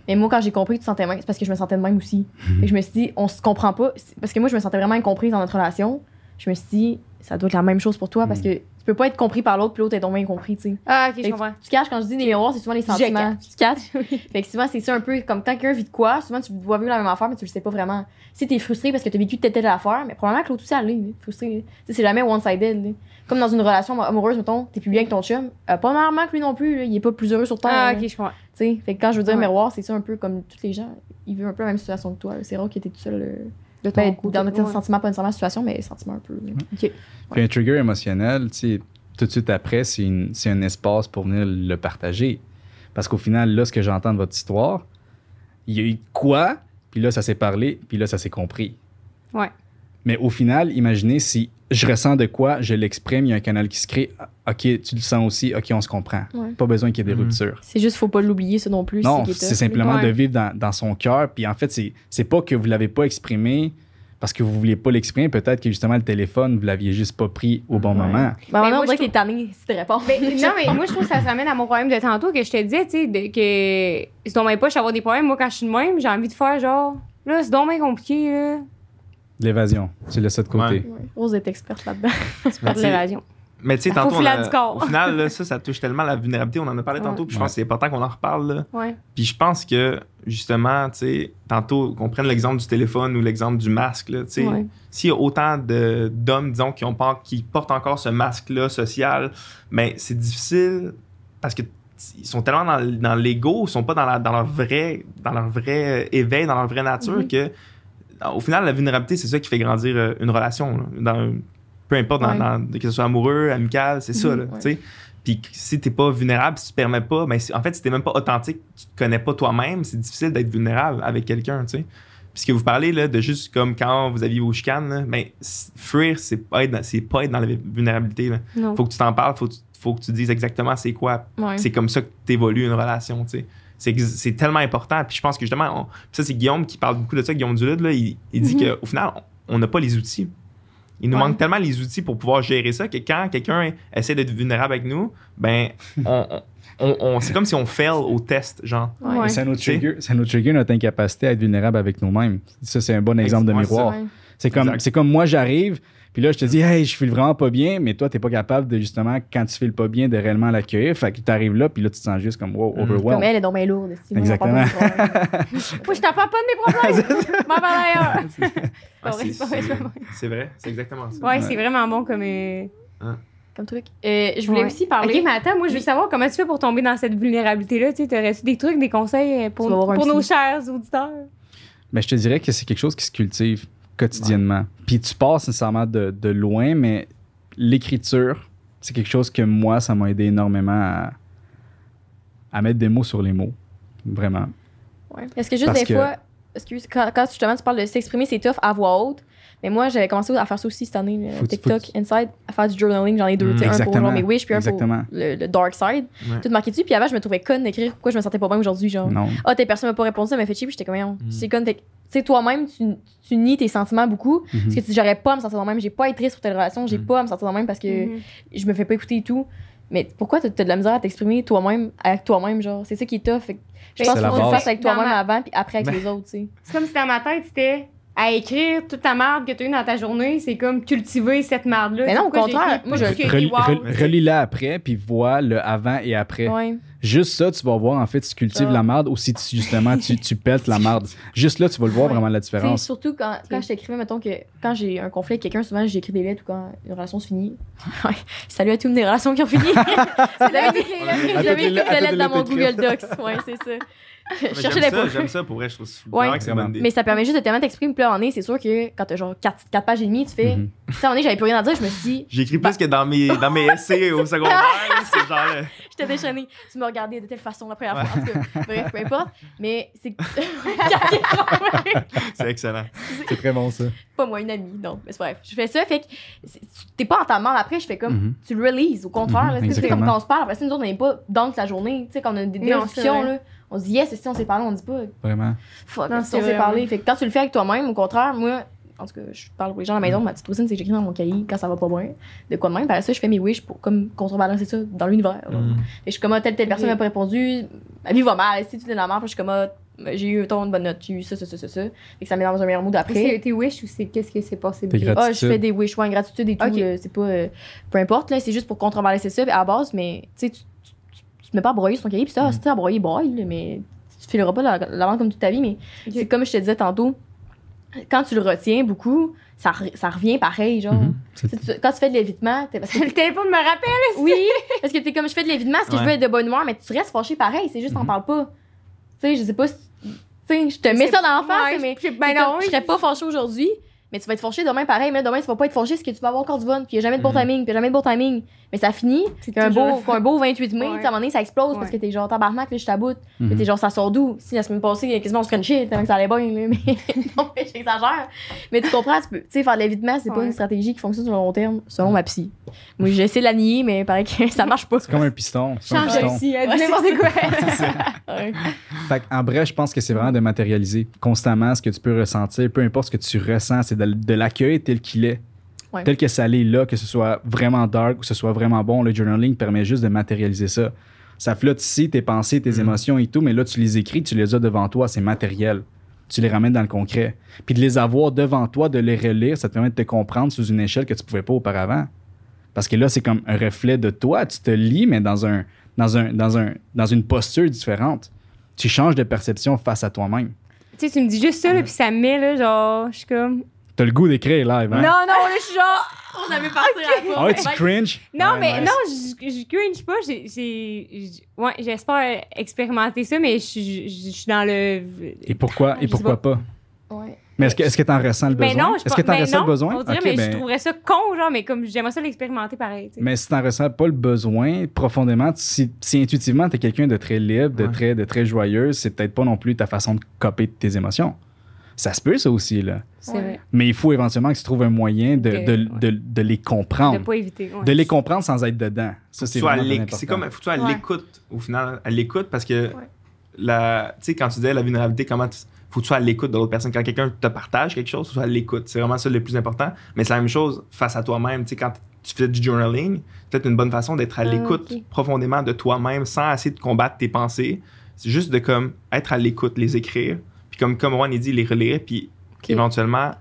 Mais moi, quand j'ai compris que tu te sentais même, c'est parce que je me sentais de même aussi. Mhm. Et je me suis dit, on se comprend pas. Parce que moi, je me sentais vraiment incomprise dans notre relation. Je me suis dit, ça doit être la même chose pour toi parce Mhm. que peux pas être compris par l'autre puis l'autre est donc bien compris, tu sais. Ah, ok, je que comprends. Tu caches, quand je dis des miroirs, c'est souvent les sentiments. Tu caches. fait que souvent, c'est ça un peu comme quand quelqu'un vit de quoi, souvent tu dois vivre la même affaire, mais tu le sais pas vraiment. Si t'es frustré parce que t'as vécu telle telle affaire, mais probablement que l'autre aussi, elle est frustré. Tu sais, c'est jamais one-sided. Comme dans une relation amoureuse, mettons, t'es plus bien avec ton chum, euh, pas normalement que lui non plus, là, il est pas plus heureux sur terre. Ah, là. ok, je comprends. Tu sais, fait que quand je veux dire Ouais. miroir, c'est ça un peu comme tous les gens, ils vivent un peu la même situation que toi. C'est rare que t'es tout seul. euh, De ton ben, dans tes ouais. sentiments, pas nécessairement la situation, mais sentiments un peu. Puis un trigger émotionnel, tout de suite après, c'est une- c'est un espace pour venir le partager. Parce qu'au final, là, ce que j'entends de votre histoire, il y a eu quoi, puis là, ça s'est parlé, puis là, ça s'est compris. Ouais. Mais au final, imaginez si je ressens de quoi, je l'exprime, il y a un canal qui se crée. Ah, OK, tu le sens aussi, OK, on se comprend. Ouais. Pas besoin qu'il y ait des Mhm. ruptures. C'est juste, faut pas l'oublier, ça non plus. Non, c'est simplement Ouais. de vivre dans, dans son cœur. Puis en fait, c'est c'est pas que vous l'avez pas exprimé parce que vous vouliez pas l'exprimer. Peut-être que justement, le téléphone, vous l'aviez juste pas pris au bon Ouais. moment. là. Mais Mais en même temps, moi, on dirait que t'es tanné si tu réponds. Ben, non, mais moi, je trouve que ça se ramène à mon problème de tantôt que je te disais, tu sais, de- que c'est donc bien pas d'avoir des problèmes. Moi, quand je suis de même, j'ai envie de faire genre, là, c'est donc bien compliqué, là. L'évasion, tu laisses ça de côté. Ouais. Ouais. Rose est experte là-dedans. C'est pas de l'évasion. Mais tu sais, tantôt, on a- du corps. au final, là, ça, ça touche tellement la vulnérabilité. On en a parlé Ouais. tantôt, puis je Ouais. pense que c'est important qu'on en reparle. là. Puis je pense que justement, tu sais, tantôt, qu'on prenne l'exemple du téléphone ou l'exemple du masque, là, tu sais, Ouais. s'il y a autant de- d'hommes, disons, qui, ont pas, qui portent encore ce masque-là social, mais c'est difficile parce que ils sont tellement dans, dans l'ego, ils sont pas dans, la- dans leur vrai dans leur vrai éveil, dans leur vraie nature que au final la vulnérabilité c'est ça qui fait grandir euh, une relation là. dans peu importe dans- Ouais. dans- que ce soit amoureux, amical, c'est ça Mhm, là, ouais. Puis si t'es pas vulnérable, si tu te permets pas, ben c'est- en fait si t'es même pas authentique, tu te connais pas toi-même, c'est difficile d'être vulnérable avec quelqu'un, tu sais. Puis ce que vous parlez là, de juste comme quand vous aviez vos chicanes, là, ben, fuir, c'est pas, être dans- pas être dans la vulnérabilité. Là. Faut que tu t'en parles, faut, faut que tu dises exactement c'est quoi. Ouais. C'est comme ça que tu évolues une relation. tu sais. C'est, tellement important. Puis je pense que justement, on- ça, c'est Guillaume qui parle beaucoup de ça, Guillaume Dulude. Là, il, il dit Mhm. qu'au final, on n'a pas les outils. Il nous Ouais. manque tellement les outils pour pouvoir gérer ça que quand quelqu'un essaie d'être vulnérable avec nous, ben, on, on- on- on- c'est comme si on fail au test, genre. Ouais. Ça nous, trigger, ça nous trigger notre incapacité à être vulnérable avec nous-mêmes. Ça, c'est un bon exemple de miroir. C'est comme, comme moi, j'arrive, puis là, je te dis, hey, je file vraiment pas bien, mais toi, t'es pas capable de justement, quand tu files pas bien, de réellement l'accueillir. Fait que t'arrives là, puis là, tu te sens juste comme, wow, Mm. overwhelmed. Comme elle est donc bien lourde. pas Exactement. Moi, je t'en parle pas de mes problèmes. M'en parle ailleurs. Ah, c'est, vrai, c'est exactement ça. Ouais, c'est vraiment bon comme. euh, Comme truc. Euh, je voulais ouais. aussi parler. Ok, mais attends, moi, je veux Oui. savoir comment tu fais pour tomber dans cette vulnérabilité-là. Tu sais, t'aurais-tu des trucs, des conseils euh, pour, nos chers auditeurs? Mais je te dirais que c'est quelque chose qui se cultive quotidiennement. Puis tu passes nécessairement de, de loin, mais l'écriture, c'est quelque chose que moi, ça m'a aidé énormément à, à mettre des mots sur les mots. Vraiment. Ouais. Est-ce que juste Parce des que- fois, excuse, quand, quand justement tu parles de s'exprimer, c'est tough à voix haute. Mais moi, j'avais commencé à faire ça aussi cette année, le Faut tu- TikTok, faut Inside, à faire du journaling. J'en ai deux, Mm. tu sais, un pour Exactement. genre mes wish, puis un Exactement. pour le, le dark side. Ouais. Tout marqué dessus. Puis avant, je me trouvais conne d'écrire pourquoi je me sentais pas bien aujourd'hui. Genre, Non. ah, telle personne m'a pas répondu, ça m'a fait chier, puis j'étais comme, Mm. c'est conne. Fait tu sais, toi-même, tu, tu nies tes sentiments beaucoup. Mhm. Parce que tu j'aurais pas à me sentir de même, j'ai pas à être triste pour telle relation, j'ai Mm. pas à me sentir de même parce que Mhm. je me fais pas écouter et tout. Mais pourquoi t'as t'as de la misère à t'exprimer toi-même avec toi-même, genre? C'est ça qui est tough. Fait que je pense qu'il faut que tu le fasses avec Dans toi-même ma- avant, puis après avec Ben- les autres, tu sais. C'est comme si dans ma tête, c'était à écrire toute ta marde que tu as eue dans ta journée. C'est comme cultiver cette marde-là. Mais non, au contraire, moi, je- Relis-. Relis-la après, puis vois le avant et après. Ouais. Juste ça, tu vas voir en fait si tu cultives Ah. la marde ou si tu, justement tu, tu pètes la marde. Juste là, tu vas le voir Ouais. vraiment la différence. surtout quand, quand je t'écrivais, mettons que quand j'ai un conflit avec quelqu'un, souvent j'écris des lettres ou quand une relation se finit. Salut à toutes mes relations qui ont fini. J'avais toutes les lettres, dans mon Google. Docs. Ouais, c'est ça. Je J'aime ça, points. j'aime ça pour vrai, je trouve ça Ouais. vraiment que c'est une bonne idée. Mais ça permet juste de tellement t'exprimer. Puis là, en est, c'est sûr que quand t'as genre 4, pages et demie, tu fais. Mhm. Tu sais, en est, j'avais plus rien à dire, je me suis dit, J'écris plus que dans mes, dans mes essais au secondaire. c'est genre. j'étais déchaînée. Tu me regardais de telle façon la première fois. En tout cas, bref, peu importe. Mais c'est. C'est excellent. C'est très bon ça. pas moi, une amie. Non, mais c'est bref. Je fais ça, fait que t'es pas en ta mort après, je fais comme. Mhm. Tu le releases, au contraire. Tu sais, c'est comme quand on se parle, après ça, nous autres, on n'est pas dans la journée. Tu sais, quand on a des, discussions, là, on se dit yes, si on s'est parlé, on dit pas Vraiment. fuck, Non, si on s'est parlé. Fait que quand tu le fais avec toi-même, au contraire, moi, en tout cas, je parle pour les gens à la maison, ma petite routine, c'est que j'écris dans mon cahier quand ça va pas bien. De quoi de même. Par ça, je fais mes wish pour comme contrebalancer ça dans l'univers. Mm. Que je suis comme, ah, telle, telle personne m'a pas répondu, ma vie va mal, si tu es dans la merde, puis je suis comme, ah, j'ai eu ton une bonne note, j'ai eu ça, ça, ça, ça, ça. Fait que ça met dans un meilleur mood après. C'est tes wish ou c'est qu'est-ce qui s'est passé? De- Ah, je Gratitude. fais des wish, ouais, gratitude et tout. Là, c'est pas. euh, peu importe, là, c'est juste pour contrebalancer ça à la base, mais tu sais, tu, tu, te mets pas à broyer sur ton cahier, puis ça, Mhm. si t'es à broyer, broye, là, mais tu fileras pas la, la vente comme toute ta vie, mais c'est comme je te disais tantôt, quand tu le retiens beaucoup, ça, ça revient pareil, genre. Mhm. Tu- quand tu fais de l'évitement, t'es parce que Le téléphone me rappelle. oui, parce que t'es comme je fais de l'évitement, parce que je veux être de bonne humeur, mais tu restes fâché pareil, c'est juste t'en Mhm. parles pas. Tu sais, je sais pas si. Tu sais, je te mets ça dans la face, Ouais, mais. comme, non, je serais pas fâché aujourd'hui, mais tu vas être fâché demain pareil, mais demain tu vas pas être fâché parce que tu vas avoir encore du fun, puis y a jamais de bon Mhm. timing, puis y a jamais de bon timing. Mais ça finit, C'est qu'un beau, qu'un beau 28 mai, Ouais. à un moment donné, ça explose parce que t'es genre tabarnak, là, je t'aboute. Mhm. Mais t'es genre, ça sort d'où? Si la semaine passée, quasiment on se crunchait, tellement que ça allait bien, mais non, mais j'exagère. Mais tu comprends, tu peux, tu sais, faire de l'évitement, c'est pas Ouais. une stratégie qui fonctionne sur le long terme, selon ma psy. Moi, j'essaie de la nier, mais pareil que ça marche pas. C'est comme un piston. un Change dit c'est n'importe quoi. Fait en bref, je pense que c'est vraiment de matérialiser constamment ce que tu peux ressentir, peu importe ce que tu ressens, c'est de, de l'accueil tel qu'il est. Ouais. Tel que ça l'est là, que ce soit vraiment dark ou que ce soit vraiment bon, le journaling permet juste de matérialiser ça. Ça flotte ici, tes pensées, tes Mhm. émotions et tout, mais là, tu les écris, tu les as devant toi, c'est matériel. Tu les ramènes dans le concret. Puis de les avoir devant toi, de les relire, ça te permet de te comprendre sous une échelle que tu pouvais pas auparavant. Parce que là, c'est comme un reflet de toi. Tu te lis, mais dans, un, dans, un, dans, un, dans une posture différente. tu changes de perception face à toi-même. Tu sais, tu me dis juste ça, là, puis ça me met, là, genre, je suis comme. T'as le goût d'écrire live, hein? Non, non, là, je suis genre. On avait parti à Ah ouais, tu cringe? Non, Ouais, mais nice. non, je, je cringe pas. J'ai, ouais, j'espère expérimenter ça, mais je, suis- je, je suis dans le. Et pourquoi, et pourquoi pas? Ouais. Mais est-ce que est-ce que t'en ressens le besoin? Mais non, je est-ce que t'en ressens non, le besoin? On dirait, Ok, mais ben- je trouverais ça con, genre, mais comme j'aimerais ça l'expérimenter pareil. Mais si t'en ressens pas le besoin profondément, si, si intuitivement t'es quelqu'un de très libre, de Ouais. très, de très joyeux, c'est peut-être pas non plus ta façon de coper tes émotions. Ça se peut, ça aussi, là. C'est Ouais. vrai. Mais il faut éventuellement que tu trouves un moyen de, De- de, ouais. de, de les comprendre. De pas éviter. ouais. De les comprendre sans être dedans. Ça, c'est C'est important. comme, faut que tu sois à Ouais. l'écoute, au final, à l'écoute, parce que, la, tu sais, quand tu disais la vulnérabilité, comment tu, faut que tu sois à l'écoute de l'autre personne. Quand quelqu'un te partage quelque chose, tu sois à l'écoute. C'est vraiment ça le plus important. Mais c'est la même chose face à toi-même. Tu sais, quand tu fais du journaling, c'est peut-être une bonne façon d'être à Ah, l'écoute profondément de toi-même sans essayer de combattre tes pensées. C'est juste de comme être à l'écoute, les écrire. Puis comme, comme Juan a dit, les relire, puis éventuellement,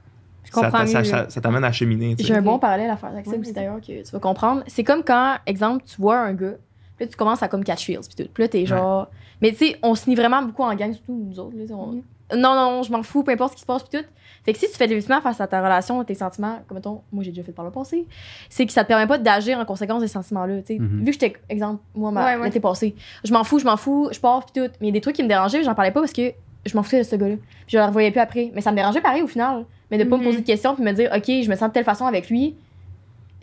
ça, t'amène à cheminer. J'ai un bon parallèle à faire avec ça aussi d'ailleurs que tu vas comprendre. C'est comme quand, exemple, tu vois un gars, puis là tu commences à comme catch feels, puis tout. Puis là t'es genre. Mais tu sais, on se nie vraiment beaucoup en gang, surtout nous autres. là, on- Mhm. Non, non, je m'en fous, peu importe ce qui se passe, puis tout. Fait que si tu fais de l'investissement face à ta relation, tes sentiments, comme mettons, moi j'ai déjà fait par le passé, c'est que ça te permet pas d'agir en conséquence des sentiments-là. tu sais. Mhm. Vu que j'étais, exemple, moi, ma- Ouais, ouais. l'été passé, je m'en fous, je m'en fous, je pars, puis tout. Mais il y a des trucs qui me dérangeaient, j'en parlais pas parce que je m'en foutais de ce gars-là. Puis je le revoyais plus après. Mais ça me dérangeait pareil au final. Mais de pas me Mhm. poser de questions puis me dire, OK, je me sens de telle façon avec lui.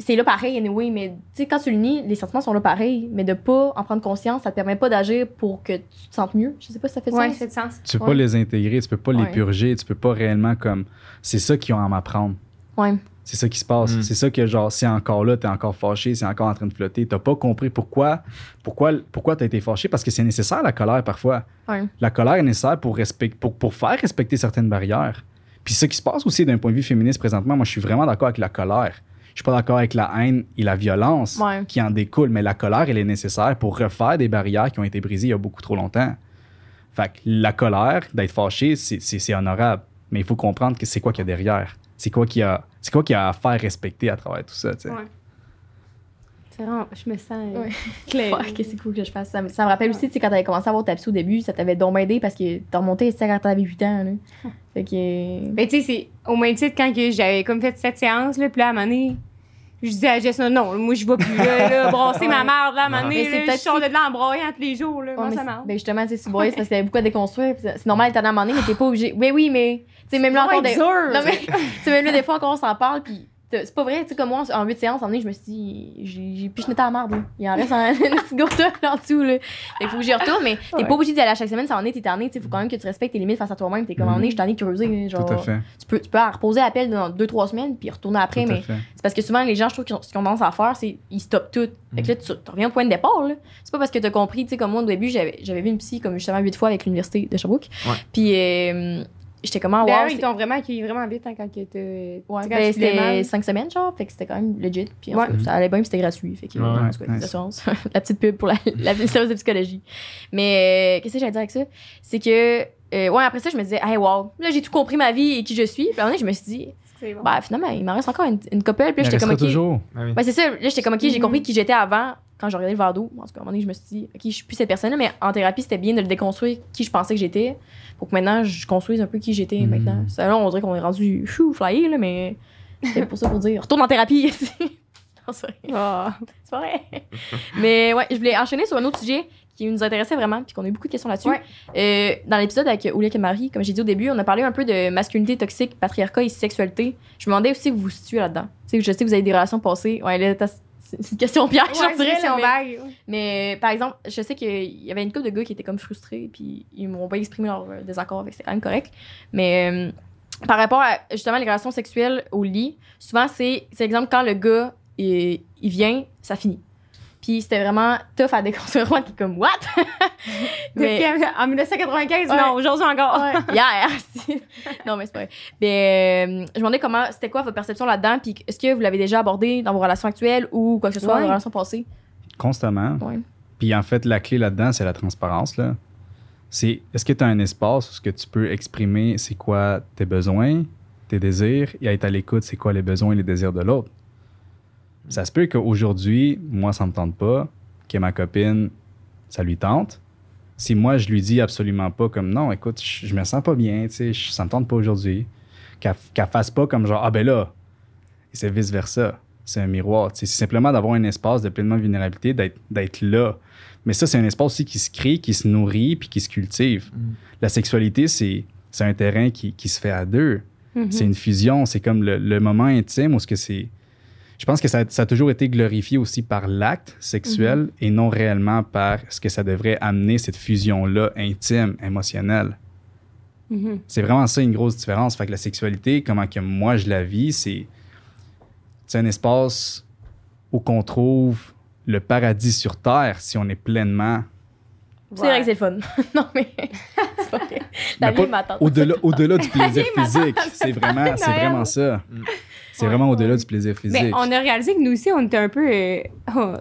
C'est là pareil, anyway. Mais tu sais, quand tu le nies, les sentiments sont là pareil. Mais de pas en prendre conscience, ça te permet pas d'agir pour que tu te sentes mieux. Je sais pas si ça fait Ouais, sens. ça fait sens. Tu peux Ouais. pas les intégrer, tu peux pas les purger, tu peux pas réellement comme. C'est ça qu'ils ont à m'apprendre. Ouais. C'est ça qui se passe. Mm. C'est ça que, genre, c'est encore là, t'es encore fâché, c'est encore en train de flotter. T'as pas compris pourquoi, pourquoi, pourquoi t'as été fâché, parce que c'est nécessaire, la colère, parfois. Ouais. La colère est nécessaire pour, respect, pour, pour faire respecter certaines barrières. Puis ce qui se passe aussi d'un point de vue féministe présentement, moi, je suis vraiment d'accord avec la colère. Je suis pas d'accord avec la haine et la violence Ouais. qui en découlent, mais la colère, elle est nécessaire pour refaire des barrières qui ont été brisées il y a beaucoup trop longtemps. Fait que la colère, d'être fâché, c'est- c'est c'est honorable. Mais il faut comprendre que c'est quoi qu'il y a derrière. C'est quoi qu'il y a, c'est quoi qu'il y a à faire respecter à travers tout ça, tu sais? Ouais. C'est vraiment, je me sens euh, Ouais. que c'est cool que je fasse. Ça, me- ça me rappelle aussi, tu sais, quand t'avais commencé à avoir ta psy au début, ça t'avait donc aidé parce que t'as remonté, tu sais, quand t'avais 8 ans, là. Fait que. Ben, tu sais, c'est au même titre quand que j'avais comme fait cette séance, là, puis là, à un moment donné, je disais à Jess, non, moi, je vais plus là, là brasser ma mère, là, à un moment donné, Mais c'est là, peut-être je sors de là en broyant tous les jours, là, Ouais, moi, mais ça marche. ben justement, tu sais, c'est broyé, c'est parce qu'il y avait beaucoup à déconstruire. puis c'est c'est normal d'être à un moment donné, mais t'es pas obligé. Oui, oui, mais. Sais, même là encore. Des... Non, mais. même là, des fois, encore, on s'en parle, puis. C'est pas vrai, tu sais, comme moi, en 8 séances, en année, je me suis dit, j'ai pichené à la merde, là. Il en reste un, une petite goutte là, en dessous, là. Fait faut que j'y retourne, mais t'es Ouais. pas obligé d'y aller à chaque semaine, ça en est, t'es tanné, tu sais, faut quand même que tu respectes tes limites face à toi-même. T'es comme, en année, je de creuser, là, genre. Tout à fait. Tu peux, tu peux en reposer l'appel dans 2-3 semaines, puis retourner après, Tout à mais c'est parce que souvent, les gens, je trouve, qu'ils ont- ce qu'ils ont tendance à faire, c'est ils stoppent tout. Fait que là, tu, tu reviens au point de départ. là. C'est pas parce que t'as compris, tu sais, comme moi, au début, j'avais j'avais vu une psy comme justement 8 fois avec l'université de Sherbrooke. Ouais. Puis euh, j'étais comme, ah, wow, D'ailleurs, c'est- ils t'ont vraiment accueilli vraiment vite hein, quand. Ouais, tu sais, quand ben, c'était. 5 semaines, genre. Fait que c'était quand même legit. Puis en Ouais. cas, ça allait bien, puis c'était gratuit. Fait que, Ouais, en tout cas, nice. la petite pub pour la, la, service de psychologie. Mais euh, qu'est-ce que j'allais dire avec ça? C'est que, euh, ouais, après ça, je me disais, hey, wow, là, j'ai tout compris ma vie et qui je suis. Puis à un moment donné, je me suis dit, bon. bah, finalement, il m'en reste encore une, une couple. Puis j'étais comme, ok. toujours. Oui. Ouais, c'est ça. Là, j'étais comme, OK, j'ai Mhm. compris qui j'étais avant quand j'ai regardé le verre d'eau. En tout cas, à un moment donné, je me suis dit, OK, je suis plus cette personne-là, mais en thérapie, c'était bien de le déconstruire qui je pensais que j'étais pour que maintenant, je construise un peu qui j'étais Mhm. maintenant. Ça, là, on dirait qu'on est rendu chou, flyé, là, mais c'est pour ça pour dire, retourne en thérapie. non, c'est vrai. Ah. C'est vrai. mais ouais, je voulais enchaîner sur un autre sujet qui nous intéressait vraiment, puis qu'on a eu beaucoup de questions là-dessus. Ouais. Euh, dans l'épisode avec Ouliak et Marie, comme j'ai dit au début, on a parlé un peu de masculinité toxique, patriarcat et sexualité. Je me demandais aussi où vous vous situez là-dedans. Tu sais, je sais que vous avez des relations passées. Ouais, là, t'as- c'est une question piège, Ouais, je dirais. là, mais, vague. mais, par exemple, je sais qu'il y avait une couple de gars qui étaient comme frustrés, puis ils m'ont pas exprimé leur euh, désaccord avec, c'est quand même correct. Mais euh, par rapport à justement les relations sexuelles au lit, souvent c'est, c'est exemple quand le gars il, il vient, ça finit. Puis c'était vraiment tough à déconstruire. Moi, qui est comme, what? Mais- En 1995, Ouais. non, aujourd'hui encore. Ouais, si. non, mais c'est pas vrai. Mais, euh, je me demandais comment, c'était quoi votre perception là-dedans, puis est-ce que vous l'avez déjà abordé dans vos relations actuelles ou quoi que ce soit Ouais. dans vos relations passées? Constamment. Ouais. Puis en fait, la clé là-dedans, c'est la transparence. Là. C'est est-ce que tu as un espace où ce que tu peux exprimer c'est quoi tes besoins, tes désirs, et être à l'écoute, c'est quoi les besoins et les désirs de l'autre? Ça se peut qu'aujourd'hui, moi, ça me tente pas, que ma copine, ça lui tente. Si moi, je lui dis absolument pas comme non, écoute, je, je me sens pas bien, tu sais, je- ça me tente pas aujourd'hui, qu'elle qu'elle fasse pas comme genre, ah ben là, et c'est vice-versa. C'est un miroir. C'est simplement d'avoir un espace de pleinement vulnérabilité, d'être d'être là. Mais ça, c'est un espace aussi qui se crée, qui se nourrit, puis qui se cultive. Mm. La sexualité, c'est c'est un terrain qui, qui se fait à deux. Mhm. C'est une fusion, c'est comme le, le moment intime où ce que c'est. Je pense que ça, ça a toujours été glorifié aussi par l'acte sexuel et non réellement par ce que ça devrait amener, cette fusion-là intime, émotionnelle. Mhm. C'est vraiment ça une grosse différence. Fait que la sexualité, comment que moi je la vis, c'est c'est un espace où qu'on trouve le paradis sur Terre si on est pleinement C'est vrai que c'est le fun. non, mais. c'est pas vrai. La Mais vie pas- m'attend. au-delà au-delà du plaisir physique. C'est vraiment, c'est vraiment ça. Mm. C'est Ouais, vraiment au-delà ouais. du plaisir Mais physique. on a réalisé que nous aussi, on était un peu euh, oh,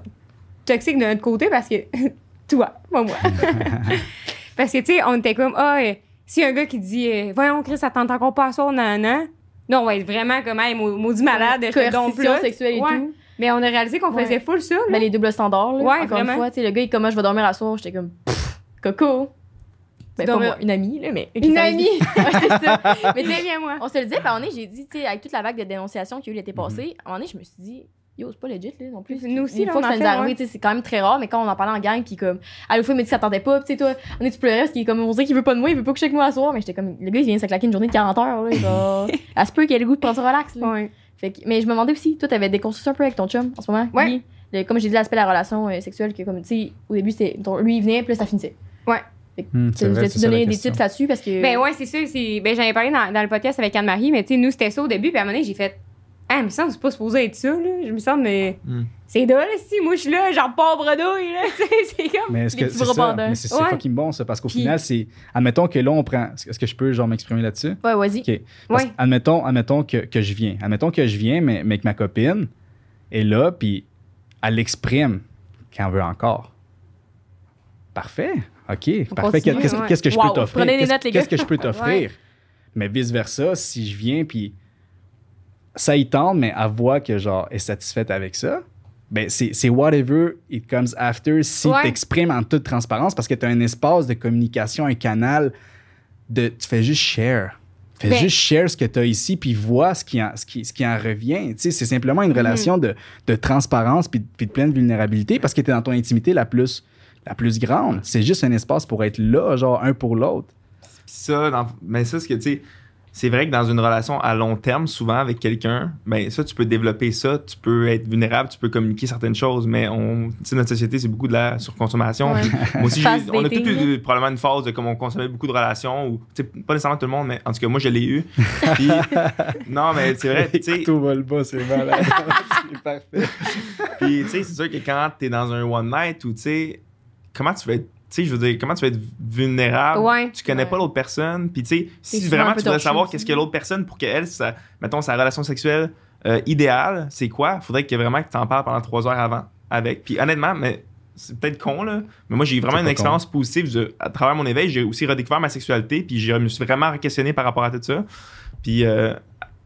toxiques de notre côté parce que. toi, pas moi. parce que, tu sais, on était comme, ah, euh, si un gars qui dit, euh, voyons, Chris, ça tente encore pas à soir, nan, nan. Non, on va être vraiment comme, hey, mau- maudit malade, je te dompe Coercition là. sexuelle et Ouais. tout. Mais on a réalisé qu'on Ouais. faisait full ça. Mais les doubles standards, là. Ouais, encore vraiment. une fois, tu sais, le gars, il est comment je vais dormir à soir, j'étais comme, coco. Ben, pas moi, une amie, là, mais. Une amie. ouais, c'est ça. Mais Mais tu viens, moi. on se le disait, puis à un moment donné, j'ai dit, tu sais, avec toute la vague de dénonciations qu'il y a eu l'été Mhm. passé, à un moment donné, je me suis dit, yo, c'est pas legit, là, non plus. Nous aussi, Une là, fois on que ça nous ouais. sais, c'est quand même très rare, mais quand on en parlait en gang, puis comme, à la fois, il m'a dit que ça tentait pas, tu sais, toi, on est, tu pleurais parce qu'il est comme, on dirait qu'il veut pas de moi, il veut pas coucher avec moi à soir, mais j'étais comme, le gars, il vient de se claquer une journée de 40 heures, là, il va. Elle se peut qu'il ait le goût de prendre ça relax, là. Ouais. Fait que- mais je me demandais aussi, toi, t'avais déconstruit ça un peu avec ton chum en ce moment. Ouais. Lui, le- comme j'ai dit, l'aspect de la relation euh, sexuelle, que comme, tu sais, au début, c'était, lui, il venait, puis là, ça finissait. Hmm, Tu ça donner des tips là-dessus? Parce que. Ben ouais, c'est ça. c'est- Ben, j'en ai parlé dans, dans le podcast avec Anne-Marie, mais tu sais, nous, c'était ça au début. Puis à un moment donné, j'ai fait Ah, mais il me semble que c'est pas supposé être ça, là. Je me semble, mais Mm. c'est drôle, si. Moi, je suis là, genre pas bredouille, là. Tu sais, c'est comme. Mais est-ce que c'est ça? Mais c'est Ouais. fucking bon, ça, parce qu'au final, c'est. Admettons que là, on prend. Est-ce que je peux, genre, m'exprimer là-dessus? Ouais, vas-y. OK. Parce Ouais. admettons, admettons que, que je viens. Admettons que je viens, mais, mais que ma copine est là, puis elle l'exprime quand elle veut encore. Parfait. OK. On Parfait. Qu'est-ce ouais. qu'est-ce que je Wow, peux t'offrir? Qu'est-ce notes, les gars. qu'est-ce que je peux t'offrir? Mais vice-versa, si je viens, puis ça y tente, mais elle voit que, genre, est satisfaite avec ça, ben c'est c'est whatever it comes after si Ouais. tu exprimes en toute transparence parce que tu as un espace de communication, un canal de. Tu fais juste share. Fais Ben- juste share ce que tu as ici, puis vois ce qui en, ce qui, ce qui en revient. Tu sais, c'est simplement une relation de, de transparence puis, puis de pleine vulnérabilité parce que tu es dans ton intimité la plus, la plus grande. C'est juste un espace pour être là, genre un pour l'autre. Ça, dans- mais ça, c'est que, tu sais, c'est vrai que dans une relation à long terme, souvent avec quelqu'un, ben ça, tu peux développer ça, tu peux être vulnérable, tu peux communiquer certaines choses, mais on, tu sais, notre société, c'est beaucoup de la surconsommation. Ouais. Puis moi aussi, on a tous eu probablement une phase de comme on consommait beaucoup de relations, ou, tu sais, pas nécessairement tout le monde, mais en tout cas, moi, je l'ai eu. Puis, non, mais c'est vrai, tu sais, Couteau vol bas, c'est malade. c'est parfait. Puis, tu sais, c'est sûr que quand t'es dans un one night ou, tu sais, comment tu vas être, tu sais, je veux dire, comment tu vas être vulnérable? Ouais. Tu connais Ouais. pas l'autre personne. Puis, tu sais, si vraiment tu voudrais savoir qu'est-ce que l'autre personne pour qu'elle, sa, mettons, sa relation sexuelle euh, idéale, c'est quoi? Faudrait que vraiment que tu en parles pendant trois heures avant avec. Puis, honnêtement, mais c'est peut-être con, là, mais moi, j'ai vraiment une expérience positive. de- à travers mon éveil, j'ai aussi redécouvert ma sexualité. Puis, je me suis vraiment questionné par rapport à tout ça. Puis, euh,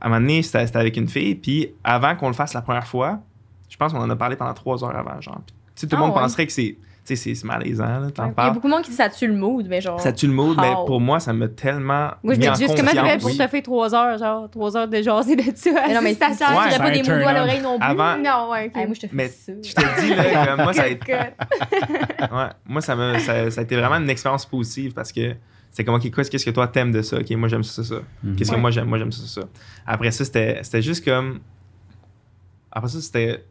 à un moment donné, c'était avec une fille. Puis, avant qu'on le fasse la première fois, je pense qu'on en a parlé pendant trois heures avant, genre. Puis, tu sais, tout le Ah monde ouais? penserait que c'est, sais, c'est c'est malaisant, là, t'en Il y a beaucoup de monde qui dit ça tue le mood, mais genre. Ça tue le mood, mais pour moi, ça m'a tellement. Moi, je me dis juste comment tu fais pour te faire trois heures, genre, trois heures de jaser de ça. Mais non, mais C'est ta si tu chaîne. Ouais. C'est pas des mots à l'oreille non plus. Avant- Non, ouais, ok. Hey, moi, je te fais Mais ça. je te dis, là, que moi, ça a, été, ouais, moi ça, m'a- ça, ça a été vraiment une expérience positive parce que c'est comme, OK, qu'est-ce que toi t'aimes de ça? OK, moi, j'aime ça, ça. Qu'est-ce que Ouais. moi, j'aime? Moi, j'aime ça, ça. Après ça, c'était c'était juste comme. Après ça, c'était.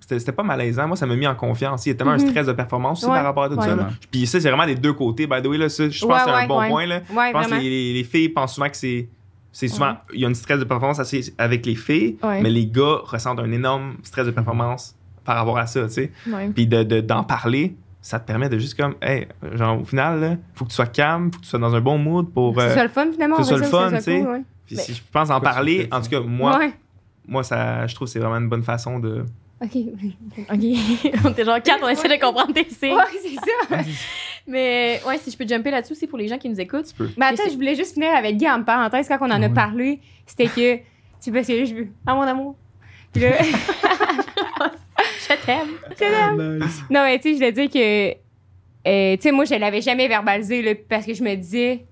C'était pas malaisant. Moi, ça m'a mis en confiance. Il y a tellement un stress de performance aussi Ouais. par rapport à tout ça. Là. Puis ça, c'est vraiment des deux côtés. By the way, là, ça, je pense Ouais, que c'est un bon ouais. point. Là. Ouais, Je pense que les, les- les filles pensent souvent que c'est. C'est souvent. Il y a une stress de performance assez avec les filles, Ouais. mais les gars ressentent un énorme stress de performance par rapport à ça, tu sais. Ouais. Puis de, de- d'en parler, ça te permet de juste comme, hey, genre, au final, là, faut que tu sois calme, faut que tu sois dans un bon mood pour. C'est euh, ça le fun, finalement. c'est ça le fun, tu sais. puis Mais- si je pense en parler, en tout cas, moi, Ouais. moi ça, je trouve que c'est vraiment une bonne façon de. Ok. Ok. on était genre quatre, on essaie de comprendre tes signes. Ouais, c'est ça. Mais ouais, si je peux jumper là-dessus, c'est pour les gens qui nous écoutent. Tu peux. Ben Mais attends, je voulais juste finir avec Guy en parenthèse quand on en a parlé. C'était que. Tu parce que je veux. Ah, mon amour. Puis là. Je t'aime. je l'aime. Non, mais tu sais, je voulais dire que. euh, tu sais, moi, je l'avais jamais verbalisé, là, parce que je me disais.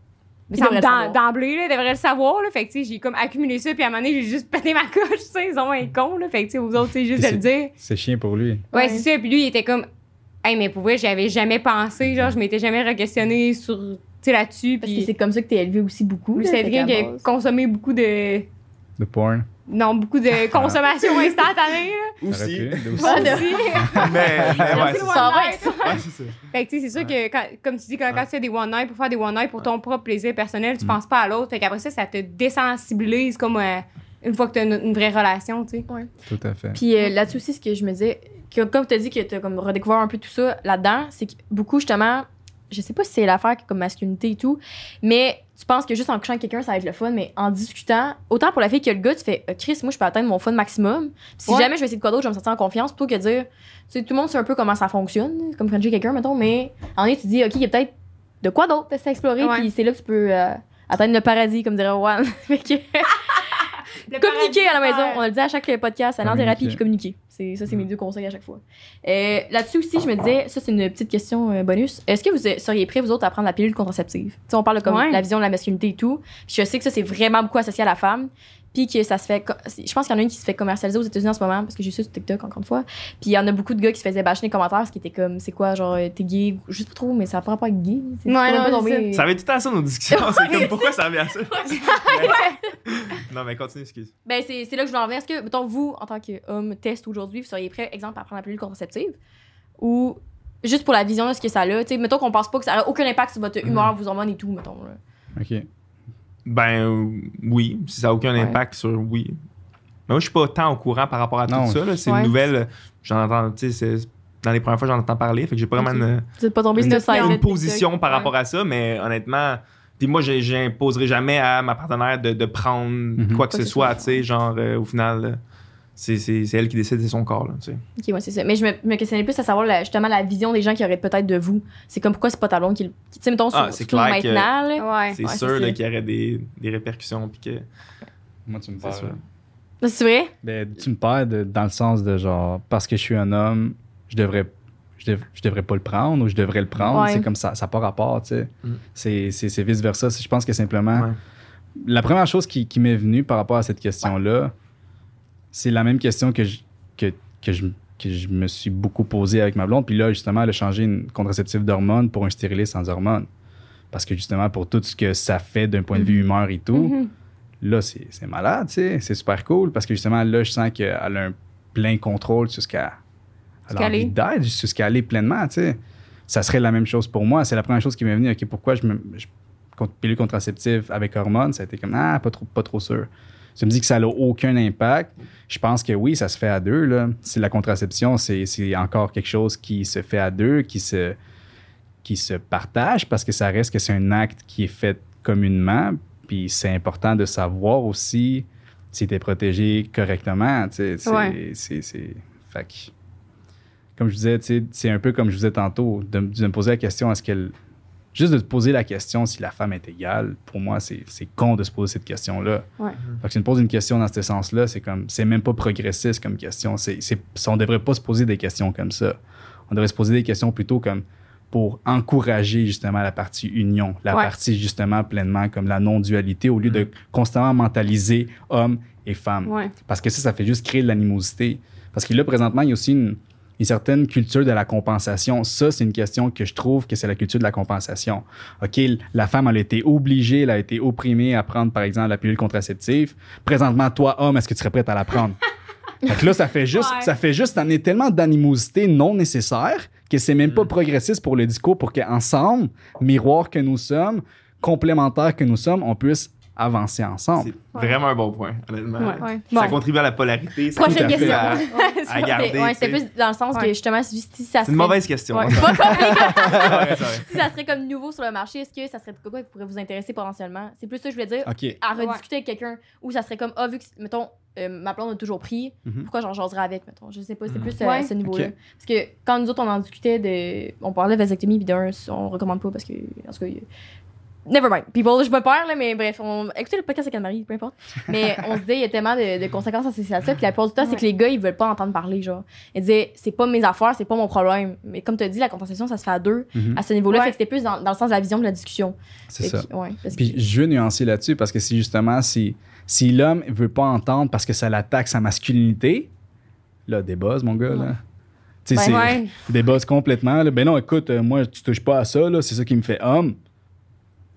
D'emblée, là, il devrait le savoir, là. Fait que, tu sais, j'ai comme accumulé ça, puis à un moment donné, j'ai juste pété ma coche, tu sais, ils ont un con, là. Fait que, tu sais, aux autres, c'est juste de le dire. C'est chiant pour lui. Ouais, Ouais. c'est ça. Puis lui, il était comme, hey, mais pour vrai, j'y avais jamais pensé, genre, je m'étais jamais re-questionné sur, tu sais, là-dessus. Parce que Puis c'est comme ça que t'es élevé aussi beaucoup. c'est fait quelqu'un qu'à qui a consommé beaucoup de. De porn. Non, beaucoup de consommation instantanée, là. Aussi. Aussi. Mais, mais ouais, c'est ça. Ouais, c'est ça. Fait que, tu sais, c'est sûr que, quand- comme tu dis, quand, quand tu fais des one night pour faire des one night pour ton propre plaisir personnel, tu Mm. penses pas à l'autre. Fait qu'après ça, ça te désensibilise comme euh, une fois que tu as une, une vraie relation, tu sais. Tout à fait. Puis euh, là-dessus aussi, ce que je me disais, que, comme tu as dit que tu as comme redécouvert un peu tout ça là-dedans, c'est que beaucoup justement, je sais pas si c'est l'affaire comme masculinité et tout, mais tu penses que juste en couchant avec quelqu'un, ça va être le fun, mais en discutant, autant pour la fille que le gars, tu fais Euh, Chris, moi je peux atteindre mon fun maximum. Puis si Ouais. jamais je vais essayer de quoi d'autre, je vais me sentir en confiance plutôt que de dire, tu sais, tout le monde sait un peu comment ça fonctionne, comme quand j'ai quelqu'un, mettons, mais en moment, tu dis, OK, il y a peut-être de quoi d'autre à explorer, Ouais. puis c'est là que tu peux euh, atteindre le paradis, comme dirait Juan. Fait que- communiquer à la maison. On le dit à chaque podcast, aller en thérapie puis communiquer. C'est, ça, c'est mes deux conseils à chaque fois. Euh, là-dessus aussi, je me disais, ça, c'est une petite question euh, bonus. Est-ce que vous seriez prêts, vous autres, à prendre la pilule contraceptive? Tu sais, on parle de comme Ouais. la vision de la masculinité et tout. Je sais que ça, c'est vraiment beaucoup associé à la femme. Puis que ça se fait. Je pense qu'il y en a une qui se fait commercialiser aux États-Unis en ce moment, parce que j'ai su sur TikTok, encore une fois. Puis il y en a beaucoup de gars qui se faisaient bâcher les commentaires, parce qu'ils étaient comme, c'est quoi, genre, euh, t'es gay? Je sais pas trop, mais ça prend pas être gay. Ouais, non, tomber- Ça avait tout temps ça, nos discussions. C'est comme pourquoi ça revient à ça? non, mais continue, excuse. Ben, c'est c'est là que je voulais en venir. Est-ce que, mettons, vous, en tant qu'homme test aujourd'hui, vous seriez prêt, exemple, à prendre la pilule contraceptive? Ou juste pour la vision de ce que ça a? Tu sais, mettons qu'on pense pas que ça a aucun impact sur votre humeur, vos hormones et tout, mettons. Là. OK. Ben oui, si ça n'a aucun Ouais. impact sur oui. Mais moi, je suis pas tant au courant par rapport à Non, tout ça. là. C'est Ouais. une nouvelle. J'en entends, tu sais, dans les premières fois, j'en entends parler. Fait que j'ai pas vraiment une, Vous êtes pas tombé une, sur ça. une position par rapport à ça, mais honnêtement. Puis moi, j'imposerai jamais à ma partenaire de, de prendre Mhm. quoi que ce soit, soit. tu sais, genre, euh, au final, euh, c'est c'est- c'est elle qui décide, c'est son corps, là, tu sais. Ok, ouais, c'est ça. Mais je me, me questionnais plus à savoir la- justement la vision des gens qui auraient peut-être de vous. C'est comme pourquoi c'est pas ta blonde qui le. Tu sais, mettons, sur, Ah, c'est clair maintenant. Ouais. C'est Ouais, sûr qu'il y aurait des, des répercussions, puis que Moi, tu me parles. C'est vrai? Ben, tu me perds de- dans le sens de genre, parce que je suis un homme, je devrais, je, dev- je devrais pas le prendre ou je devrais le prendre. Ouais. C'est comme ça, ça n'a pas rapport, tu sais. Mm. C'est- vice-versa. Je pense que simplement, Ouais. la première chose qui, qui m'est venue par rapport à cette question-là, c'est la même question que je, que, que, je, que je me suis beaucoup posée avec ma blonde. Puis là, justement, elle a changé une contraceptive d'hormones pour un stérilet sans hormones. Parce que justement, pour tout ce que ça fait d'un point de vue humeur et tout, Mhm. là, c'est malade, tu sais. C'est super cool parce que justement, là, je sens qu'elle a un plein contrôle sur ce qu'elle elle a envie d'être, sur ce qu'elle est pleinement, tu sais. Ça serait la même chose pour moi. C'est la première chose qui m'est venue. OK, pourquoi je me. Je, pilule contraceptive avec hormones, ça a été comme, ah, pas trop, pas trop sûr. Tu me dis que ça n'a aucun impact. Je pense que oui, ça se fait à deux. Là. C'est la contraception, c'est encore quelque chose qui se fait à deux, qui se, qui se partage parce que ça reste que c'est un acte qui est fait communément. Puis c'est important de savoir aussi si tu es protégé correctement. C'est, Ouais. que, comme je disais, c'est un peu comme je disais tantôt, de, de me poser la question est-ce qu'elle. Juste de te poser la question si la femme est égale, pour moi, c'est, c'est con de se poser cette question-là. Ouais. Fait que si on pose une question dans ce sens-là, c'est comme c'est même pas progressiste comme question. C'est, c'est, on devrait pas se poser des questions comme ça. On devrait se poser des questions plutôt comme pour encourager justement la partie union, la Ouais. partie justement pleinement comme la non-dualité au lieu de constamment mentaliser homme et femme. Ouais. Parce que ça, ça fait juste créer de l'animosité. Parce que là, présentement, il y a aussi une, une certaine culture de la compensation. Ça, c'est une question que je trouve que c'est la culture de la compensation. OK, la femme, elle a été obligée, elle a été opprimée à prendre, par exemple, la pilule contraceptive. Présentement, toi, homme, est-ce que tu serais prête à la prendre? fait que là, ça fait juste, Ouais. ça fait juste amener tellement d'animosité non nécessaire que c'est même pas progressiste pour le discours pour qu'ensemble, miroir que nous sommes, complémentaires que nous sommes, on puisse avancer ensemble. C'est vraiment un bon point, honnêtement. Ouais. Ouais. Ça Bon. contribue à la polarité. Ça Prochaine question. à, garder. Ouais, sais. plus dans le sens que justement, si, si ça C'est une serait- mauvaise question. Ouais. hein. Pas c'est si ça serait comme nouveau sur le marché, est-ce que ça serait de quoi qui pourrait vous intéresser potentiellement? C'est plus ça que je voulais dire. OK. À rediscuter avec quelqu'un où ça serait comme, ah, vu que, mettons, euh, ma blonde a toujours pris, Mhm. pourquoi j'en jaserais avec, mettons? Je sais pas, c'est Mhm. plus euh, Ouais. à ce niveau-là. Parce que quand nous autres, on en discutait de. On parlait de vasectomie, puis d'un, on recommande pas parce que. En tout cas, Never mind. People, je me perds, là, mais bref, on... écoutez le podcast avec Anne-Marie, peu importe. Mais on se disait, il y a tellement de, de conséquences associées à ça. Puis la plupart du temps, c'est que les gars, ils veulent pas entendre parler, genre. Ils disaient, c'est pas mes affaires, c'est pas mon problème. Mais comme tu as dit, la conversation, ça se fait à deux, Mhm. à ce niveau-là. Ouais. Fait que c'était plus dans, dans le sens de la vision de la discussion. C'est ça. que, ouais, parce Puis que- je veux nuancer là-dessus parce que c'est justement si, si l'homme veut pas entendre parce que ça l'attaque sa masculinité, là, des buzz, mon gars, là. Tu sais, Ben c'est Ouais. des buzz complètement. là. Ben non, écoute, euh, moi, tu touches pas à ça, là, c'est ça qui me fait homme.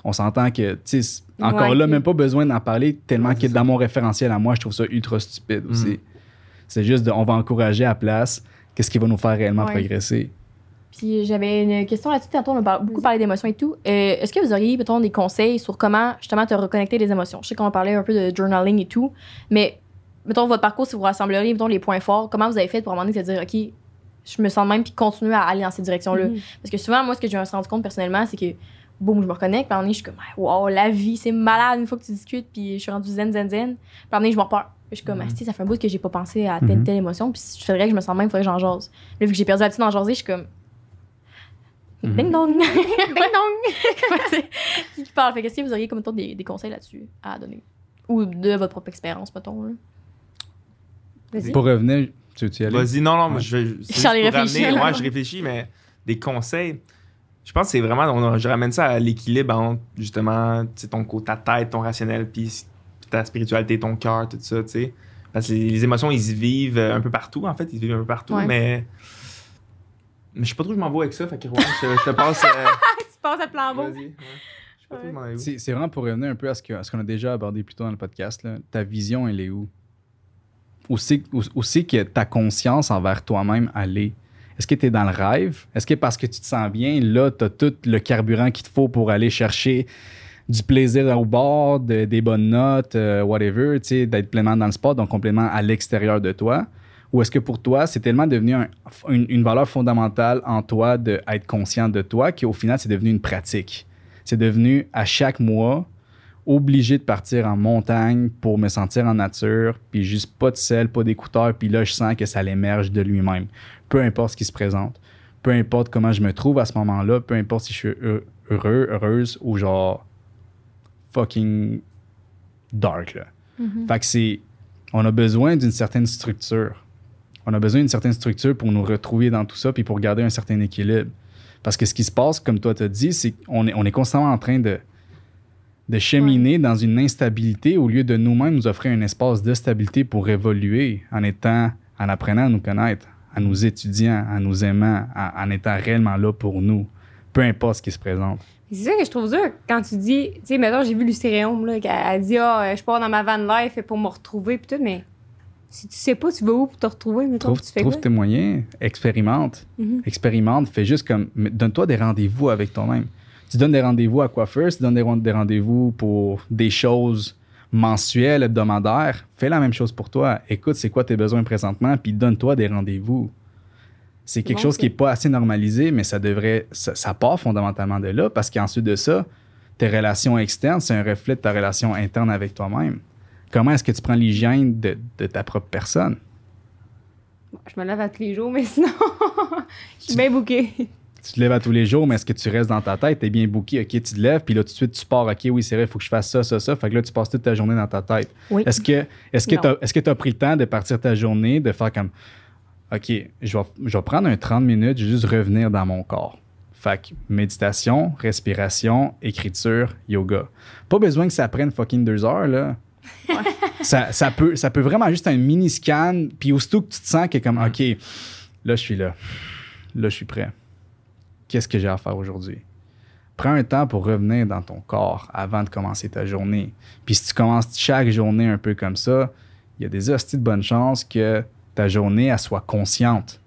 On s'entend que, tu sais, encore Ouais, là, même pas besoin d'en parler tellement Ouais, que dans mon référentiel à moi, je trouve ça ultra stupide aussi. Mhm. C'est juste, de, on va encourager à la place qu'est-ce qui va nous faire réellement Ouais. progresser? Puis j'avais une question là-dessus. Tantôt, on a beaucoup parlé d'émotions et tout. Euh, Est-ce que vous auriez, mettons, des conseils sur comment justement te reconnecter des émotions? Je sais qu'on parlait un peu de journaling et tout, mais mettons, votre parcours, si vous rassembleriez, mettons, les points forts, comment vous avez fait pour à un moment donné te dire, OK, je me sens de même, puis continuer à aller dans cette direction-là? Mhm. Parce que souvent, moi, ce que je me suis rendu compte personnellement, c'est que, boum, je me reconnecte, puis à un moment donné, je suis comme, wow, la vie, c'est malade une fois que tu discutes, puis je suis rendue zen, zen, zen. Puis à un moment donné, je me repars. Je suis comme. Asti, ça fait un bout que j'ai pas pensé à telle, Mhm. telle émotion, puis je faudrait que je me sens même, il faudrait que j'en jase. Là, vu que j'ai perdu l'habitude d'en jaser, je suis comme, Mhm. ding dong! Ding dong. Qui parle? Fait que, est-ce que vous auriez comme des, des conseils là-dessus à donner? Ou de votre propre expérience, mettons. Là? Vas-y. Pour revenir, tu veux y aller? Vas-y, non, non, moi, Ouais. je vais. là. Ouais, je réfléchis, mais des conseils. Je pense que c'est vraiment. on- je ramène ça à l'équilibre entre, justement, ton, ta tête, ton rationnel, puis ta spiritualité, ton cœur, tout ça, tu sais. Parce que les, les émotions, ils se vivent euh, un peu partout, en fait. Ils se vivent un peu partout, Ouais. mais. Mais je sais pas trop où je m'en vais avec ça, fait que ouais, je, je te passe. euh, Tu passes à plan Vas-y. beau. ouais. Je sais pas trop où je m'en vais où. C'est c'est vraiment pour revenir un peu à ce qu'on a déjà abordé plus tôt dans le podcast. là. Ta vision, elle est où- où c'est que ta conscience envers toi-même, elle est? Est-ce que tu es dans le rêve? Est-ce que parce que tu te sens bien, là, tu as tout le carburant qu'il te faut pour aller chercher du plaisir au bord, de- des bonnes notes, euh, whatever, tu sais, d'être pleinement dans le sport, donc complètement à l'extérieur de toi? Ou est-ce que pour toi, c'est tellement devenu un- une, une valeur fondamentale en toi d'être conscient de toi qu'au final, c'est devenu une pratique? C'est devenu à chaque mois obligé de partir en montagne pour me sentir en nature, puis juste pas de sel, pas d'écouteurs, puis là, je sens que ça l'émerge de lui-même. Peu importe ce qui se présente, peu importe comment je me trouve à ce moment-là, peu importe si je suis heu- heureux, heureuse ou genre fucking dark, là. Fait que c'est. On a besoin d'une certaine structure. On a besoin d'une certaine structure pour nous retrouver dans tout ça puis pour garder un certain équilibre. Parce que ce qui se passe, comme toi t'as dit, c'est qu'on est, on est constamment en train de, de cheminer dans une instabilité au lieu de nous-mêmes nous offrir un espace de stabilité pour évoluer en étant, en apprenant à nous connaître, en nous étudiant, en nous aimant, en, en étant réellement là pour nous, peu importe ce qui se présente. C'est ça que je trouve dur quand tu dis, tu sais, maintenant j'ai vu Lucéréum, là, qu'elle elle dit, ah, euh, je pars dans ma van life pour me retrouver, puis tout, mais si tu sais pas, tu vas où pour te retrouver, mais Trouve, tu fais trouve tes moyens, expérimente. Mhm. expérimente, fais juste comme. Donne-toi des rendez-vous avec toi-même. Tu donnes des rendez-vous à coiffeur, tu donnes des rendez-vous pour des choses mensuelles, hebdomadaires. Fais la même chose pour toi. Écoute, c'est quoi tes besoins présentement, puis donne-toi des rendez-vous. C'est quelque bon, chose qui n'est pas assez normalisé, mais ça devrait. Ça, ça part fondamentalement de là, parce qu'ensuite de ça, tes relations externes, c'est un reflet de ta relation interne avec toi-même. Comment est-ce que tu prends l'hygiène de, de ta propre personne? Je me lève à tous les jours, mais sinon, je suis bien bouquée. Tu te lèves à tous les jours, mais est-ce que tu restes dans ta tête? T'es bien booké, ok, tu te lèves, puis là, tout de suite, tu pars, ok, oui, c'est vrai, il faut que je fasse ça, ça, ça. Fait que là, tu passes toute ta journée dans ta tête. Oui. Est-ce que est-ce que tu as, que as pris le temps de partir ta journée, de faire comme, ok, je vais, je vais prendre un 30 minutes, je vais juste revenir dans mon corps. Fait que méditation, respiration, écriture, yoga. Pas besoin que ça prenne fucking deux heures, là. ça, ça, peut, ça peut vraiment juste un mini scan, puis aussitôt que tu te sens que comme, ok, là, je suis là. Là, je suis prêt. Qu'est-ce que j'ai à faire aujourd'hui? Prends un temps pour revenir dans ton corps avant de commencer ta journée. Puis si tu commences chaque journée un peu comme ça, il y a des hosties de bonne chance que ta journée, elle soit consciente.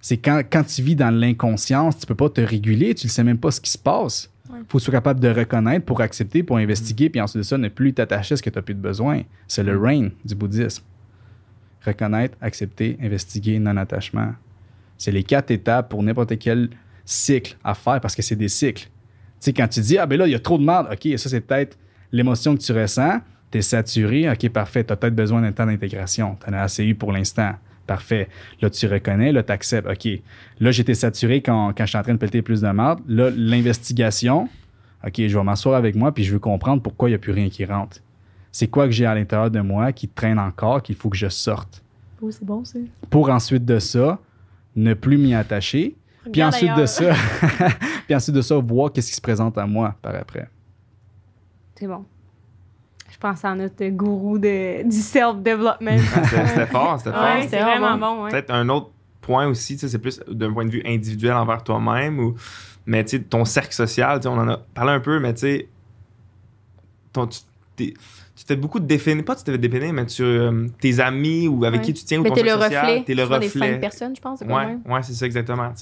C'est quand, quand tu vis dans l'inconscience, tu peux pas te réguler, tu ne sais même pas ce qui se passe. Ouais. faut que tu sois capable de reconnaître pour accepter, pour investiguer, puis ensuite de ça, ne plus t'attacher à ce que tu n'as plus de besoin. C'est le rain du bouddhisme. Reconnaître, accepter, investiguer, non-attachement. C'est les quatre étapes pour n'importe quel cycle à faire parce que c'est des cycles. Tu sais, quand tu dis, ah ben là, il y a trop de merde, OK, ça c'est peut-être l'émotion que tu ressens, tu es saturé, OK, parfait, tu as peut-être besoin d'un temps d'intégration. Tu en as assez eu pour l'instant. Parfait. Là, tu reconnais, là, tu acceptes. OK. Là, j'étais saturé quand, quand je suis en train de pelleter plus de merde. Là, l'investigation. OK, je vais m'asseoir avec moi, puis je veux comprendre pourquoi il n'y a plus rien qui rentre. C'est quoi que j'ai à l'intérieur de moi qui traîne encore, qu'il faut que je sorte? Oh, c'est bon, ça. Pour ensuite de ça, ne plus m'y attacher. Puis ensuite de ça, puis ensuite de ça, voir qu'est-ce qui se présente à moi par après. C'est bon. Je pense à notre gourou de, du self-development. C'était c'était fort, c'était fort. ouais, c'est vraiment bon. ouais. Peut-être un autre point aussi, tu sais, c'est plus d'un point de vue individuel envers toi-même ou mais tu sais ton cercle social, tu sais, on en a parlé un peu mais tu sais ton tu t'es beaucoup définir, pas tu t'es définir, mais tu, euh, tes amis ou avec Ouais. qui tu tiens ou Mais ton t'es le social, reflet. t'es le souvent des reflet. cinq personnes, je pense. Ouais, même. ouais, c'est ça exactement.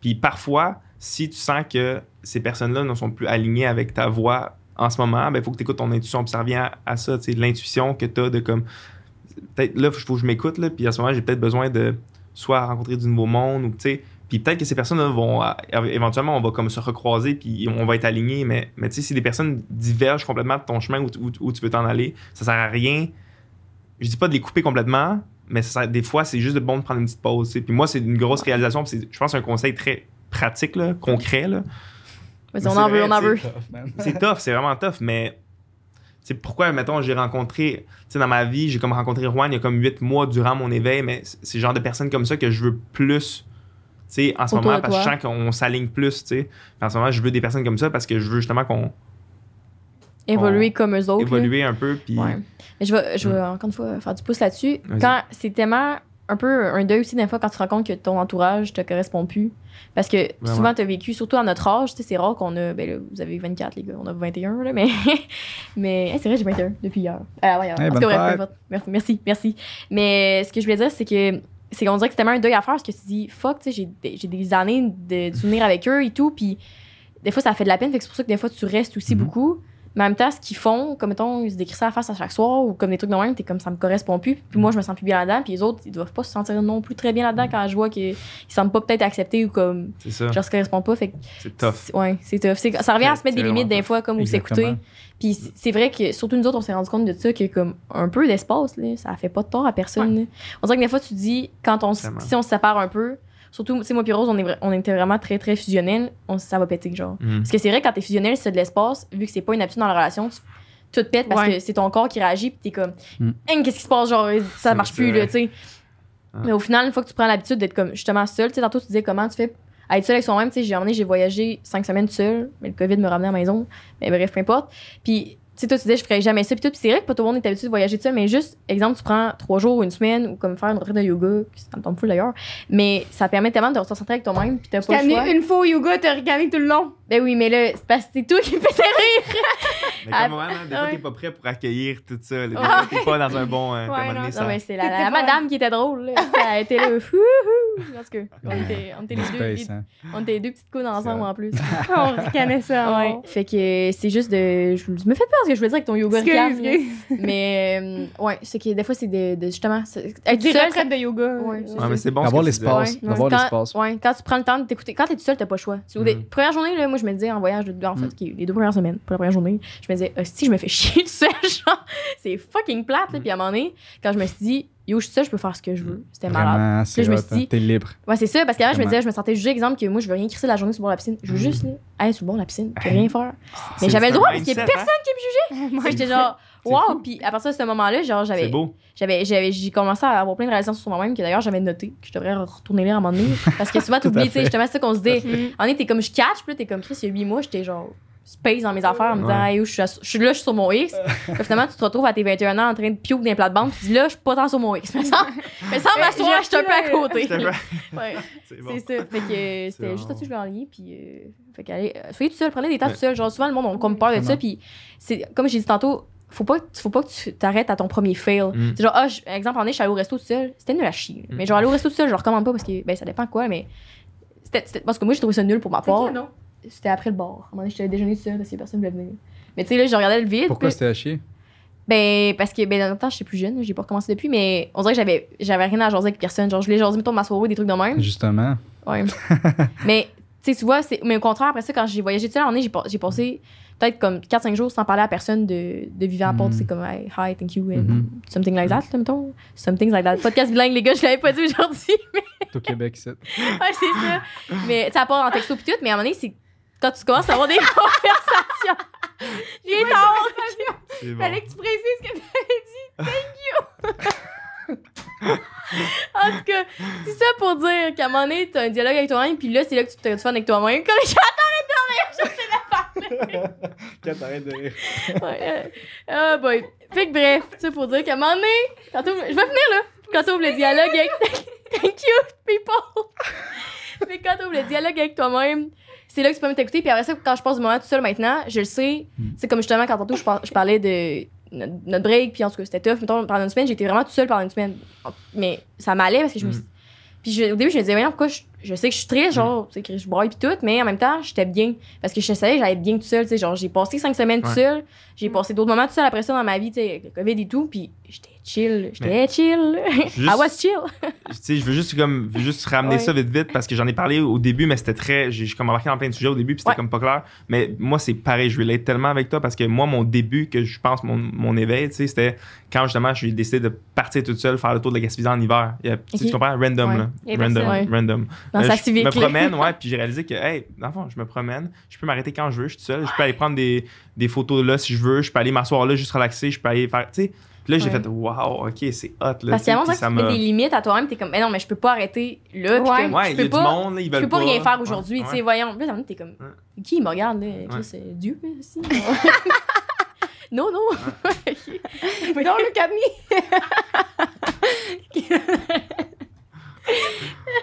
Puis parfois, si tu sens que ces personnes-là ne sont plus alignées avec ta voix en ce moment, il faut que tu écoutes ton intuition. Puis ça revient à, à ça, tu sais, l'intuition que tu as de comme. Peut-être là, il faut que je m'écoute, là, puis à ce moment, j'ai peut-être besoin de soit rencontrer du nouveau monde ou tu sais. Puis peut-être que ces personnes-là vont. éventuellement, on va comme se recroiser, puis on va être alignés. Mais, mais tu sais, si des personnes divergent complètement de ton chemin où, tu- où- où tu veux t'en aller, ça sert à rien. Je dis pas de les couper complètement, mais ça sert- des fois, c'est juste de bon de prendre une petite pause. tu sais. Puis moi, c'est une grosse réalisation. puis Je pense que c'est un conseil très pratique, là, concret. Là. Mais on en veut, on en veut. C'est tough, c'est vraiment tough, mais c'est pourquoi, mettons, j'ai rencontré, tu sais, dans ma vie, j'ai comme rencontré Juan il y a comme huit mois durant mon éveil, mais c'est le genre de personnes comme ça que je veux plus, sais, en ce Autour moment, parce que je sens qu'on s'aligne plus, tu sais. En ce moment, je veux des personnes comme ça parce que je veux justement qu'on Évoluer comme eux autres. là. évolue un peu, puis Ouais. Mais je vais, je vais encore une fois faire du pouce là-dessus. Quand c'est tellement un peu un deuil aussi, des fois, quand tu te rends compte que ton entourage te correspond plus. Parce que Vraiment. souvent, tu as vécu, surtout à notre âge, tu sais, c'est rare qu'on a. Ben là, vous avez 24, les gars, on a 21, là, mais. mais hey, c'est vrai, j'ai 21 depuis hier. Ah, ouais, Hey, en tout cas, bref, merci, merci. Mais ce que je voulais dire, c'est que. C'est qu'on dirait que c'est tellement un deuil à faire parce que tu te dis, fuck, tu sais, j'ai des- j'ai des années de, de souvenirs avec eux et tout, puis des fois, ça fait de la peine, fait que c'est pour ça que des fois, tu restes aussi Mhm. beaucoup. Mais en même temps, ce qu'ils font, comme mettons, ils se décrivent ça à la face à chaque soir ou comme des trucs de même, t'es comme ça me correspond plus. Puis moi, je me sens plus bien là-dedans. Puis les autres, ils doivent pas se sentir non plus très bien là-dedans quand je vois qu'ils semblent pas peut-être acceptés ou comme c'est ça, genre se correspondent pas. Fait c'est tough. Ouais, c'est tough. C'est- Ça revient à se mettre des limites des fois, comme ou s'écouter. Puis c'est vrai que surtout nous autres, on s'est rendu compte de ça que comme un peu d'espace, là, ça fait pas de tort à personne. là. On dirait que des fois, tu dis, quand on, si on se sépare un peu, surtout, tu sais, moi puis Rose, on, est, vra- on était vraiment très, très fusionnels, on, ça va péter, genre. Mhm. Parce que c'est vrai, quand t'es fusionnel, c'est de l'espace, vu que c'est pas une habitude dans la relation, tu, tout pète parce Ouais. que c'est ton corps qui réagit, puis t'es comme, Mm. Hein, qu'est-ce qui se passe, genre, ça C'est- marche c'est plus, là, tu sais. Ouais. Mais au final, une fois que tu prends l'habitude d'être comme justement seul, tu sais, tantôt tu disais comment tu fais à être seul avec soi-même, tu sais, j'ai emmené, j'ai voyagé cinq semaines seul, mais le COVID me ramenait à la maison, mais bref, peu importe. Puis, sais, toi, tu disais, je ferais jamais ça, puis tout, puis c'est vrai que pas tout le monde est habitué de voyager seul, mais juste, exemple, tu prends trois jours ou une semaine, ou comme faire une retraite de yoga, qui ça me tombe fou d'ailleurs, mais ça permet tellement de se concentrer avec toi-même, puis t'as pas le choix. Une fois au yoga, t'as ricané tout le long. Ben oui, mais là, c'est parce que c'est toi qui me fais rire. Mais Ah, comme moi, hein, des fois, t'es pas prêt pour accueillir tout ça. Des Ouais. fois, t'es pas dans un bon. euh, Ouais, moment non, ça- mais c'est la, la madame qui était drôle, là. Elle était là, fouhou. Parce que, on était, on était les deux, les- hein. on était les deux petites coudes ensemble en plus. On ricanait ça. Ouais. Fait que c'est juste de. Je me fais peur que je voulais dire avec ton yoga Excuse. Mais euh, ouais, c'est que des fois, c'est de, de justement. c'est- Être Des seul. retraites de yoga. Ouais, mais c'est bon. D'avoir l'espace. D'avoir quand- l'espace. Ouais, quand tu prends le temps de t'écouter. Quand t'es tout seul, t'as pas le choix. Tu- Mhm. Première journée, là, moi, je me disais en voyage, de, en fait, qui est les deux premières semaines, pas la première journée, je me disais, si je me fais chier tout seul, genre, c'est fucking plate, là. Mhm. Puis à un moment donné, quand je me suis dit, yo, je suis seule, je peux faire ce que je veux. C'était malade. Là, je me suis hein. dit- T'es libre. Ouais, c'est ça, parce qu'avant, je me disais, je me sentais jugée, exemple, que moi, je veux rien crisser la journée sur le bord de la piscine. Je veux Mhm. juste, là, aller sur le bord de la piscine, puis rien faire. C'est- Mais j'avais le droit, parce qu'il y a personne hein. qui me jugeait. Moi, j'étais genre, wow. Puis à partir de ce moment-là, genre, j'avais, beau. j'avais, j'avais, j'ai commencé à avoir plein de réalisations sur moi-même, que d'ailleurs, j'avais noté, que je devrais retourner lire à un moment donné. Parce que souvent, t'oublies, tu sais, justement, c'est ça qu'on se dit. Mm. On était comme, je catch, puis là, t'es comme, Chris, il y a 8 mois, j'étais genre, space dans mes affaires, en me disant, Ouais. hey, où je suis, je suis là, je suis sur mon X. Puis finalement, tu te retrouves à tes 21 ans en train de pioque d'un plat de bande, tu dis, là, je suis pas tant sur mon X. Mais sans, mais sans Eh, m'asseoir, je suis un peu à côté. Ouais. C'est bon. Ça. Fait que euh, c'était bon. juste là-dessus que je voulais enligner. Puis, euh, fait qu'allez, euh, soyez tout seul, prenez des temps Ouais. tout seul. Genre, souvent, le monde, on comme peur de ça. Puis, c'est, comme j'ai dit tantôt, faut pas, faut pas que tu t'arrêtes à ton premier fail. Mm. C'est genre, ah, exemple, en est, je suis allée au resto tout seul. C'était nul à chier. Mm. Mais genre, aller au resto tout seul, je le recommande pas parce que, ben, ça dépend quoi, mais. C'était- parce que moi, j'ai trouvé ça nul pour ma part. C'était après le bar. À un moment donné, j'étais allée déjeuner tout seul parce que personne ne voulait venir. Mais tu sais, là, je regardais le vide. Pourquoi puis- c'était à chier? ben, parce que, ben, dans le temps, j'étais plus jeune, j'ai pas recommencé depuis, mais on dirait que j'avais, j'avais rien à jaser avec personne. Genre, je voulais jaser, mettons, ma soirée, des trucs de même. Justement. Ouais. mais, tu sais, tu vois, c'est, mais au contraire, après ça, quand j'ai voyagé tout seul, en j'ai, j'ai passé peut-être comme 4-5 jours sans parler à personne de, de vivant à Mhm. tu sais, comme, hey, hi, thank you, and Mhm. something like that, là, mettons. Something like that. Podcast bilingue, les gars, je l'avais pas dit aujourd'hui, mais T'es au Québec, c'est. ouais, c'est ça. Mais, tu sais, à part en texto pis tout, mais à un moment donné, c'est quand tu commences à avoir des conversations. J'ai tort! C'est bon. Fallait que tu précises ce que t'avais dit. En tout cas, c'est ça pour dire qu'à un moment donné, t'as un dialogue avec toi-même, puis là, c'est là que tu te fun avec toi-même. Comme je Quand t'arrêtes de rire. Ouais, euh, Ah, boy. Fait que bref, ça pour dire qu'à un moment donné, quand je vais finir là. Quand t'ouvres le dialogue avec. Thank you, people! Mais quand t'ouvres le dialogue avec toi-même, c'est là que tu peux me t'écouter. Puis après ça, quand je passe du moment tout seul maintenant, je le sais. C'est comme justement quand tantôt je, par- je parlais de notre, notre break, puis en tout cas, c'était tough. Mettons, pendant une semaine, j'étais vraiment tout seul pendant une semaine. Mais ça m'allait parce que je me suis. Puis je- au début, je me disais, voyons, pourquoi je, je sais que je suis triste, genre, tu sais, que je broille puis tout, mais en même temps, j'étais bien. Parce que je savais que j'allais être bien tout seul, tu sais. Genre, j'ai passé cinq semaines tout Ouais. seul. J'ai passé d'autres moments tout seul après ça dans ma vie, tu sais, avec le COVID et tout. Puis j'étais chill. J'étais chill. Juste- I was chill. tu sais, je veux juste comme veux juste ramener Ouais. ça vite vite parce que j'en ai parlé au début mais c'était très j'ai comme embarqué dans plein de sujets au début puis c'était Ouais. comme pas clair mais moi c'est pareil je relate tellement avec toi parce que moi mon début que je pense mon, mon éveil tu sais c'était quand justement j'ai décidé de partir toute seule faire le tour de la Gaspésie en hiver tu comprends? Random Ouais. là Et random random Dans Euh, sa je civique. me promène ouais puis j'ai réalisé que hey dans le fond je me promène je peux m'arrêter quand je veux je suis tout seul je peux aller prendre des, des photos là si je veux je peux aller m'asseoir là juste relaxer je peux aller faire tu sais puis là j'ai Ouais. fait wow ok c'est hot là Parce un moment puis donné, ça tu te mets m'a- des limites à toi-même. T'es comme, mais non, mais je peux pas arrêter là. puis Ouais. comme, ouais je il y peux a du pas. monde là ils Je veulent peux pas rien faire Ouais, aujourd'hui, tu ouais. sais, voyons. Là, t'es comme, qui me regarde, là? Chris, euh, Dieu, aussi. non, non. Don't look at me.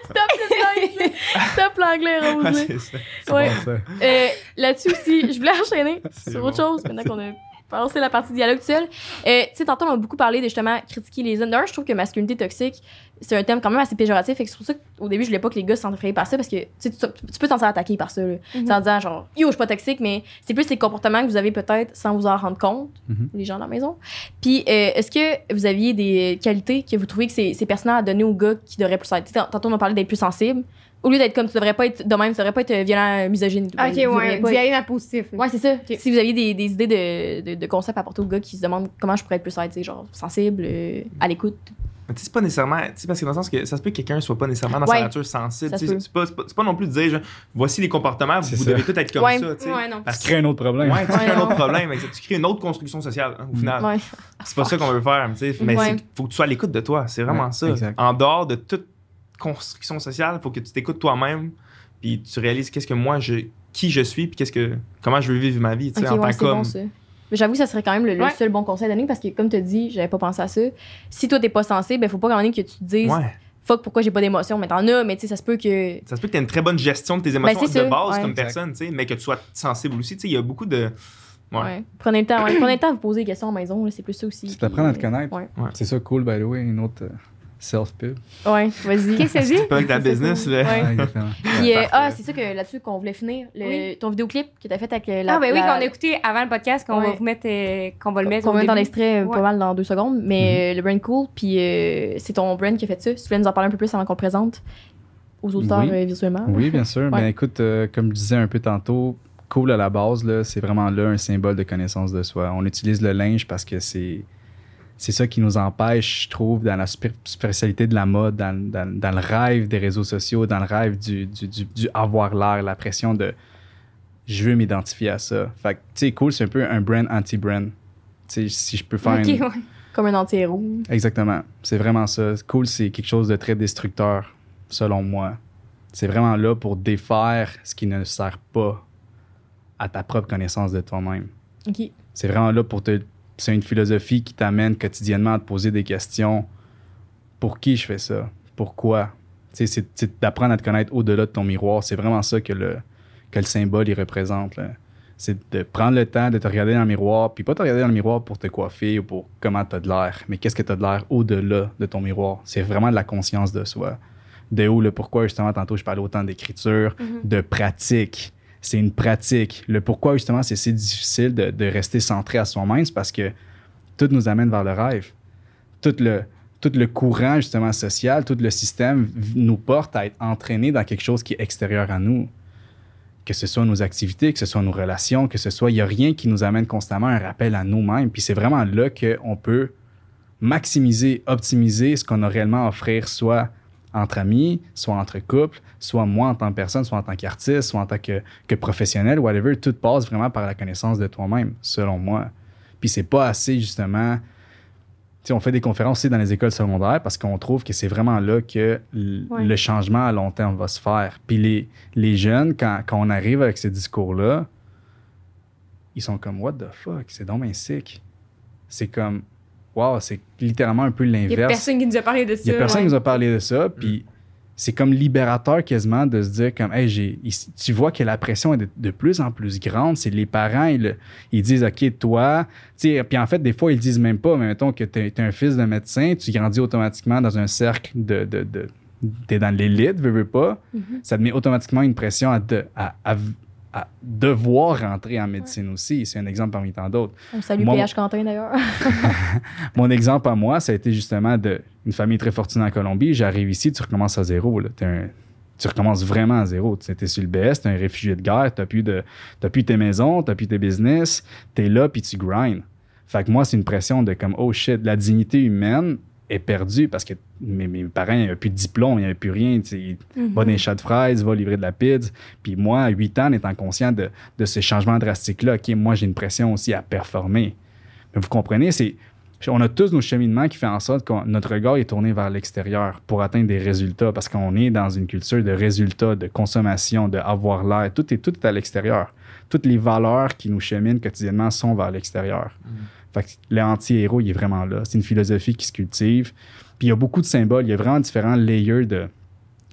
Stop l'anglais. Stop l'anglais, Rose. Ouais, là. c'est ça. C'est Ouais. bon, ça. Euh, Là-dessus aussi, je voulais enchaîner C'est sur bon. autre chose, maintenant qu'on a passé la partie dialogue. Euh, tu sais, tantôt, on a beaucoup parlé de justement critiquer les hommes. D'ailleurs, je trouve que masculinité toxique, c'est un thème quand même assez péjoratif. Fait que c'est pour ça qu'au début, je voulais pas que les gars s'entraient par ça parce que tu peux t'en faire attaquer par ça. Là. Mhm. C'est en disant genre, yo, je suis pas toxique, mais c'est plus les comportements que vous avez peut-être sans vous en rendre compte, Mhm. les gens dans la maison. Puis, euh, est-ce que vous aviez des qualités que vous trouvez que c'est c'est pertinent à donner aux gars qui devraient plus être? Tantôt, on a parlé d'être plus sensible. Au lieu d'être comme tu devrais pas être de même, tu devrais pas être violent, misogyne. et tout. Ok, devriez ouais. pas D'y être- aller dans le positif. Ouais, c'est ça. Si vous aviez des, des idées de, de, de concepts à apporter aux gars qui se demandent comment je pourrais être plus genre sensible, euh, à l'écoute. Mais tu sais, c'est pas nécessairement. Tu sais, parce que dans le sens que ça se peut que quelqu'un soit pas nécessairement dans Ouais. sa nature sensible. Ça. C'est pas, c'est pas, pas non plus de dire, genre, voici les comportements, C'est vous ça. devez tous être comme Ouais. ça. Ouais, non. Parce Tu crées un autre problème. Ouais, tu Ouais, crées un autre problème. Tu crées une autre construction sociale, hein, au Mm. final. Ouais. C'est pas ça qu'on veut faire. Mais Ouais. il faut que tu sois à l'écoute de toi. C'est vraiment Ouais, ça. exact. En dehors de toute construction sociale, il faut que tu t'écoutes toi-même. Puis tu réalises qu'est-ce que moi, je, qui je suis, puis qu'est-ce que, comment je veux vivre ma vie. tu sais, Ok, en ouais, tant c'est qu'homme. bon ça. Mais j'avoue que ça serait quand même le, le Ouais. seul bon conseil à donner parce que, comme tu as dit, j'avais pas pensé à ça. Si toi, t'es pas sensible, ben, faut pas quand même que tu te dises, Ouais. fuck, pourquoi j'ai pas d'émotion. Mais t'en as, mais tu sais, ça se peut que. Ça se peut que tu aies une très bonne gestion de tes émotions Ben, c'est de ça, base ouais. comme Exact. personne, tu sais, mais que tu sois sensible aussi. Tu sais, Il y a beaucoup de. Ouais. Ouais. Prenez le temps, ouais. Prenez le temps de vous poser des questions à la maison, c'est plus ça aussi. C'est d'apprendre à te connaître. Ouais, C'est ça, cool, by the way, une autre euh, self-pub. ouais vas-y. Qu'est-ce que ça dit? C'est pas Ça, c'est business, là. Ouais. Puis, euh, ah, c'est ça que là-dessus qu'on voulait finir. Le, Oui. Ton vidéoclip que t'as fait avec euh, la. Ah, ben oui, la- qu'on a écouté avant le podcast, qu'on va Ouais. vous mettre, euh, qu'on va le mettre. qu'on va mettre dans début. l'extrait euh, Ouais. pas mal dans deux secondes. Mais euh, le brand cool, puis euh, c'est ton brand qui a fait ça. Si tu voulais nous en parler un peu plus avant qu'on le présente aux auditeurs Oui. visuellement. Oui, bien sûr. Ben écoute, euh, comme je disais un peu tantôt, cool à la base, là, c'est vraiment là un symbole de connaissance de soi. On utilise le linge parce que c'est c'est ça qui nous empêche, je trouve, dans la superficialité de la mode, dans, dans- dans le rêve des réseaux sociaux, dans le rêve du, du, du- du avoir l'air, la pression de je veux m'identifier à ça. Fait que, tu sais, cool, c'est un peu un brand anti-brand. Tu sais, si je peux faire Ok, une, ouais. Comme un anti-héros. Exactement. C'est vraiment ça. Cool, c'est quelque chose de très destructeur, selon moi. C'est vraiment là pour défaire ce qui ne sert pas à ta propre connaissance de toi-même. Ok. C'est vraiment là pour te. C'est une philosophie qui t'amène quotidiennement à te poser des questions. Pour qui je fais ça? Pourquoi? C'est d'apprendre à te connaître au-delà de ton miroir. C'est vraiment ça que le, que le symbole il représente. C'est de prendre le temps de te regarder dans le miroir, puis pas te regarder dans le miroir pour te coiffer ou pour comment tu as de l'air, mais qu'est-ce que tu as de l'air au-delà de ton miroir. C'est vraiment de la conscience de soi. De où le pourquoi, justement, tantôt, je parlais autant d'écriture, Mhm. de pratique. C'est une pratique. Le pourquoi, justement, c'est si difficile de, rester centré à soi-même, c'est parce que tout nous amène vers le rêve. Tout le, tout le courant, justement, social, tout le système nous porte à être entraînés dans quelque chose qui est extérieur à nous. Que ce soit nos activités, que ce soit nos relations, que ce soit, il n'y a rien qui nous amène constamment un rappel à nous-mêmes. Puis c'est vraiment là qu'on peut maximiser, optimiser ce qu'on a réellement à offrir, soit entre amis, soit entre couples, soit moi en tant que personne, soit en tant qu'artiste, soit en tant que, que professionnel, whatever, tout passe vraiment par la connaissance de toi-même, selon moi. Puis c'est pas assez, justement. Tu sais, on fait des conférences aussi dans les écoles secondaires parce qu'on trouve que c'est vraiment là que Ouais. le changement à long terme va se faire. Puis les, les jeunes, quand, quand on arrive avec ce discours-là, ils sont comme What the fuck, c'est donc bien sick. C'est comme Wow, c'est littéralement un peu Il y a l'inverse. personne qui nous a parlé de ça. Il y a personne ouais. qui nous a parlé de ça, puis c'est comme libérateur quasiment de se dire comme, hey, j'ai, tu vois que la pression est de, de plus en plus grande. C'est les parents, ils, ils disent, OK, toi, tu sais, puis en fait, des fois, ils disent même pas, mais mettons que tu es, un fils de médecin, tu grandis automatiquement dans un cercle de. de, de tu es dans l'élite, veux, veux pas. Mhm. Ça te met automatiquement une pression à, de- à, à- à devoir rentrer en médecine aussi. C'est un exemple parmi tant d'autres. On salue Moi- PH Quentin d'ailleurs. Mon exemple à moi, ça a été justement de une famille très fortunée en Colombie. J'arrive ici, tu recommences à zéro. là. Un- tu recommences vraiment à zéro. Tu es sur le BS, tu es un réfugié de guerre, tu n'as plus, de- plus tes maisons, tu plus tes business, tu es là puis tu grindes. Fait que moi, c'est une pression de comme, oh shit, la dignité humaine est perdue parce que mes, mes parents n'avaient plus de diplôme, il n'y avait plus rien. sais. Mhm. Va dans les chats de fraises, va livrer de la pizza. Puis moi, à 8 ans, en étant conscient de, de ce changement drastique-là, OK, moi, j'ai une pression aussi à performer. Mais vous comprenez, c'est on a tous nos cheminements qui font en sorte que notre regard est tourné vers l'extérieur pour atteindre des résultats parce qu'on est dans une culture de résultats, de consommation, de avoir l'air. Tout est, tout est à l'extérieur. Toutes les valeurs qui nous cheminent quotidiennement sont vers l'extérieur. Fait que l'anti-héros, il est vraiment là. C'est une philosophie qui se cultive. Puis il y a beaucoup de symboles. Il y a vraiment différents layers de,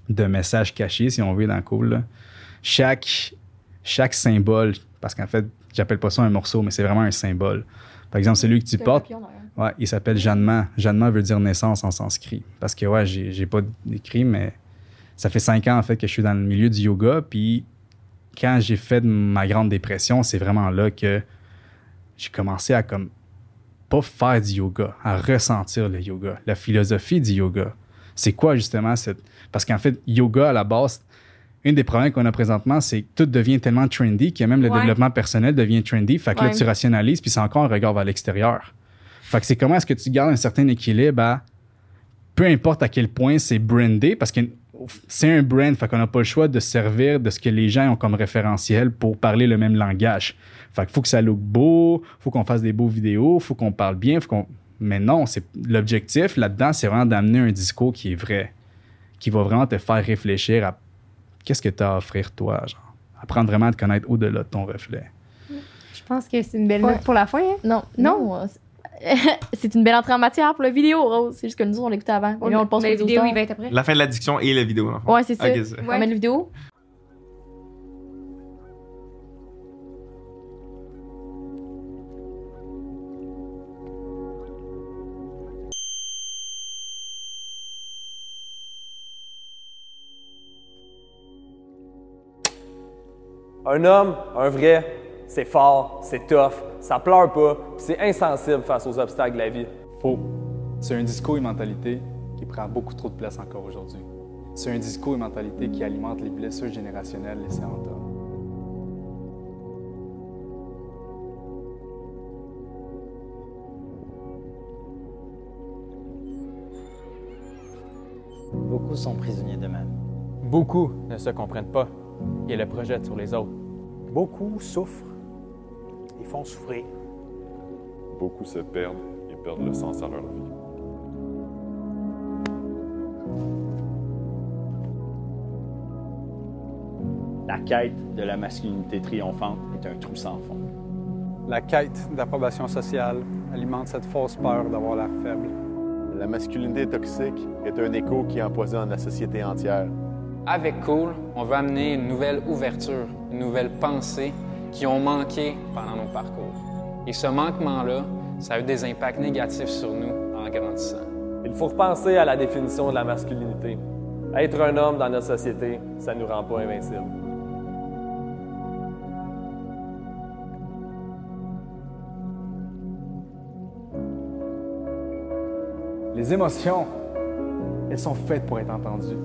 de messages cachés, si on veut, dans le cool. là. Chaque, chaque symbole, parce qu'en fait, j'appelle pas ça un morceau, mais c'est vraiment un symbole. Par exemple, celui que tu portes, Ouais, il s'appelle Jeannement. Jeannement veut dire naissance en sanskrit. Parce que, ouais, j'ai, j'ai pas d'écrit, mais ça fait cinq ans, en fait, que je suis dans le milieu du yoga. Puis, quand j'ai fait ma grande dépression, c'est vraiment là que j'ai commencé à, comme, pas faire du yoga, à ressentir le yoga, la philosophie du yoga. C'est quoi, justement, cette. Parce qu'en fait, yoga, à la base, une des problèmes qu'on a présentement, c'est que tout devient tellement trendy que même le Ouais. développement personnel devient trendy. Fait que là, tu rationalises, puis c'est encore un regard vers l'extérieur. Fait que c'est comment est-ce que tu gardes un certain équilibre à peu importe à quel point c'est brandé, parce que c'est un brand, fait qu'on n'a pas le choix de se servir de ce que les gens ont comme référentiel pour parler le même langage. Fait qu'il faut que ça look beau, faut qu'on fasse des beaux vidéos, faut qu'on parle bien, faut qu'on. Mais non, c'est l'objectif là-dedans, c'est vraiment d'amener un discours qui est vrai, qui va vraiment te faire réfléchir à qu'est-ce que tu as à offrir toi, genre. Apprendre vraiment à te connaître au-delà de ton reflet. Je pense que c'est une belle Ouais. note pour la fin. hein? Non, Non? non. c'est- une belle entrée en matière pour la vidéo, Rose. C'est juste que nous, on l'écoutait avant. Mais on le pense Mais pour la les vidéo, il va être après. La fin de l'addiction et la vidéo. Ouais, c'est ça. C'est- On va mettre la vidéo. Un homme, un vrai, c'est fort, c'est tough, ça pleure pas, c'est insensible face aux obstacles de la vie. Faux. C'est un discours et une mentalité qui prend beaucoup trop de place encore aujourd'hui. C'est un discours et une mentalité qui alimente les blessures générationnelles laissées en tas. Beaucoup sont prisonniers d'eux-mêmes. Beaucoup ne se comprennent pas et le projettent sur les autres. Beaucoup souffrent font souffrir. Beaucoup se perdent et perdent le sens à leur vie. La quête de la masculinité triomphante est un trou sans fond. La quête d'approbation sociale alimente cette fausse peur d'avoir l'air faible. La masculinité toxique est un écho qui empoisonne la société entière. Avec Cool, on veut amener une nouvelle ouverture, une nouvelle pensée qui ont manqué pendant nos parcours. Et ce manquement-là, ça a eu des impacts négatifs sur nous en grandissant. Il faut repenser à la définition de la masculinité. Être un homme dans notre société, ça ne nous rend pas invincibles. Les émotions, elles sont faites pour être entendues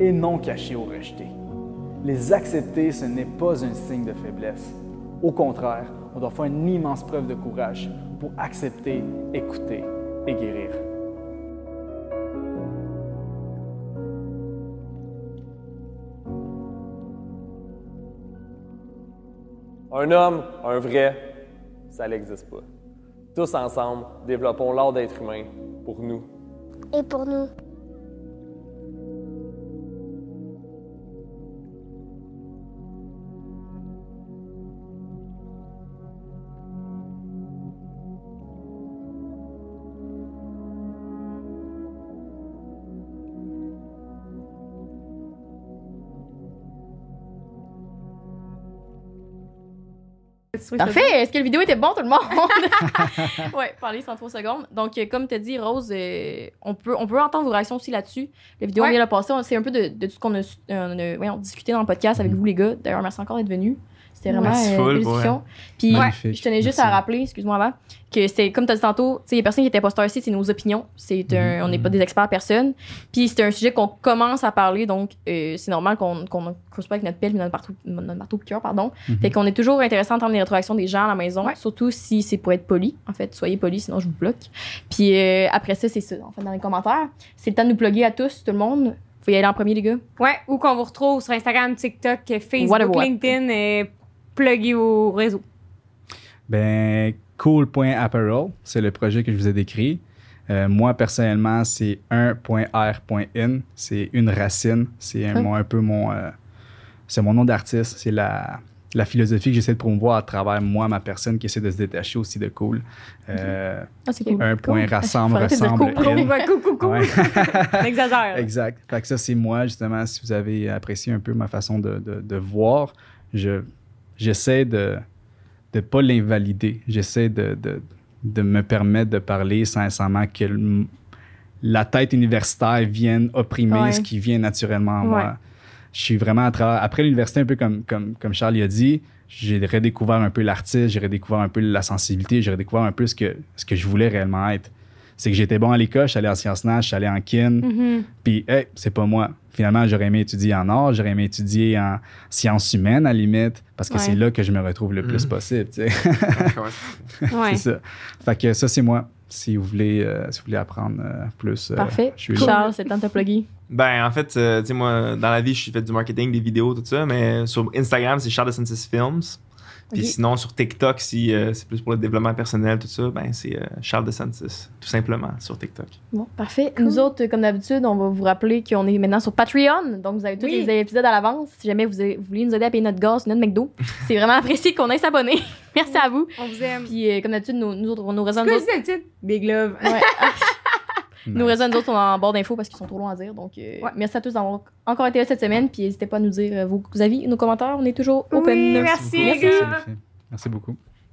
et non cachées ou rejetées. Les accepter, ce n'est pas un signe de faiblesse. Au contraire, on doit faire une immense preuve de courage pour accepter, écouter et guérir. Un homme, un vrai, ça n'existe pas. Tous ensemble, développons l'art d'être humain pour nous. Et pour nous. Parfait. Est-ce que la vidéo était bon, tout le monde? ouais, parler sans trop secondes. Donc, euh, comme tu as dit, Rose, euh, on, peut, on peut entendre vos réactions aussi là-dessus. La vidéo Ouais. vient de passer. On- C'est un peu de, de tout ce qu'on a, euh, on a- discuté dans le podcast avec vous, les gars. D'ailleurs, merci encore d'être venus. C'était vraiment euh, full, une pour discussion. Puis, je tenais juste Merci. à rappeler, excuse-moi avant, que c'est comme tu as dit tantôt, tu sais, il y a personne qui est imposteur ici, c'est nos opinions. C'est un- On n'est pas des experts, personne. Puis, c'est un sujet qu'on commence à parler, donc euh, c'est normal qu'on qu'on creuse pas avec notre pelle et notre marteau, notre marteau de cœur, pardon. Mhm. Fait qu'on est toujours intéressant d'entendre les rétroactions des gens à la maison, surtout si c'est pour être poli. En fait, soyez poli, sinon je vous bloque. Puis euh, après ça, c'est ça. En fait, dans les commentaires, c'est le temps de nous plugger à tous, tout le monde. Faut y aller en premier, les gars. Ouais, ou qu'on vous retrouve sur Instagram, TikTok, Facebook, what. LinkedIn, et plugué au réseau. Ben, cool.apparel, c'est le projet que je vous ai décrit. Euh, moi, personnellement, c'est 1.r.in. C'est une racine. C'est un, un peu mon, euh, c'est mon nom d'artiste. C'est la, la philosophie que j'essaie de promouvoir à travers moi, ma personne qui essaie de se détacher aussi de cool. Euh, Ah, cool. Un point rassemble, cool. cool, cool, exagère. Exact. Fait que ça, c'est moi, justement, si vous avez apprécié un peu ma façon de, de- de voir, je, j'essaie de ne pas l'invalider. J'essaie de, de, de me permettre de parler sincèrement que le- la tête universitaire vienne opprimer Ouais. ce qui vient naturellement en Ouais. moi. Je suis vraiment à travers. Après l'université, un peu comme, comme, comme Charles a dit, j'ai redécouvert un peu l'artiste, j'ai redécouvert un peu la sensibilité, j'ai redécouvert un peu ce que, ce que je voulais réellement être. C'est que j'étais bon à l'école, je suis allé en sciences suis allé en kin, Mhm. puis, hey, c'est pas moi. Finalement, j'aurais aimé étudier en art, j'aurais aimé étudier en sciences humaines, à la limite, parce que Ouais. c'est là que je me retrouve le plus Mhm. possible. tu sais. Ouais. c'est ça. Fait que ça, c'est moi. Si vous voulez, euh, si vous voulez apprendre euh, plus, euh, Parfait. je suis là. Charles, c'est le temps de te plugger. Ben, en fait, euh, tu sais, moi, dans la vie, je suis fait du marketing, des vidéos, tout ça, mais sur Instagram, c'est Charles de Census Films. Puis sinon, sur TikTok, si euh, c'est plus pour le développement personnel, tout ça, ben, c'est euh, Charles de Census, tout simplement, sur TikTok. Bon, parfait. Nous autres, comme d'habitude, on va vous rappeler qu'on est maintenant sur Patreon. Donc, vous avez tous Oui. les épisodes à l'avance. Si jamais vous, avez- vous voulez nous aider à payer notre gaz, notre McDo, c'est vraiment apprécié qu'on ait s'abonner. Merci à vous. On vous aime. Puis, euh, comme d'habitude, nous, nous autres, nous C'est nous autres. titre? Big Love. Ouais. Nous raisons, nous autres, on est en bord d'infos parce qu'ils sont trop longs à dire. Donc, euh, Ouais. merci à tous d'avoir encore été là cette semaine. Puis, n'hésitez pas à nous dire euh, vos, vos avis, nos commentaires. On est toujours open. Oui. Merci, Merci beaucoup.